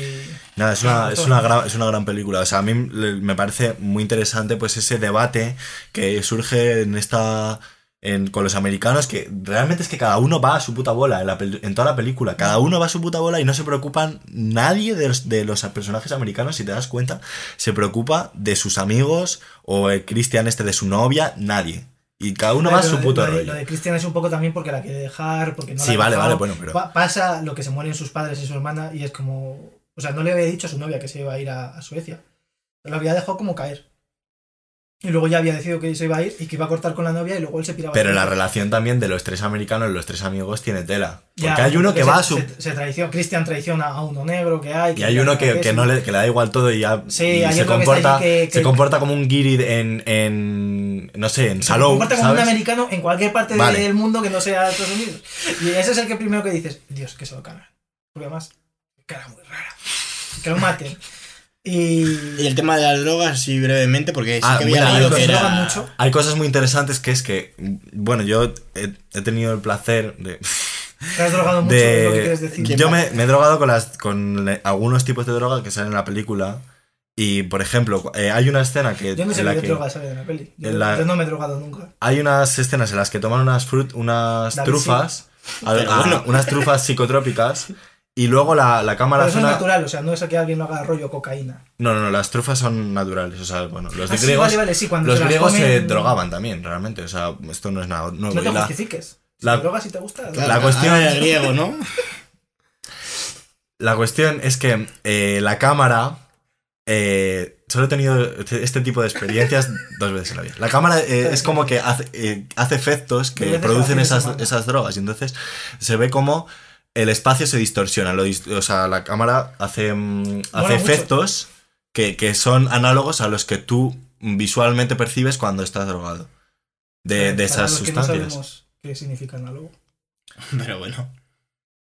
Nada, es una, es, una gran, es una gran película. O sea, a mí me parece muy interesante pues ese debate que surge en esta. en- con los americanos, que realmente es que cada uno va a su puta bola en, la en toda la película. Cada uno va a su puta bola y no se preocupan nadie de los, de los personajes americanos, si te das cuenta, se preocupa de sus amigos o el Christian este de su novia, nadie. Y cada uno va a su puto lo de, rollo. lo de Cristian es un poco también porque la quiere dejar, porque no Sí, la vale, dejado. vale, bueno, pero- Pa- pasa lo que se mueren sus padres y su hermana y es como. O sea, no le había dicho a su novia que se iba a ir a, a Suecia. Lo había dejado como caer. Y luego ya había decidido que se iba a ir y que iba a cortar con la novia y luego él se piraba. Pero la relación también de los tres americanos, los tres amigos, tiene tela. Porque Ya, hay uno que va a su... Se, se traiciona, Christian traiciona a uno negro que hay. Y hay uno que, que no le, que le da igual todo y ya Sí, y se que comporta que- se que- comporta como un guiri en, en no sé, en Se Salou, comporta como un americano en cualquier parte Vale. del mundo que no sea Estados Unidos. Y ese es el que primero que dices, Dios, que se lo cargan. Porque además, cara muy rara. Que lo maten. Y. Y el tema de las drogas, sí, brevemente, porque sí Ah, que había mira, leído que era... mucho. Hay cosas muy interesantes que es que, bueno, yo he, he tenido el placer de... [LAUGHS] Te has drogado mucho, es lo que de quieres decir. yo me, me he drogado con, las, con le- algunos tipos de droga que salen en la película. Y, por ejemplo, eh, hay una escena que, Yo no sé en la qué que droga sale de la peli. Yo, en la- yo no me he drogado nunca. hay unas escenas en las que toman unas frut, unas David, trufas, a- [LAUGHS] a- bueno. unas trufas psicotrópicas, y luego la, la cámara Pero eso es natural, o sea, no es a que alguien lo haga rollo cocaína. No, no, no, las trufas son naturales. O sea, bueno, los Ah, sí, griegos, vale, vale, sí, cuando los se griegos se comen- drogaban también, realmente. O sea, esto no es nada nuevo. No te la, justifiques. Si la- te drogas y te gusta. Claro, La cuestión- era griego, ¿no? [LAUGHS] la cuestión es que eh, la cámara. Eh, solo he tenido este tipo de experiencias [LAUGHS] dos veces en la vida. La cámara eh, es como que hace, eh, hace efectos que producen esas, drogas. Y entonces se ve como el espacio se distorsiona. Lo o sea, la cámara hace, mm, hace efectos que, que son análogos a los que tú visualmente percibes cuando estás drogado. De, de Para esas que no sustancias. sabemos qué significa análogo. [LAUGHS] Pero bueno.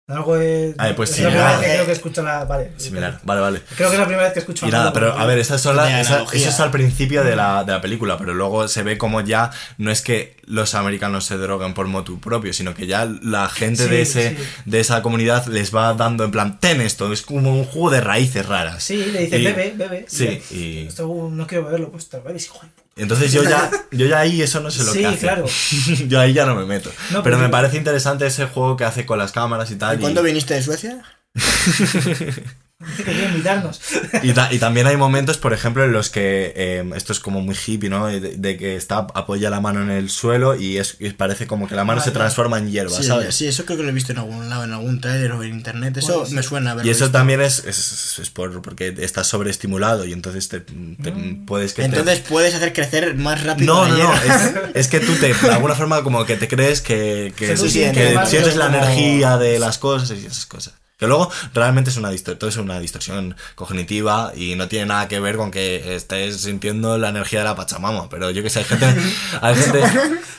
Algo de. Ah, pues es la similar. primera vez que creo que escucho la. Vale. Similar, vale, vale. Creo que es la primera vez que escucho Y nada, algo pero a ver, esas son las- De esa- eso es al principio de la, de la película, pero luego se ve como ya no es que los americanos se droguen por motu propio, sino que ya la gente Sí, de ese sí. de esa comunidad les va dando en plan, ten esto, es como un jugo de raíces raras. Sí, le dicen Y- bebe, bebe. Sí, y. y Esto no quiero beberlo, pues te lo bebes, hijo de puta. Entonces yo ya, [LAUGHS] yo ya ahí eso no sé lo Sí, que hace. claro. [LAUGHS] yo ahí ya no me meto. No, pero pero- me parece interesante ese juego que hace con las cámaras y tal. ¿Y y- cuándo viniste de Suecia? [LAUGHS] [LAUGHS] Invitarnos. Y, ta- y también hay momentos, por ejemplo, en los que eh, esto es como muy hippie, ¿no? De, de que está apoya la mano en el suelo y, es, y parece como que la mano Ah, se transforma en hierba, Sí, ¿sabes? sí, eso creo que lo he visto en algún lado, en algún trailer o en internet. Eso me suena haberlo Y eso visto. también es, es, es por, porque estás sobreestimulado y entonces te, te- puedes que te- Entonces puedes hacer crecer más rápido No, la no, no, es, es que tú te, de alguna forma como que te crees que, que, Sí, sí, que entiendo más, sientes la como- energía de las cosas y esas cosas. Que luego realmente es una, distor- todo es una distorsión cognitiva y no tiene nada que ver con que estés sintiendo la energía de la Pachamama. Pero yo que sé, hay gente, [LAUGHS] hay gente,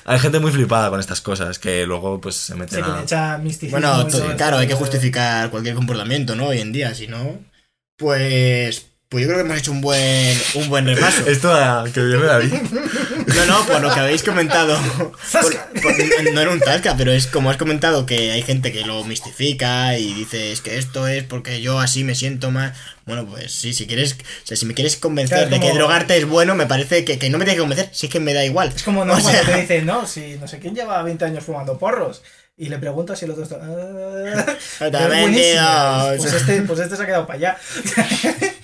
hay gente muy flipada con estas cosas que luego pues se meten que le a... echa. Bueno, todo claro, hay que justificar cualquier comportamiento, ¿no? Hoy en día, si no, pues, pues yo creo que hemos hecho un buen, un buen repaso. [LAUGHS] Esto a- que viene David. [LAUGHS] No, no, por lo que habéis comentado. por- por- no era un tasca, pero es como has comentado que hay gente que lo mistifica y dices que esto es porque yo así me siento más. Bueno, pues sí, si quieres, o sea, si me quieres convencer Claro, de que drogarte es bueno, me parece que, que no me tienes que convencer, sí que me da igual. Es como no, [LAUGHS] O cuando te dicen, no, si no sé quién lleva 20 años fumando porros. Y le preguntas si el otro está. "Ah". [LAUGHS] Es. Pues este, pues este se ha quedado para allá. [LAUGHS]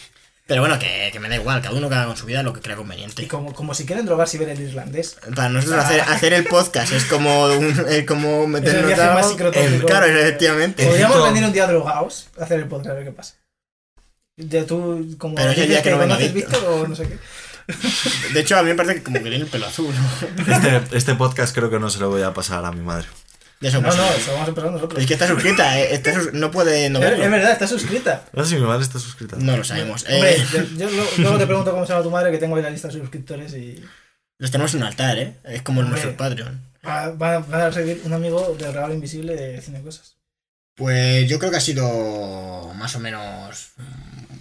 Pero bueno, que, que me da igual, cada uno que haga con su vida lo que crea conveniente. Y como, como si quieren drogarse y ver el irlandés. Para nosotros hacer, hacer el podcast es como, un, es como [LAUGHS] meternos algo- más el- Claro, efectivamente. Podríamos venir un día drogados a hacer el podcast, a ver qué pasa. Ya tú, como Pero dices que no conoces. Víctor o no sé qué. De hecho, a mí me parece que como que tiene el pelo azul. ¿no? Este, este podcast creo que no se lo voy a pasar a mi madre. No, no, a empezar nosotros. Es que está suscrita, eh, está sus- no puede no Es, verlo. es verdad, está suscrita. No sé si mi madre está suscrita. No lo sabemos. Hombre, Eh, yo, luego te pregunto cómo se llama tu madre, que tengo ahí la lista de suscriptores y los tenemos en un altar, ¿eh? Es como Hombre. nuestro Patreon. va, va- va a recibir un amigo del regalo invisible de cine cosas. Pues yo creo que ha sido más o menos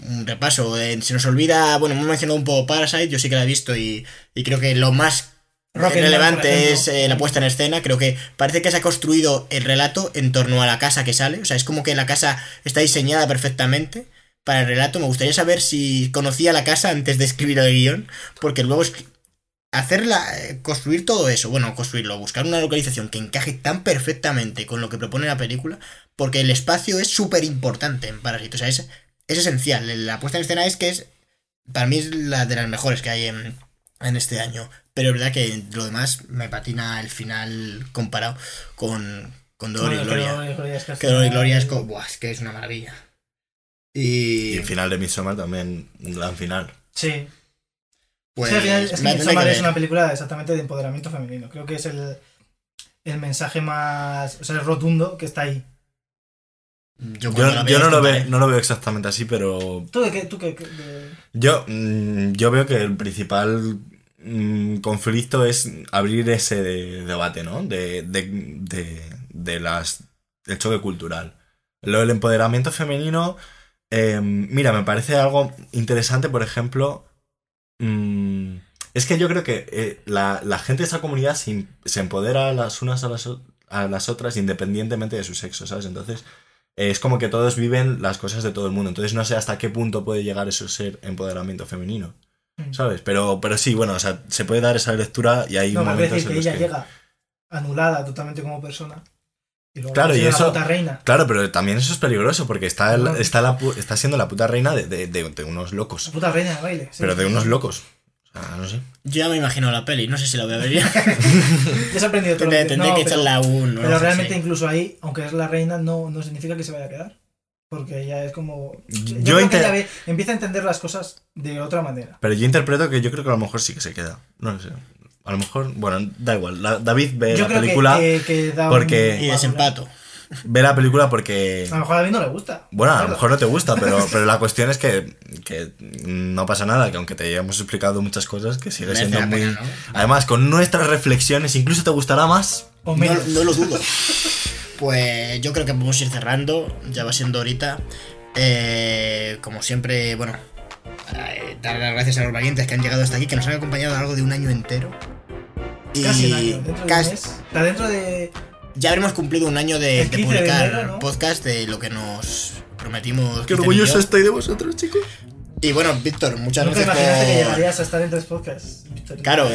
un repaso. Eh, se nos olvida, bueno, hemos mencionado un poco Parasite, yo sí que la he visto y, y creo que lo más relevante es eh, la puesta en escena. Creo que parece que se ha construido el relato en torno a la casa que sale. O sea, es como que la casa está diseñada perfectamente para el relato. Me gustaría saber si conocía la casa antes de escribir el guion, porque luego es hacerla, eh, construir todo eso, bueno, construirlo, buscar una localización que encaje tan perfectamente con lo que propone la película, porque el espacio es súper importante en Parasite, o sea, es, es esencial. La puesta en escena es que es, para mí es la de las mejores que hay en, en este año, pero es verdad que lo demás me patina el final comparado con, con Dolor y Bueno, Gloria. que Dolor y Gloria es que al Que Dolor y final- Gloria es, co- buah, es que es una maravilla. Y Y el final de Midsommar también, un gran final. Sí. pues Sí, al final es que Midsommar que es una película exactamente de empoderamiento femenino. Creo que es el, el mensaje más o sea, rotundo que está ahí. Yo, no, lo veo, no lo veo exactamente así, pero ¿Tú de qué? ¿Tú qué? qué- de- yo, mm, yo veo que el principal mm, conflicto es abrir ese de- debate, ¿no? De, de, de, de las, del choque cultural. Lo del empoderamiento femenino, eh, mira, me parece algo interesante, por ejemplo, mm, es que yo creo que eh, la, la gente de esa comunidad se, se empodera las unas a las, o- a las otras independientemente de su sexo, ¿sabes? Entonces, es como que todos viven las cosas de todo el mundo. Entonces, no sé hasta qué punto puede llegar eso a ser empoderamiento femenino, ¿sabes? Pero, pero sí, bueno, o sea, se puede dar esa lectura y hay No, me momentos decir que en los ella que... llega anulada totalmente como persona. Y luego Claro, y eso- puta reina. Claro, pero también eso es peligroso porque está, el- está, la, está siendo la puta reina de, de- de- de unos La locos. puta reina de baile. sí. Pero de unos locos. Sea, no sé. Yo ya me imagino la peli, no sé si la voy a ver ya. [LAUGHS] Ya se ha aprendido todo. Tendré, no, que pero- echarla un. Pero realmente incluso ahí, aunque es la reina, no, no significa que se vaya a quedar. Porque ella es como... Yo, Yo creo que ella ve- empieza a entender las cosas de otra manera. Pero yo interpreto que yo creo que a lo mejor sí que se queda. No lo sé. A lo mejor, bueno, da igual. La- David ve Yo la que- película. que, que da porque- un- Y desempato. Ve la película porque. A lo mejor a David no le gusta. Bueno, a lo mejor no te gusta, pero, [LAUGHS] pero la cuestión es que, que no pasa nada, que aunque te hayamos explicado muchas cosas, que sigue Merece siendo la muy... pena, ¿no? Además, con nuestras reflexiones, incluso te gustará más. O No, menos. no lo dudo. [LAUGHS] Pues yo creo que podemos ir cerrando, ya va siendo ahorita. Eh, como siempre, bueno, eh, dar las gracias a los valientes que han llegado hasta aquí, que nos han acompañado a lo largo de un año entero. Y Casi un año, dentro de casi- mes. Dentro de. Ya habremos cumplido un año de, El de 15 de publicar enero, ¿no? podcast de lo que nos prometimos. Qué orgulloso estoy de vosotros, chicos. Y bueno, Víctor, muchas gracias imaginaste que por... llegarías a estar en tres podcasts. Víctor. Claro,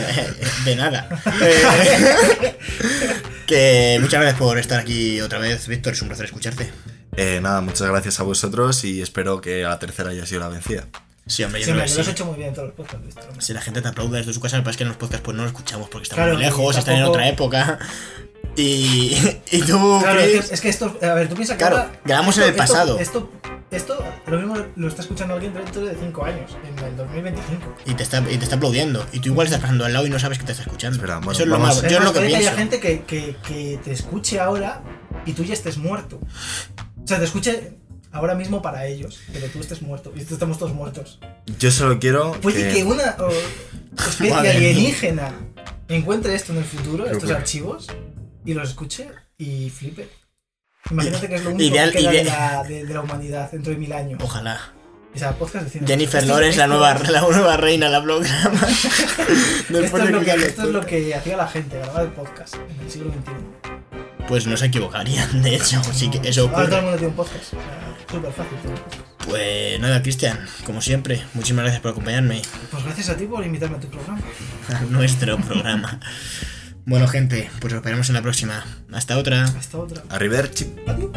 de nada. Eh, [LAUGHS] que muchas gracias por estar aquí otra vez, Víctor. Es un placer escucharte. Eh, nada, muchas gracias a vosotros y espero que a la tercera haya sido la vencida. Sí, hombre, yo Sí, que lo has sí. hecho muy bien en todos los podcasts, Víctor. Si la gente te aplaude desde su casa, lo que pasa es que en los podcasts pues no lo escuchamos porque están Claro, muy lejos, están en tampoco- otra época. Y, [LAUGHS] y tú, Claro, es que, es que esto. A ver, tú piensas que. Claro, ahora- grabamos esto- en el pasado. Esto, esto, lo mismo lo está escuchando alguien dentro de 5 años, en el 2025. y te, está, y te está aplaudiendo. Y tú igual estás pasando al lado y no sabes que te está escuchando. Espera, bueno, Eso es lo más. Yo es lo que puede pienso. haya gente que, que, que te escuche ahora y tú ya estés muerto. O sea, te escuche ahora mismo para ellos, pero tú estés muerto. Y estamos todos muertos. Yo solo quiero Puede que una o, [LAUGHS] especie alienígena encuentre esto en el futuro, estos archivos, y los escuche y flipe. Imagínate que es lo [LAUGHS] único Ideal- que queda de la, de, de la humanidad dentro de mil años. Ojalá. O sea, podcast de cine. Jennifer Lawrence, la nueva, la nueva reina, la programa. [LAUGHS] Esto es, de lo que, esto es lo que hacía la gente, grabar el podcast en el siglo XXI. Pues no se equivocarían, de hecho. Sí que eso Ahora todo el mundo tiene un podcast. Súper fácil tener. Pues nada, Cristian, como siempre, muchísimas gracias por acompañarme Pues gracias a ti por invitarme a tu programa. [LAUGHS] a nuestro programa. Bueno, gente, pues nos veremos en la próxima. Hasta otra. Hasta otra. Arrivederci. Adiós.